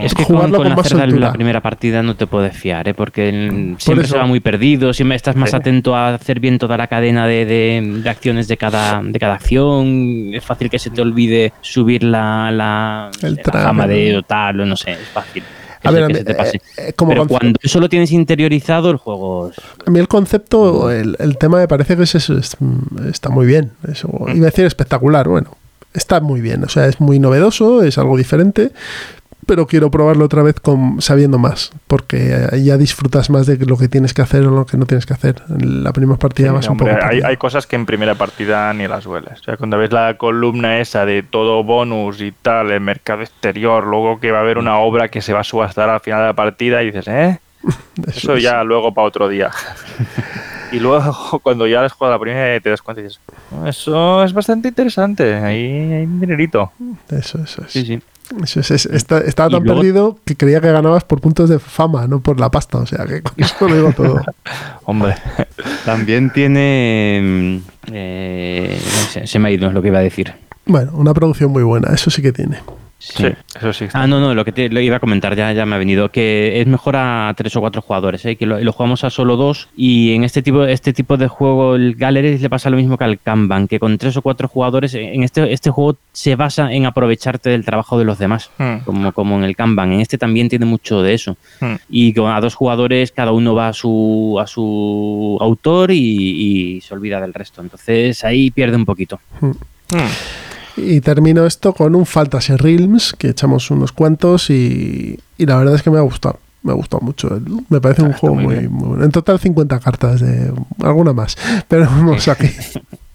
Es que con, jugarlo con con, más hacer la, soltura. la primera partida no te puedes fiar, ¿eh? porque el- siempre eso. se va muy perdido, siempre estás más Sí. atento a hacer bien toda la cadena de, de- de acciones de cada, de cada acción. Es fácil que se te olvide subir la, la, El la de o tal, o no sé, es fácil. Que A se- ver, a que mí, se te pase. eh, eh, como Pero cuando eso lo tienes interiorizado, el juego es- A mí el concepto, el, el tema me parece que es, es- mm, está muy bien. Eso, iba a decir espectacular, bueno, está muy bien. O sea, es muy novedoso, es algo diferente, pero quiero probarlo otra vez con, sabiendo más, porque eh, ya disfrutas más de lo que tienes que hacer o lo que no tienes que hacer. En la primera partida Sí, vas un hombre, poco hay, hay cosas que en primera partida ni las hueles. O sea, cuando ves la columna esa de todo bonus y tal, el mercado exterior, luego que va a haber una obra que se va a subastar al final de la partida y dices, ¿eh? Eso es. ya luego para otro día. y luego cuando ya has jugado la primera te das cuenta y dices, "Oh, eso es bastante interesante, ahí hay un dinerito. Eso, eso es. Sí, sí. Eso es, es- está- estaba tan luego- perdido que creía que ganabas por puntos de fama, no por la pasta. O sea, que con eso lo digo todo. Hombre, También tiene... mm, eh, sé, se me ha ido lo que iba a decir. Bueno, una producción muy buena, eso sí que tiene. sí, eso sí. Ah, no, no, lo que te lo iba a comentar ya, ya me ha venido, que es mejor a tres o cuatro jugadores, ¿eh? que lo, lo jugamos a solo dos y en este tipo, este tipo de juego el Gallery le pasa lo mismo que al Kanban, que con tres o cuatro jugadores, en este, este juego se basa en aprovecharte del trabajo de los demás, Hmm. como, como en el Kanban, en este también tiene mucho de eso. Hmm. Y con a dos jugadores cada uno va a su, a su autor y, y se olvida del resto, entonces ahí pierde un poquito. Hmm. Y termino esto con un Fantasy Realms, que echamos unos cuantos y, y la verdad es que me ha gustado. Me ha gustado mucho. Me parece un está juego muy muy, bueno. En total 50 cartas, de alguna más. Pero vamos aquí.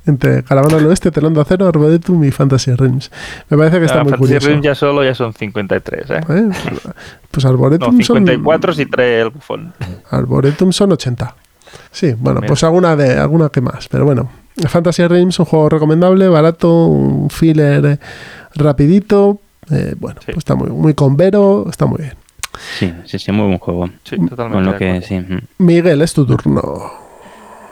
Entre Caravana del Oeste, Telón de Acero, Arboretum y Fantasy Realms. Me parece que está Ah, muy Fantasy curioso. Realms ya solo ya son 53, ¿eh? ¿Eh? Pues No, Arboretum, 54 si trae el bufón. son, Arboretum son 80. Sí, bueno, Mira. pues alguna de alguna que más. Pero bueno, Fantasy Realms, un juego recomendable, barato, un filler rapidito. eh, bueno, Sí. pues está muy, muy con Vero, está muy bien. Sí, sí, sí, muy buen juego. Sí, Con totalmente. lo de que acuerdo. sí. Miguel, es tu turno.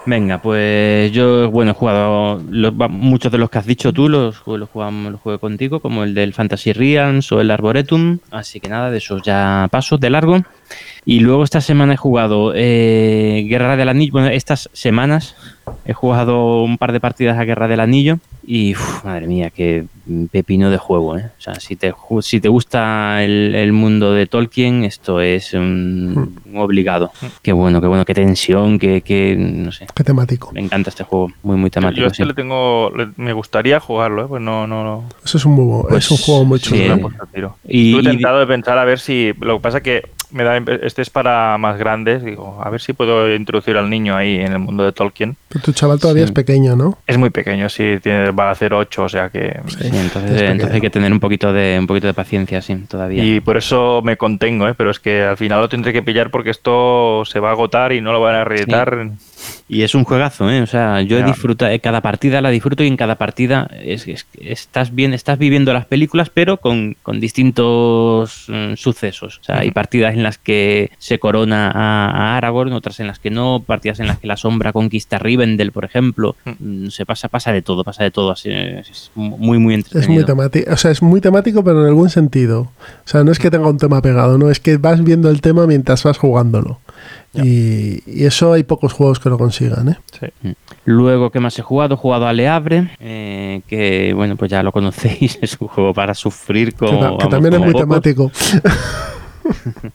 Venga, pues yo, bueno, he jugado muchos de los que has dicho tú, los, los, los jugué contigo, como el del Fantasy Realms o el Arboretum, así que nada, de esos ya paso de largo. Y luego esta semana he jugado eh, Guerra del Anillo, bueno, estas semanas he jugado un par de partidas a Guerra del Anillo y, uf, madre mía, qué pepino de juego, ¿eh? O sea, si te, ju- si te gusta el, el mundo de Tolkien, esto es un, un obligado. Qué bueno, qué bueno, qué tensión, qué, qué, no sé. Qué temático. Me encanta este juego, muy, muy Yo temático. este sí. le tengo, le- me gustaría jugarlo, ¿eh? pues no, no, no. Eso es un, muy Pues, es un juego muy sí, chulo. he tiro. Y- y- tentado de pensar a ver si. Lo que pasa es que me da, este es para más grandes. Digo, a ver si puedo introducir al niño ahí en el mundo de Tolkien. Pero tu chaval todavía Sí. es pequeño, ¿no? Es muy pequeño, sí, tiene, va a hacer 8, o sea que. Sí, entonces, entonces hay que tener un poquito de un poquito de paciencia, sí, todavía. Y por eso me contengo, ¿eh? pero es que al final lo tendré que pillar porque esto se va a agotar y no lo van a reeditar. Y es un juegazo, ¿eh? O sea, yo disfruto, eh, cada partida la disfruto y en cada partida es, es- estás bien, estás viviendo las películas, pero con, con distintos mm, sucesos. O sea, hay partidas en las que se corona a, a Aragorn, otras en las que no, partidas en las que la sombra conquista a Rivendell, por ejemplo. Mm, Se pasa, pasa de todo, pasa de todo. Así, es, es muy, muy Es muy entretenido. temático, o sea, es muy temático, pero en algún sentido. O sea, no es que tenga un tema pegado, no, es que vas viendo el tema mientras vas jugándolo. Y, y eso hay pocos juegos que lo consigan, ¿eh? Sí. Luego, ¿qué más he jugado? He jugado a Le Havre, eh, que bueno, pues ya lo conocéis, es un juego para sufrir Que, como, ta- que vamos, también es muy pocos, temático.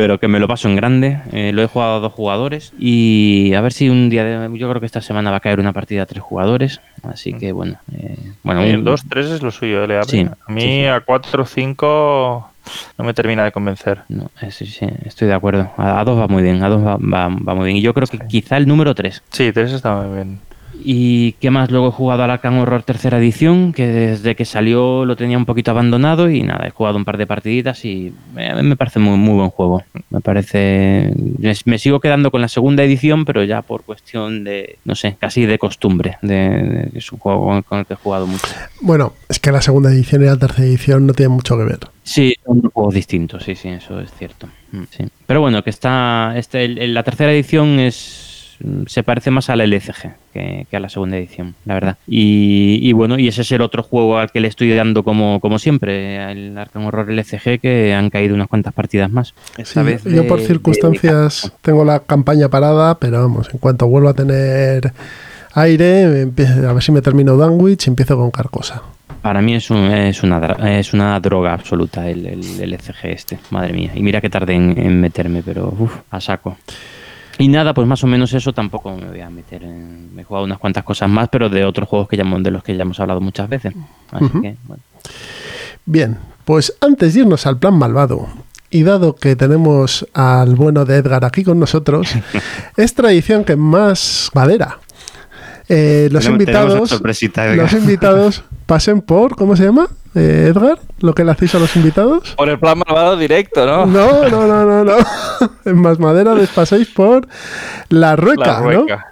pero que me lo paso en grande. Eh, lo he jugado a dos jugadores y a ver si un día, de, yo creo que esta semana va a caer una partida a tres jugadores, así que bueno, eh, bueno, el 2, 3 es lo suyo, le Sí, A mí sí, sí. a 4, 5 no me termina de convencer. no, eh, sí, sí, estoy de acuerdo. A, a dos va muy bien, a dos va, va- va muy bien. Y yo creo que quizá el número 3. Sí, 3 está muy bien. ¿Y qué más? Luego he jugado al Arkham Horror tercera edición, que desde que salió lo tenía un poquito abandonado y nada, he jugado un par de partiditas y me, me parece muy, muy buen juego. Me parece... Me, me sigo quedando con la segunda edición, pero ya por cuestión de, no sé, casi de costumbre. De, de- es un juego con, el que he jugado mucho. Bueno, es que la segunda edición y la tercera edición no tienen mucho que ver. Sí, son juegos distintos, sí, sí, eso es cierto. Mm, sí. Pero bueno, que está, este, la tercera edición es se parece más a la LCG que, que a la segunda edición, la verdad. Y, y bueno, y ese es el otro juego al que le estoy dando como, como siempre, el Arkham Horror LCG, que han caído unas cuantas partidas más. Esta Sí, vez yo por de- circunstancias tengo la campaña parada, pero vamos, en cuanto vuelva a tener aire, a ver si me termino Danwich y empiezo con Carcosa. Para mí es, un- es, una, dra- es una droga absoluta el, el, LCG este, madre mía. Y mira que tardé en, en meterme, pero uf, a saco. Y nada, pues más o menos eso tampoco me voy a meter en... Me he jugado unas cuantas cosas más, pero de otros juegos que ya, de los que ya hemos hablado muchas veces. Así que, bueno. Bien, pues antes de irnos al plan malvado, y dado que tenemos al bueno de Edgar aquí con nosotros, es tradición que más madera. Eh, los Tenemos- invitados, los invitados pasen por, ¿cómo se llama? Eh, Edgar, lo que le hacéis a los invitados. Por el plan malvado directo, ¿no? No, no, no, no, no. En más madera les paséis por la rueca, La ¿no? rueca.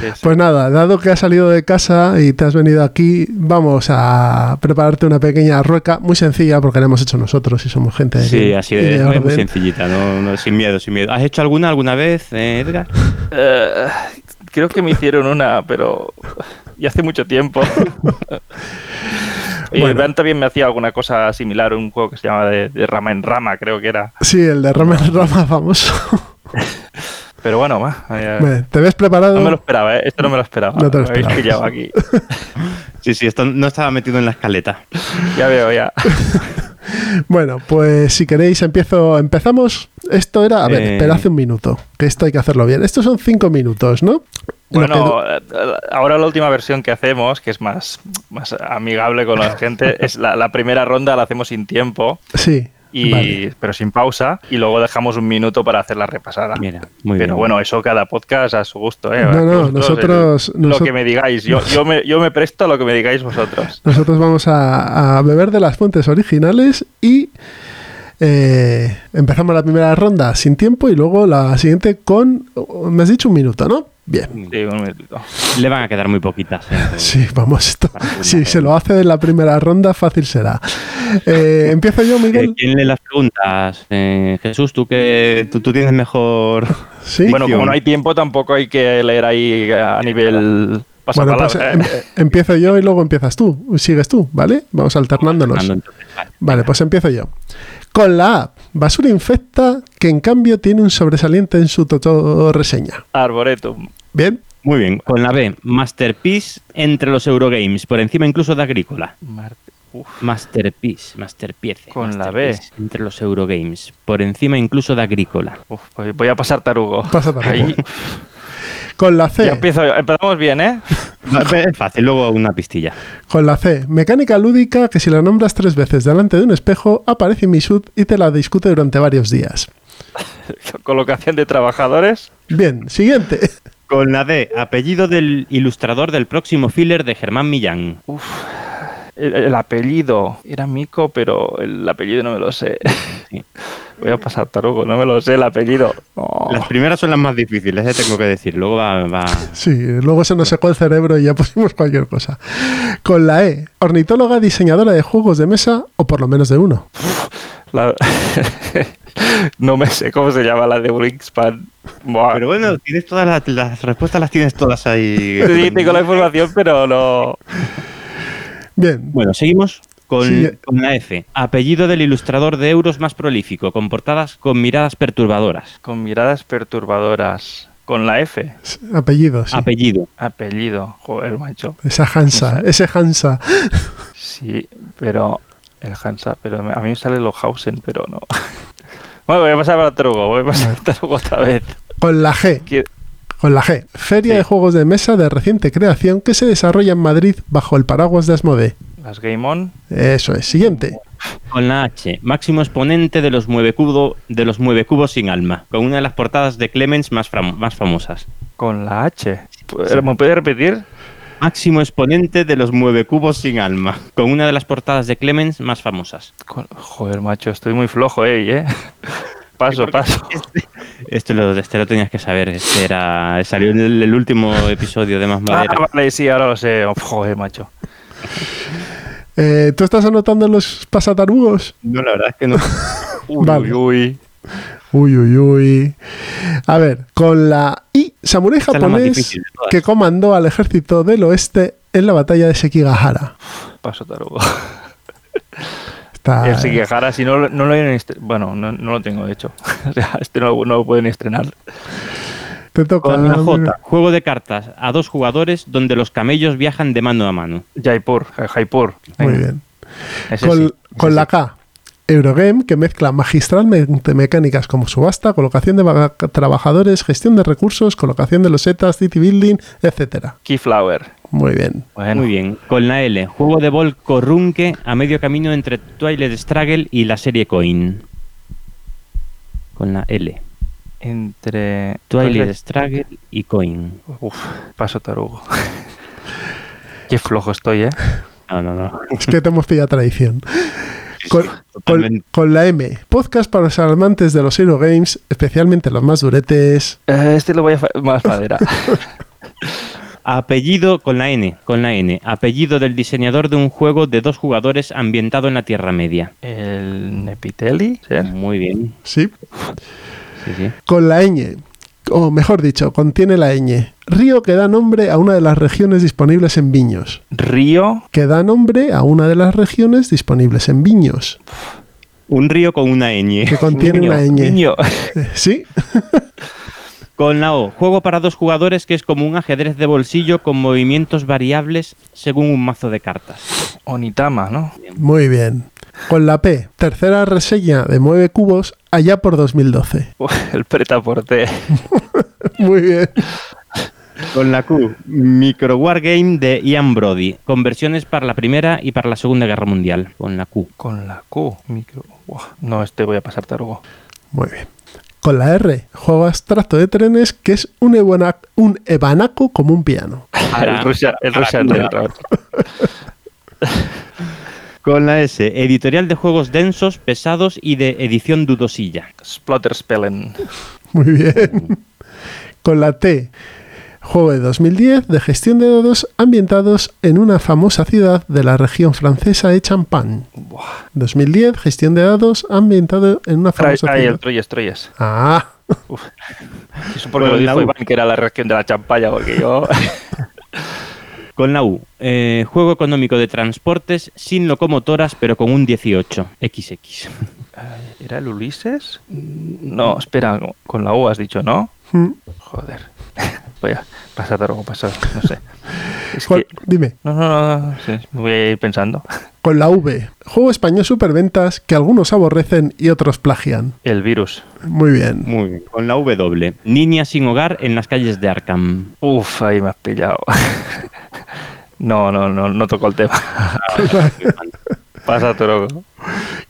Sí, sí. Pues nada, dado que has salido de casa y te has venido aquí, vamos a prepararte una pequeña rueca muy sencilla porque la hemos hecho nosotros y somos gente Sí, de, así y de, de es muy sencillita, no, no, sin miedo, sin miedo. ¿Has hecho alguna alguna vez, eh, Edgar? Eh, creo que me hicieron una, pero y hace mucho tiempo. y Bueno. Ben también me hacía alguna cosa similar, un juego que se llama de, de rama en rama, creo que era. Sí, el de Rama en Rama famoso. Pero bueno, va, eh, ¿Te ves preparado? no me lo esperaba, ¿eh? esto no me lo esperaba. No te lo Me pillado aquí. Sí, sí, esto no estaba metido en la escaleta. Ya veo, ya. Bueno, pues si queréis empiezo, empezamos. Esto era, a ver, Eh. esperad un minuto, que esto hay que hacerlo bien. Estos son cinco minutos, ¿no? Bueno, eh, ahora la última versión que hacemos, que es más, más amigable con la gente, es la, la primera ronda la hacemos sin tiempo, sí, y, vale. pero sin pausa, y luego dejamos un minuto para hacer la repasada. Mira, muy pero bien. bueno, eso cada podcast a su gusto, ¿eh? No, no, nosotros- el- lo que me digáis, yo, yo, me, yo me presto a lo que me digáis vosotros. Nosotros vamos a, a beber de las fuentes originales y eh, empezamos la primera ronda sin tiempo y luego la siguiente con, me has dicho un minuto, ¿no? Bien. Sí, un minutito. Le van a quedar muy poquitas. eh. Sí, vamos, esto, si se lo hace en la primera ronda, fácil será. Eh, Empiezo yo, Eh, Miguel. ¿Quién lee las preguntas? Eh, Jesús, tú que tú, tú tienes mejor. Sí. Bueno, como no hay tiempo, tampoco hay que leer ahí a nivel Bueno, pues em- ¿eh? empiezo yo y luego empiezas tú. Sigues tú, ¿vale? Vamos alternándonos. Vale. Pues empiezo yo. Con la A, basura infecta, que en cambio tiene un sobresaliente en su toto reseña. Arboretum. Bien, Muy bien. Con la B, Masterpiece entre los Eurogames, por encima incluso de Agrícola. Uf. Masterpiece, Masterpiece. Con la Masterpiece Entre los Eurogames, por encima incluso de Agrícola. Uf, pues voy a pasar tarugo. Pasa tarugo. Ahí. con la C. Ya empiezo, empezamos bien, ¿eh? Es fácil, luego una pistilla. Con la C, mecánica lúdica que si la nombras tres veces delante de un espejo, aparece Misud y te la discute durante varios días. Colocación de trabajadores. Bien, siguiente. Con la D, apellido del ilustrador del próximo filler de Germán Millán. El, el apellido era Mico, pero el apellido no me lo sé. Sí. Voy a pasar tarugo, no me lo sé el apellido. Oh, Las primeras son las más difíciles, eh, tengo que decir. Luego va, va- Sí, luego se nos secó el cerebro y ya pusimos cualquier cosa. Con la E, ornitóloga diseñadora de juegos de mesa, o por lo menos de uno. La- no me sé cómo se llama la de Wingspan. Buah. Pero bueno, tienes todas las, las respuestas, las tienes todas ahí. Sí, tengo la información, pero no. Bien, Bueno, seguimos con, Sí. con la F. Apellido del ilustrador de euros más prolífico, con portadas con miradas perturbadoras. Con miradas perturbadoras. Con la F. apellido, sí. Apellido. Apellido. Joder, macho. Esa Hansa, ese Hansa. Sí, pero. El Hansa, pero a mí me sale Lohausen, pero no. Bueno, voy a pasar para Tarugo, voy a pasar para Tarugo otra vez. Con la G, con la G, Feria Sí. de Juegos de Mesa de reciente creación que se desarrolla en Madrid bajo el paraguas de Asmodee. Las Game On. Eso es, siguiente. Con la H. Máximo exponente de los mueve, cubo, de los mueve cubos sin alma. Con una de las portadas de Clemens más, más famosas. Con la H. ¿Me puede repetir? Máximo exponente de los mueve cubos sin alma. Con una de las portadas de Clemens más famosas. Joder, macho, estoy muy flojo, eh, ¿eh? Paso, paso. Este lo, este lo tenías que saber. Este era, salió en el, el último episodio de Más Ah, Madera. vale, sí, ahora lo sé. Joder, macho. Eh, ¿Tú estás anotando los pasatarugos? No, la verdad es que no. Uy, Vale. uy, uy. Uy, uy, uy. A ver, con la I, samurái japonés de que comandó al ejército del oeste en la batalla de Sekigahara. Paso tarugo. Está, El Sekigahara, si no, no lo he estre- Bueno, no, no lo tengo hecho. O sea, este no, no lo pueden estrenar. te toca. Con la J. Juego de cartas a dos jugadores donde los camellos viajan de mano a mano. Jaipur, Jaipur. Muy bien. ese Con, sí, ese con la. K, Eurogame, que mezcla magistralmente mecánicas como subasta, colocación de trabajadores, gestión de recursos, colocación de losetas, city building, etcétera. Keyflower. Muy bien. Bueno, Muy bien. Con la L. Juego de bol corrunque a medio camino entre Twilight Struggle y la serie Coin. Con la L. entre. Twilight Struggle y Coin. Uf, paso tarugo. Qué flojo estoy, ¿eh? No, no, no. Es que te hemos pillado tradición. Con, con- totalmente. con la M, podcast para los amantes de los Hero Games, especialmente los más duretes. Eh, Este lo voy a más madera. Apellido con la N. Con la N. Apellido del diseñador de un juego de dos jugadores ambientado en la Tierra Media. El Nepiteli, ¿sí? Muy bien. Sí. Sí, sí. Con la ñ, o mejor dicho, contiene la ñ. Río que da nombre a una de las regiones disponibles en viños. Río. Que da nombre a una de las regiones disponibles en viños. Un río con una ñ. Que contiene Niño. una ñ. Niño. ¿Sí? Con la O, juego para dos jugadores que es como un ajedrez de bolsillo con movimientos variables según un mazo de cartas. Onitama, ¿no? Muy bien. Con la P, tercera reseña de 9 cubos allá por 2012. Uf, El pretaporte. Muy bien. Con la Q, Micro Wargame de Ian Brody, con versiones para la Primera y para la Segunda Guerra Mundial. Con la Q. Con la Q. Micro. No, este voy a pasar tarugo. Muy bien. Con la R, juego abstracto de trenes que es un, ebana- un ebanaco como un piano. el Russian, el Russian Railroad. Con la S, editorial de juegos densos, pesados y de edición dudosilla. Splatterspellen. Muy bien. Con la T, juego de 2010 de gestión de dados ambientados en una famosa ciudad de la región francesa de Champagne. 2010, gestión de dados ambientado en una famosa Ahí, el ciudad. Troyes, Troyes. Ah, Eso porque Con lo dijo U. Iván, que era la región de la champaña, porque yo... Con la U, eh, juego económico de transportes sin locomotoras pero con un 18. XX. ¿Era el Ulises? No, espera, con la U has dicho, ¿no? mm. Joder. Voy a pasar tarugo, pasar, no sé. Es Con- que... dime, No, no, no, no, sí, me voy a ir pensando. con la V, juego español superventas que algunos aborrecen y otros plagian. El virus. Muy bien. Muy bien. Con la W, niña sin hogar en las calles de Arkham. Uf, ahí me has pillado. No, no, no, no toco el tema. Pasa tarugo.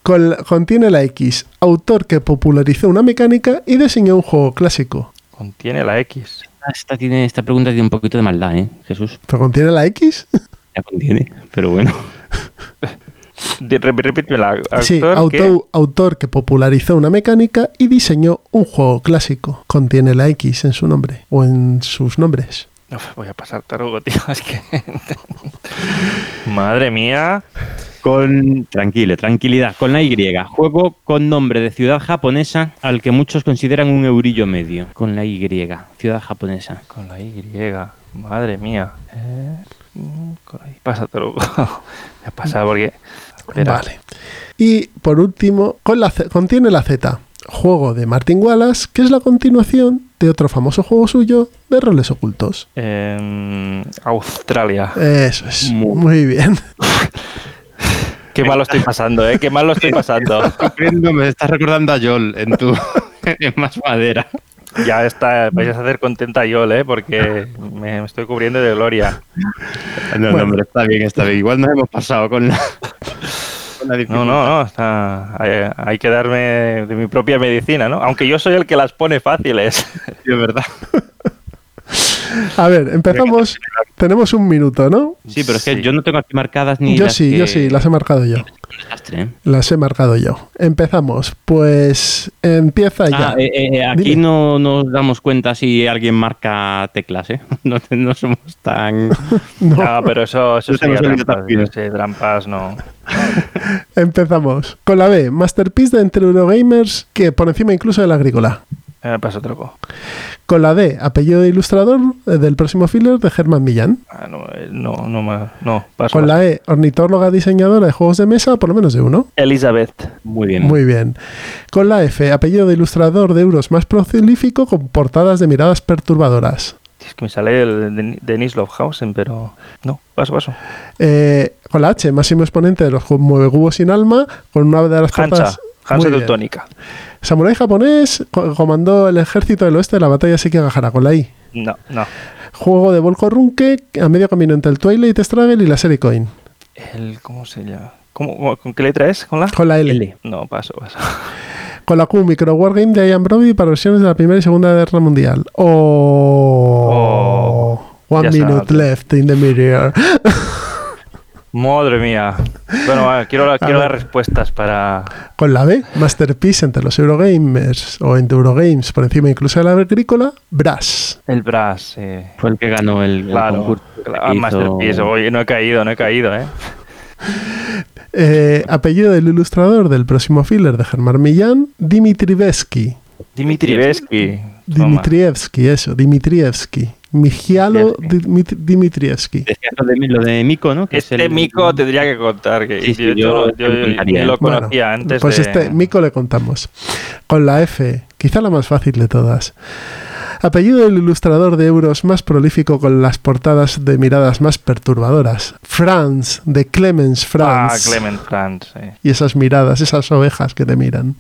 Con contiene la X, autor que popularizó una mecánica y diseñó un juego clásico. Contiene la X. Esta, tiene, esta pregunta tiene un poquito de maldad, ¿eh? Jesús. ¿Pero contiene la X? La contiene, pero bueno. Di- rep- Repíteme la actor Sí, que- autor, autor que popularizó una mecánica y diseñó un juego clásico. Contiene la X en su nombre o en sus nombres. Uf, voy a pasar tarugo, tío. Es que. Madre mía. Con tranquilo, tranquilidad. Con la Y. Juego con nombre de ciudad japonesa al que muchos consideran un eurillo medio. Con la Y. Ciudad japonesa. Con la Y. Madre mía. Eh, con la Y. Pasa tarugo. A pasar porque. Espera. Vale. Y por último, con la C- contiene la Z. Juego de Martin Wallace, que es la continuación de otro famoso juego suyo de roles ocultos. Em, Australia. Eso es. Muy- Muy bien. Qué mal lo estoy pasando, ¿eh? Qué mal lo estoy pasando. me estás recordando a Yol en tu en más madera. Ya está, vais a hacer contenta yo, ¿eh? Porque me, estoy cubriendo de gloria. No, Bueno. no, hombre, está bien, está bien. Igual nos hemos pasado con la No, no, no, está, hay, hay que darme de mi propia medicina, ¿no? Aunque yo soy el que las pone fáciles. Sí, es verdad. A ver, empezamos. Tenemos un minuto, ¿no? Sí, pero es que Sí. yo no tengo aquí marcadas ni Yo las sí, que- yo sí, las he marcado yo. Desastre, ¿eh? Las he marcado yo. Empezamos. Pues empieza ya. Ah, eh, eh, aquí Dime. no nos damos cuenta si alguien marca teclas, ¿eh? No, no somos tan... No. No, pero eso, eso No sería trampas. Sí, trampas no. Empezamos. Con la B, Masterpiece de entre Eurogamers, que por encima incluso del agrícola. Eh, paso truco. Con la D, apellido de ilustrador eh, del próximo filler de Germán Millán. Ah, no, eh, no, no, me- no, paso. Con la E, ornitóloga diseñadora de juegos de mesa, por lo menos de uno. Elizabeth. Muy bien. Muy bien. Con la F, apellido de ilustrador de euros más prolífico con portadas de miradas perturbadoras. Es que me sale el de Denis Lofhausen, pero no, paso, paso. Eh, con la H, máximo exponente de los ju- muevecubos sin alma, con una de las Hansa, portadas. Hansa. Teutónica. Samurai japonés co- comandó el ejército del oeste de la batalla Sekigahara con la I. No, no. Juego de Volko Runke a medio camino entre el Twilight Struggle y la serie Coin. El, ¿Cómo se llama? ¿Cómo, cómo- ¿Con qué letra es? ¿Con la? Con la L. L. No, paso, paso. Con la Q, Micro Wargame de Ian Brody para versiones de la Primera y Segunda Guerra Mundial. Oh. One ya minute left in the mirror. Madre mía. Bueno, va, quiero, la- quiero las respuestas para. Con la B, Masterpiece entre los Eurogamers o entre Eurogames por encima incluso de la agrícola, Brass. El Brass. eh. Fue el que ganó el, el Claro, concurso. claro, que hizo- Masterpiece. Oye, no he caído, no he caído, ¿eh? Eh, apellido del ilustrador del próximo filler de Germán Millán, Dimitrievski. Dimitrievski. Dimitrievski, eso, Dimitrievski. Mijialo Dimitrievski. Lo de, Mico, ¿no? Que es Este el- mico tendría que contar. Que Sí, sí, yo, yo- yo- yo yo contaría, ni lo. Bueno, conocía antes. Pues de- este Mico le contamos. Con la F, quizá la más fácil de todas. Apellido del ilustrador de euros más prolífico con las portadas de miradas más perturbadoras. Franz, de Clemens Ah, Franz. Clement Franz. sí. Y esas miradas, esas ovejas que te miran.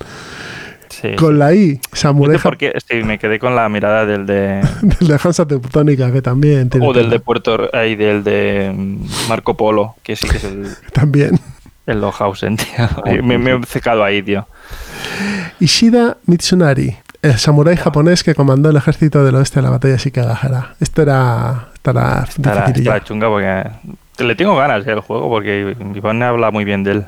Sí, Con sí. la I, No Samurai sé por qué, sí, me quedé con la mirada del de. del de Hansa Teutónica, que también tiene o del de Puerto. Ahí, del de mm, Marco Polo, que sí que es el, También. el Lohausen, tío. Me, me he secado ahí, tío. Ishida Mitsunari, el samurái japonés que comandó el ejército del oeste de la batalla de Shikagahara. Esto era, estará Estará, chunga porque. Le tengo ganas del juego porque Iván habla muy bien de él.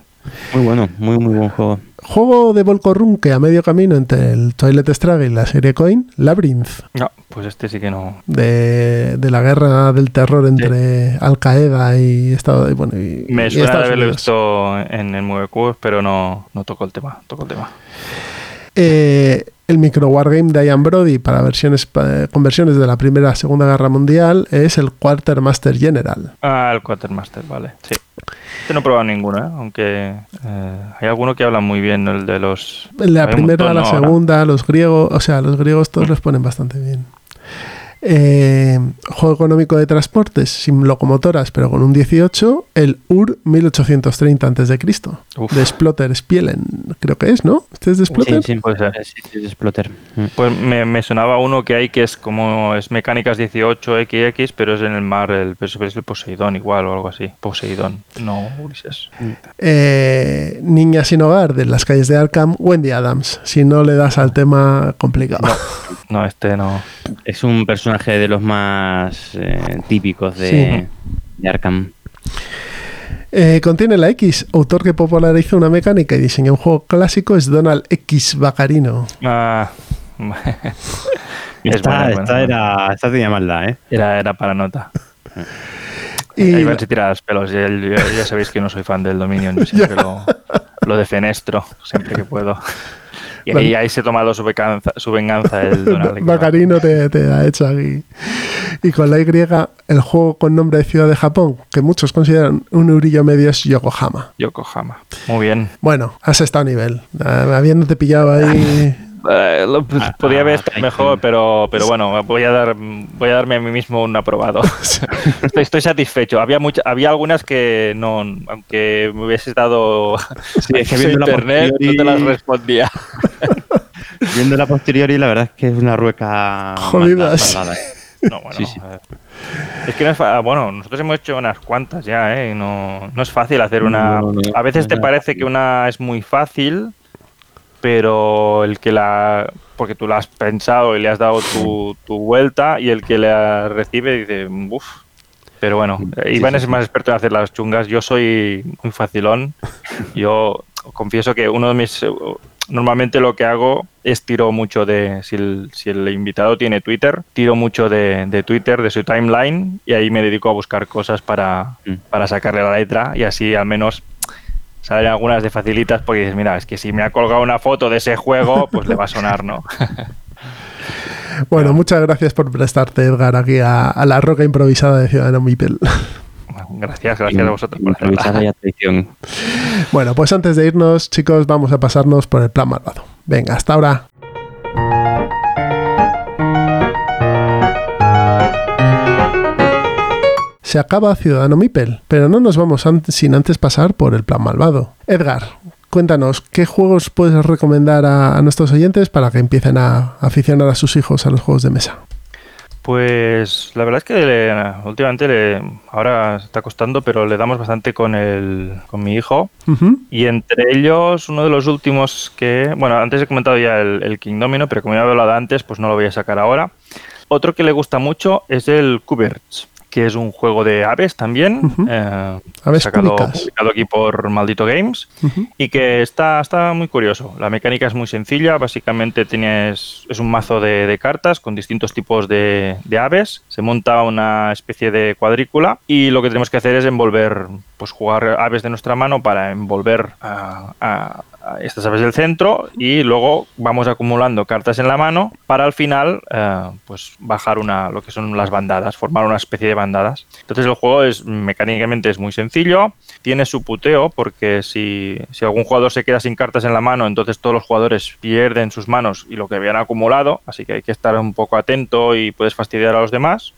Muy bueno, muy, muy buen juego. Juego de Volkorun que a medio camino entre el Twilight Struggle y la serie Coin, Labyrinth, No, pues este sí que no. de, de la guerra del terror entre Al Qaeda y Estado y, bueno, y, Me y suena de haberlo visto en el Move Cubes, pero no, no tocó el tema. Tocó el tema. Eh, el micro wargame de Ian Brody para versiones conversiones de la Primera Segunda Guerra Mundial es el Quartermaster General. Ah, el Quartermaster, vale. Sí. Este no he probado ninguno, ¿eh? aunque eh, hay alguno que habla muy bien, el de los. La primera, montón, la segunda, los griegos, o sea, los griegos todos les ponen bastante bien. Eh, juego económico de transportes sin locomotoras, pero con un 18, el UR 1830 a.C. De Splotter Spielen, creo que es, ¿no? ¿Este es de Splotter? Sí, sí, Puede ser. Sí, sí, es Splotter. Mm. Pues me, me sonaba uno que hay que es como es mecánicas 18XX, pero es en el mar, el, es el Poseidón igual o algo así. Poseidón, no Ulises. Eh, Niña sin hogar de las calles de Arkham, Wendy Adams. Si no le das al tema, complicado. No, este no. Es un personaje de los más eh, típicos de, Sí. de Arkham. Eh, contiene la X. Autor que popularizó una mecánica y diseñó un juego clásico es Donald X Bacarino. Ah, es Esta, buena, esta buena. era, esta tenía maldad, ¿eh? Era, era para nota. Y Ahí van a tirar los pelos. Ya, ya- ya sabéis que no soy fan del Dominion. Yo siempre lo, lo defenestro, siempre que puedo. Y ahí, ahí se ha tomado su, venganza- su venganza el Donald. Bacarino te, te ha hecho aquí. Y con la Y, el juego con nombre de ciudad de Japón, que muchos consideran un eurillo medio, es Yokohama. Yokohama. Muy bien. Bueno, has estado a nivel. Ah, Habiéndote pillado ahí. Eh, lo- pues, Ah, podría haber ah, estado mejor, pero, pero bueno, voy a dar voy a darme a mí mismo un aprobado. estoy, estoy satisfecho. Había mucha, había algunas que no, aunque me hubiese dado Sí, es que viendo la internet, no te las respondía. Viendo la posteriori, la verdad es que es una rueca Jodidas. ¿eh? No, bueno, Sí, sí. Es que no es fa- bueno, nosotros hemos hecho unas cuantas ya, ¿eh? No, no es fácil hacer una. No, no, a veces no te parece que una es muy fácil, pero el que la. Porque tú la has pensado y le has dado tu, tu vuelta, y el que la recibe dice, uff. Pero bueno, eh, Sí, Iván sí, es sí. más experto en hacer las chungas. Yo soy muy facilón. Yo confieso que uno de mis. Normalmente lo que hago es tiro mucho de. Si el, si el invitado tiene Twitter, tiro mucho de, de Twitter, de su timeline, y ahí me dedico a buscar cosas para, Mm. para sacarle la letra, y así al menos salen algunas de facilitas, porque dices, mira, es que si me ha colgado una foto de ese juego, pues le va a sonar, ¿no? Bueno, muchas gracias por prestarte, Edgar, aquí a, a la roca improvisada de Ciudadano Mipel. Gracias, gracias a vosotros por hacerla. Bueno, pues antes de irnos, chicos, vamos a pasarnos por el plan malvado. Venga, hasta ahora. Se acaba Ciudadano Mipel, pero no nos vamos sin antes pasar por el plan malvado. Edgar, cuéntanos, ¿qué juegos puedes recomendar a, a nuestros oyentes para que empiecen a aficionar a sus hijos a los juegos de mesa? Pues la verdad es que le- últimamente le- ahora está costando, pero le damos bastante con el con mi hijo. Y entre ellos, uno de los últimos que, bueno, antes he comentado ya el, el King Domino, pero como ya he hablado antes, pues no lo voy a sacar ahora. Otro que le gusta mucho es el Kuberts, que es un juego de aves también, eh, Aves sacado, publicado aquí por Maldito Games y que está, está muy curioso. La mecánica es muy sencilla, básicamente tienes, es un mazo de, de cartas con distintos tipos de, de aves, se monta una especie de cuadrícula y lo que tenemos que hacer es envolver, pues jugar aves de nuestra mano para envolver a- a estas aves del centro y luego vamos acumulando cartas en la mano para al final eh, pues bajar una, lo que son las bandadas, formar una especie de bandadas. Entonces el juego es mecánicamente es muy sencillo, tiene su puteo porque si, si algún jugador se queda sin cartas en la mano, entonces todos los jugadores pierden sus manos y lo que habían acumulado, así que hay que estar un poco atento y puedes fastidiar a los demás.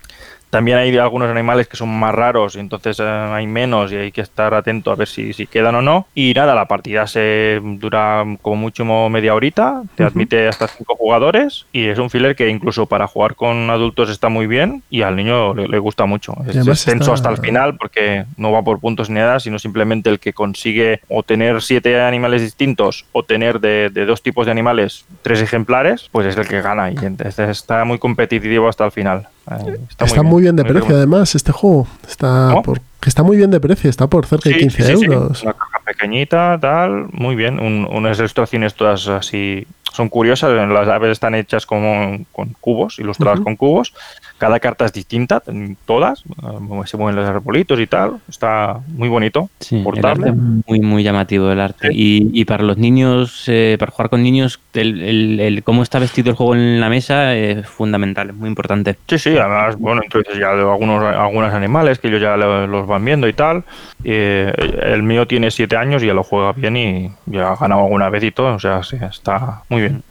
También hay algunos animales que son más raros y entonces eh, hay menos y hay que estar atento a ver si, si quedan o no. Y nada, la partida se dura como mucho media horita, te admite hasta cinco jugadores y es un filler que incluso para jugar con adultos está muy bien y al niño le, le gusta mucho. Es, es tenso está- hasta el final porque no va por puntos ni nada, sino simplemente el que consigue o tener siete animales distintos o tener de, de dos tipos de animales tres ejemplares, pues es el que gana y entonces está muy competitivo hasta el final. Eh, Está, muy bien, de precio, además, este juego. Está, ¿Cómo? por, que está muy bien de precio, está por cerca de Sí, 15 sí, sí, sí. euros. Una caja pequeñita, tal, muy bien. Un- unas ilustraciones todas así son curiosas. Las aves están hechas como con cubos, ilustradas Ujú. con cubos. Cada carta es distinta, todas. eh, Se mueven los arbolitos y tal. Está muy bonito. Sí, el portable. arte muy, muy llamativo el arte. Y, y para los niños, eh, para jugar con niños, el, el- el cómo está vestido el juego en la mesa es fundamental, es muy importante. Sí, sí, además, bueno, entonces ya de algunos, algunos animales que ellos ya lo- los van viendo y tal. Eh, el mío tiene siete años y ya lo juega bien y ya ha ganado alguna vez y todo. O sea, sí, está muy bien.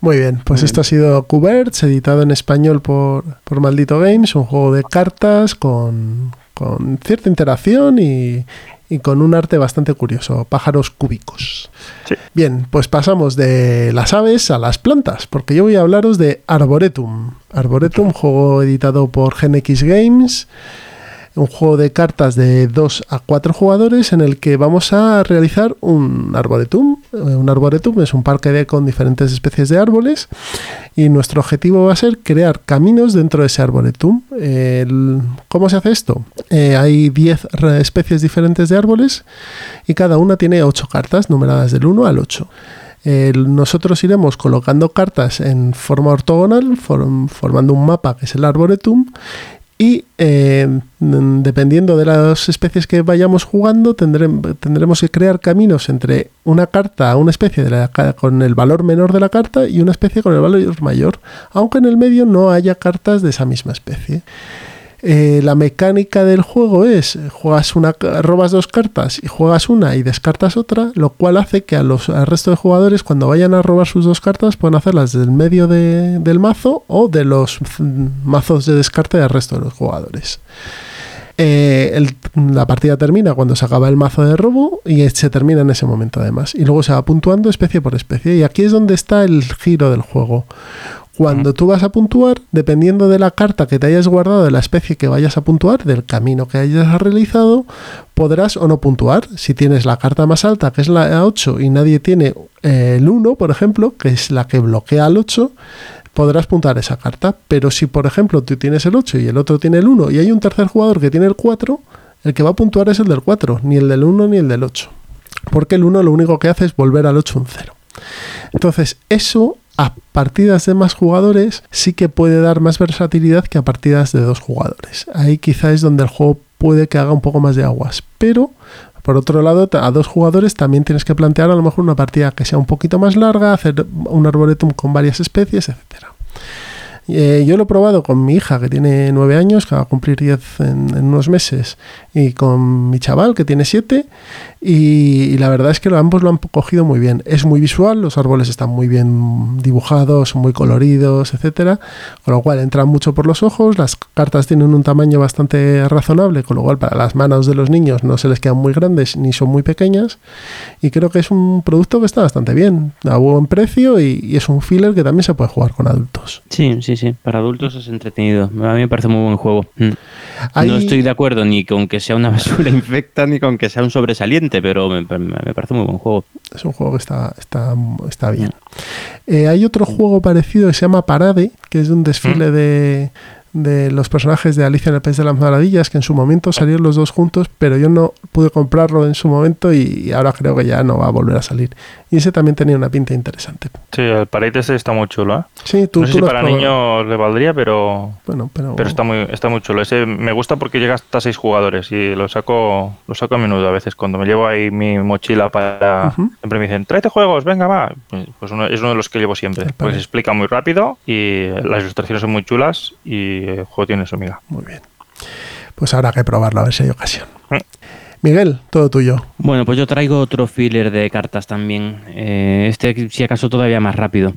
Muy bien, pues esto ha sido Cuberts, editado en español por, por Maldito Games, un juego de cartas con, con cierta interacción y, y con un arte bastante curioso, pájaros cúbicos. Sí. Bien, pues pasamos de las aves a las plantas, porque yo voy a hablaros de Arboretum. Arboretum, juego editado por Gen X Games. Un juego de cartas de 2 a 4 jugadores en el que vamos a realizar un arboretum. Eh, un arboretum es un parque con diferentes especies de árboles y nuestro objetivo va a ser crear caminos dentro de ese arboretum. ¿Cómo se hace esto? Eh, hay 10 especies diferentes de árboles y cada una tiene 8 cartas numeradas del 1 al 8 nosotros iremos colocando cartas en forma ortogonal, formando un mapa que es el arboretum, y eh, dependiendo de las especies que vayamos jugando, tendremos que crear caminos entre una carta, una especie con el valor menor de la carta y una especie con el valor mayor, aunque en el medio no haya cartas de esa misma especie. Eh, la mecánica del juego es juegas una, robas dos cartas y juegas una y descartas otra, lo cual hace que a los, al resto de jugadores cuando vayan a robar sus dos cartas puedan hacerlas del medio del mazo o de los mazos de descarte del resto de los jugadores. Eh, la partida termina cuando se acaba el mazo de robo y se termina en ese momento además. Y luego se va puntuando especie por especie. Y aquí es donde está el giro del juego. Cuando tú vas a puntuar, dependiendo de la carta que te hayas guardado, de la especie que vayas a puntuar, del camino que hayas realizado, podrás o no puntuar. Si tienes la carta más alta, que es la 8, y nadie tiene eh, el 1, por ejemplo, que es la que bloquea al 8, podrás puntuar esa carta. Pero si, por ejemplo, tú tienes el 8 y el otro tiene el 1 y hay un tercer jugador que tiene el 4, el que va a puntuar es el del 4, ni el del 1 ni el del 8. Porque el 1 lo único que hace es volver al 8 un 0. Entonces, eso a partidas de más jugadores sí que puede dar más versatilidad que a partidas de dos jugadores. Ahí quizá es donde el juego puede que haga un poco más de aguas. Pero, por otro lado, a dos jugadores también tienes que plantear a lo mejor una partida que sea un poquito más larga, hacer un arboretum con varias especies, etcétera. Eh, yo lo he probado con mi hija, que tiene nueve años, que va a cumplir 10 en, unos meses, y con mi chaval, que tiene siete, y, la verdad es que ambos lo han cogido muy bien. Es muy visual, los árboles están muy bien dibujados, muy coloridos, etcétera, con lo cual entran mucho por los ojos, las cartas tienen un tamaño bastante razonable, con lo cual para las manos de los niños no se les quedan muy grandes ni son muy pequeñas, y creo que es un producto que está bastante bien, a buen precio, y, y es un filler que también se puede jugar con adultos. Sí, sí, sí, para adultos es entretenido. A mí me parece muy buen juego. Mm. No estoy de acuerdo ni con que sea una basura infecta ni con que sea un sobresaliente, pero me, parece muy buen juego. Es un juego que está, está, está bien. Eh, hay otro juego parecido que se llama Parade, que es un desfile mm. de, de los personajes de Alicia en el País de las Maravillas, que en su momento salieron los dos juntos, pero yo no pude comprarlo en su momento y ahora creo que ya no va a volver a salir. Y ese también tenía una pinta interesante. Sí, el Parade ese está muy chulo, ¿eh? Sí, tú, no sé si para niños le valdría, pero, bueno, pero... pero está muy está muy chulo. Ese me gusta porque llega hasta seis jugadores y lo saco lo saco a menudo a veces. Cuando me llevo ahí mi mochila para... Siempre me dicen, tráete juegos, venga, va. Pues, pues es uno de los que llevo siempre. Pues se explica muy rápido y las ilustraciones son muy chulas y el juego tiene su amiga. Muy bien. Pues habrá que probarlo a ver si hay ocasión. Miguel, todo tuyo. Bueno, pues yo traigo otro filler de cartas también. Eh, este, si acaso, todavía más rápido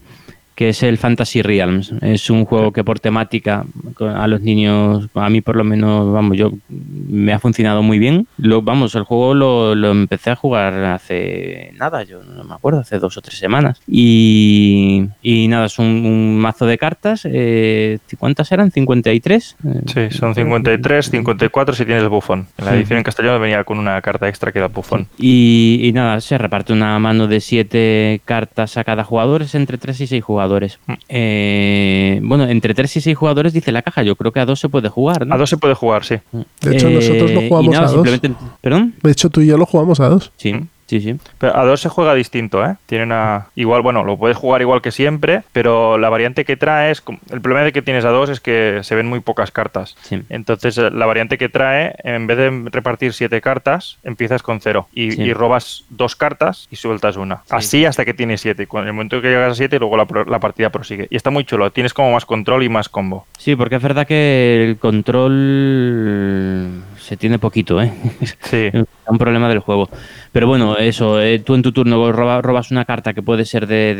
que es el Fantasy Realms. Es un juego que por temática a los niños, a mí por lo menos, vamos, yo me ha funcionado muy bien. Lo, vamos, el juego lo, lo empecé a jugar hace nada, yo no me acuerdo, hace dos o tres semanas. Y, y nada, es un, mazo de cartas. Eh, ¿Cuántas eran? ¿53? Sí, son 53, 54 si tienes el bufón. En la edición en castellano venía con una carta extra que era bufón. Y, y nada, se reparte una mano de siete cartas a cada jugador, es entre 3 y 6 jugadores Mm. Eh, bueno, entre 3 y 6 jugadores dice la caja. Yo creo que a 2 se puede jugar. A 2 se puede jugar, sí. De hecho, nosotros lo eh, jugamos a 2. ¿Perdón? De hecho, tú y yo lo jugamos a 2. Sí. Sí, sí. Pero a dos se juega distinto, ¿eh? Tiene una. Igual, bueno, lo puedes jugar igual que siempre, pero la variante que trae es. El problema de que tienes a dos es que se ven muy pocas cartas. Entonces, eh, la variante que trae, en vez de repartir siete cartas, empiezas con cero. Y, robas dos cartas y sueltas una. Así hasta que tienes siete. Con el momento que llegas a siete, luego la, la, partida prosigue. Y está muy chulo. Tienes como más control y más combo. Sí, porque es verdad que el control se tiene poquito, ¿eh? Sí. es un problema del juego. Pero bueno, eso, eh, tú en tu turno robas una carta que puede ser de,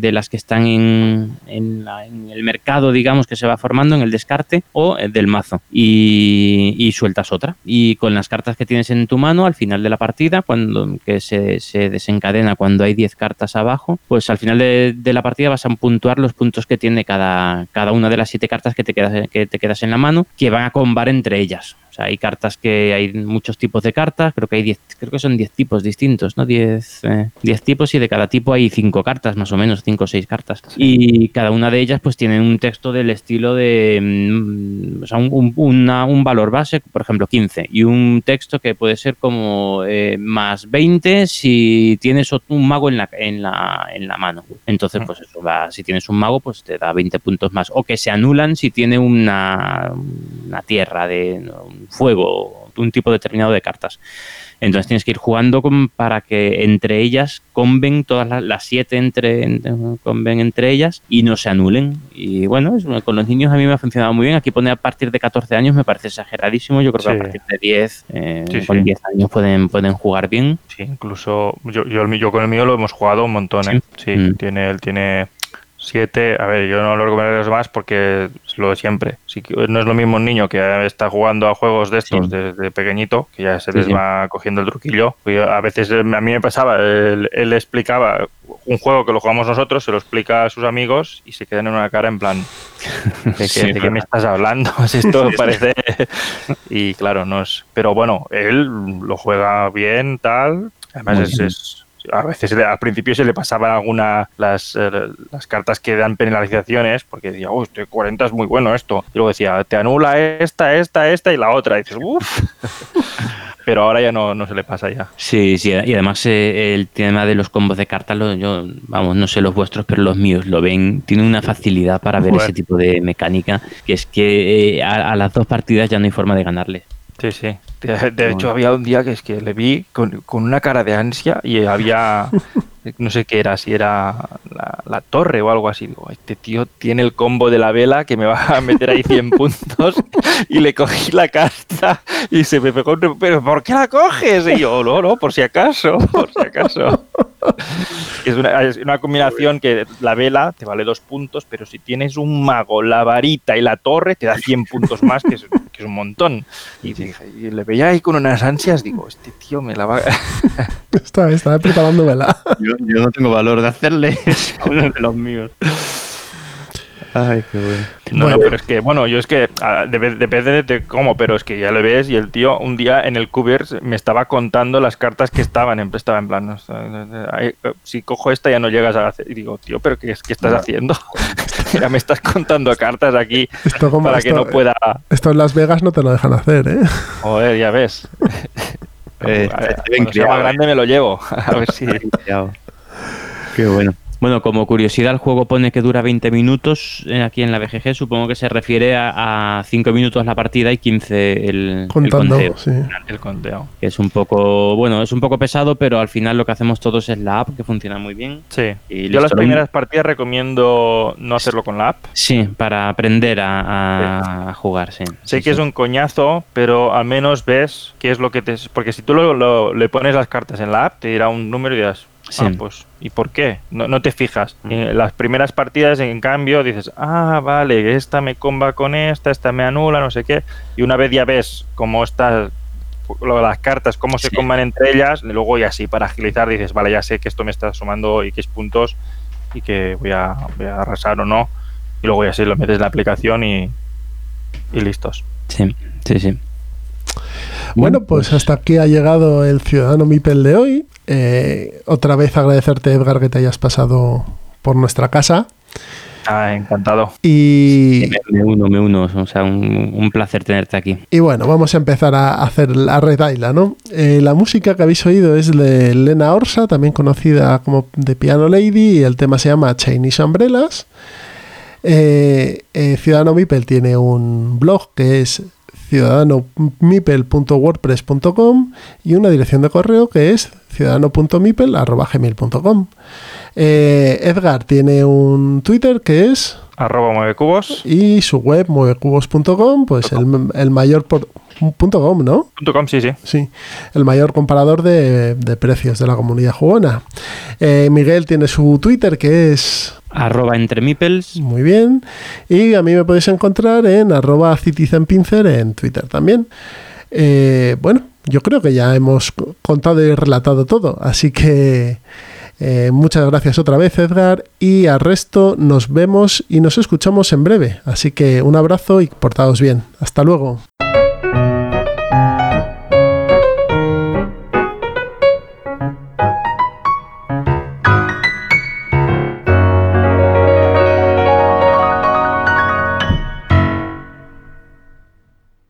de, las que están en, en, el mercado, digamos, que se va formando, en el descarte, o del mazo. Y, y, sueltas otra. Y con las cartas que tienes en tu mano, al final de la partida, cuando que se, se desencadena cuando hay 10 cartas abajo, pues al final de, de, la partida vas a puntuar los puntos que tiene cada, cada una de las 7 cartas que te, quedas, que te quedas en la mano, que van a combar entre ellas sea, hay cartas que hay muchos tipos de cartas, creo que hay 10, creo que son 10 tipos distintos, ¿no? 10 eh, tipos y de cada tipo hay 5 cartas más o menos, 5 o 6 cartas. Y cada una de ellas pues tiene un texto del estilo de mm, o sea, un, un, valor base, por ejemplo 15, y un texto que puede ser como eh, más 20 si tienes un mago en la, en la, en la mano. Entonces, pues eso va, si tienes un mago, pues te da 20 puntos más. O que se anulan si tiene una, una tierra de un fuego, un tipo determinado de cartas. Entonces tienes que ir jugando para que entre ellas conven todas las, siete entre, conven entre ellas y no se anulen. Y bueno, con los niños a mí me ha funcionado muy bien. Aquí pone a partir de 14 años me parece exageradísimo. Yo creo que a partir de 10, eh, con 10 años pueden, pueden jugar bien. Sí, incluso yo, yo, yo, con el mío lo hemos jugado un montón. ¿eh? Sí, mm. tiene, él tiene 7, a ver, yo no lo recomendaría los más porque es lo de siempre. no es lo mismo un niño que está jugando a juegos de estos desde pequeñito, que ya se les va cogiendo el truquillo. A veces eh, a mí me pasaba, él, explicaba un juego que lo jugamos nosotros, se lo explica a sus amigos y se quedan en una cara en plan, ¿de qué, me estás hablando? Esto parece... y claro, no es... Pero bueno, él lo juega bien, tal. Además es a veces al principio se le pasaban algunas las, eh, las cartas que dan penalizaciones porque decía, oh, este 40 es muy bueno esto. Y luego decía, te anula esta, esta, esta y la otra. Y dices, uff. Pero ahora ya no, no, se le pasa ya. Sí, sí, y además eh, el tema de los combos de cartas, yo, vamos, no sé los vuestros, pero los míos lo ven, tienen una facilidad para ver ese tipo de mecánica, que es que eh, a, a, las dos partidas ya no hay forma de ganarle. Sí, sí. De, hecho, había un día que es que le vi con, con una cara de ansia y había no sé qué era, si era la, torre o algo así. Digo, este tío tiene el combo de la vela que me va a meter ahí 100 puntos y le cogí la carta y se me pegó, pero ¿por qué la coges? Y yo, no, no, por si acaso, por si acaso. Es una, es una combinación que la vela te vale dos puntos, pero si tienes un mago, la varita y la torre, te da 100 puntos más, que es, que es un montón. Y, y, le veía ahí con unas ansias, digo, este tío me la va... está, está preparando vela yo, no tengo valor de hacerle uno de los míos. Ay, qué bueno. No, no, pero es que, bueno, yo es que ah, depende de cómo, pero es que ya le ves y el tío un día en el Cubers me estaba contando las cartas que estaban, en, estaba en plan, si cojo esta ya no llegas a hacer. Y digo, tío, pero ¿qué, qué estás haciendo? ya me estás contando cartas aquí para que no pueda... Esto en Las Vegas no te lo dejan hacer, ¿eh? Joder, ya ves. Eh, sea más grande me lo llevo. A ver si... Qué bueno. Bueno, como curiosidad, el juego pone que dura 20 minutos eh, aquí en la BGG. Supongo que se refiere a, 5 minutos la partida y 15 el, conteo. El conteo. Que es un poco, bueno, es un poco pesado, pero al final lo que hacemos todos es la app, que funciona muy bien. Sí. Y Yo las primeras partidas recomiendo no hacerlo con la app. Sí, para aprender a, jugar, sí. Sé que es un coñazo, pero al menos ves qué es lo que te... Porque si tú le pones las cartas en la app, te dirá un número y dirás, Sí. Ah, pues, ¿y por qué? No, no te fijas. Mm. En las primeras partidas, en cambio, dices, ah, vale, esta me comba con esta, esta me anula, no sé qué. Y una vez ya ves cómo está las cartas, cómo se comban entre ellas, luego ya sí, para agilizar, dices, vale, ya sé que esto me está sumando X puntos y que voy a, voy a arrasar o no. Y luego ya sí, lo metes en la aplicación y, y listos. Sí, sí, sí. Bueno, pues hasta aquí ha llegado el Ciudadano Mipel de hoy. Eh, otra vez agradecerte, Edgar, que te hayas pasado por nuestra casa. Ah, encantado. Y me, uno, me uno, o sea, un, placer tenerte aquí. Y bueno, vamos a empezar a hacer la retaila, ¿no? Eh, la música que habéis oído es de Lena Orsa, también conocida como The Piano Lady, y el tema se llama Chinese Umbrellas. Eh, Ciudadano Mipel tiene un blog que es ciudadanomipel.wordpress.com y una dirección de correo que es ciudadano.mipel.gmail.com eh, Edgar tiene un Twitter que es arroba muevecubos y su web muevecubos.com pues el, el, mayor por, .com, ¿no? .com, sí, sí. Sí, el mayor comparador de, precios de la comunidad jugona. Eh, Miguel tiene su Twitter que es... Arroba entremipels. Muy bien. Y a mí me podéis encontrar en arroba citizenpincer en Twitter también. Eh, bueno, yo creo que ya hemos contado y relatado todo, así que... Eh, muchas gracias otra vez, Edgar. Y al resto nos vemos y nos escuchamos en breve. Así que un abrazo y portaos bien. Hasta luego.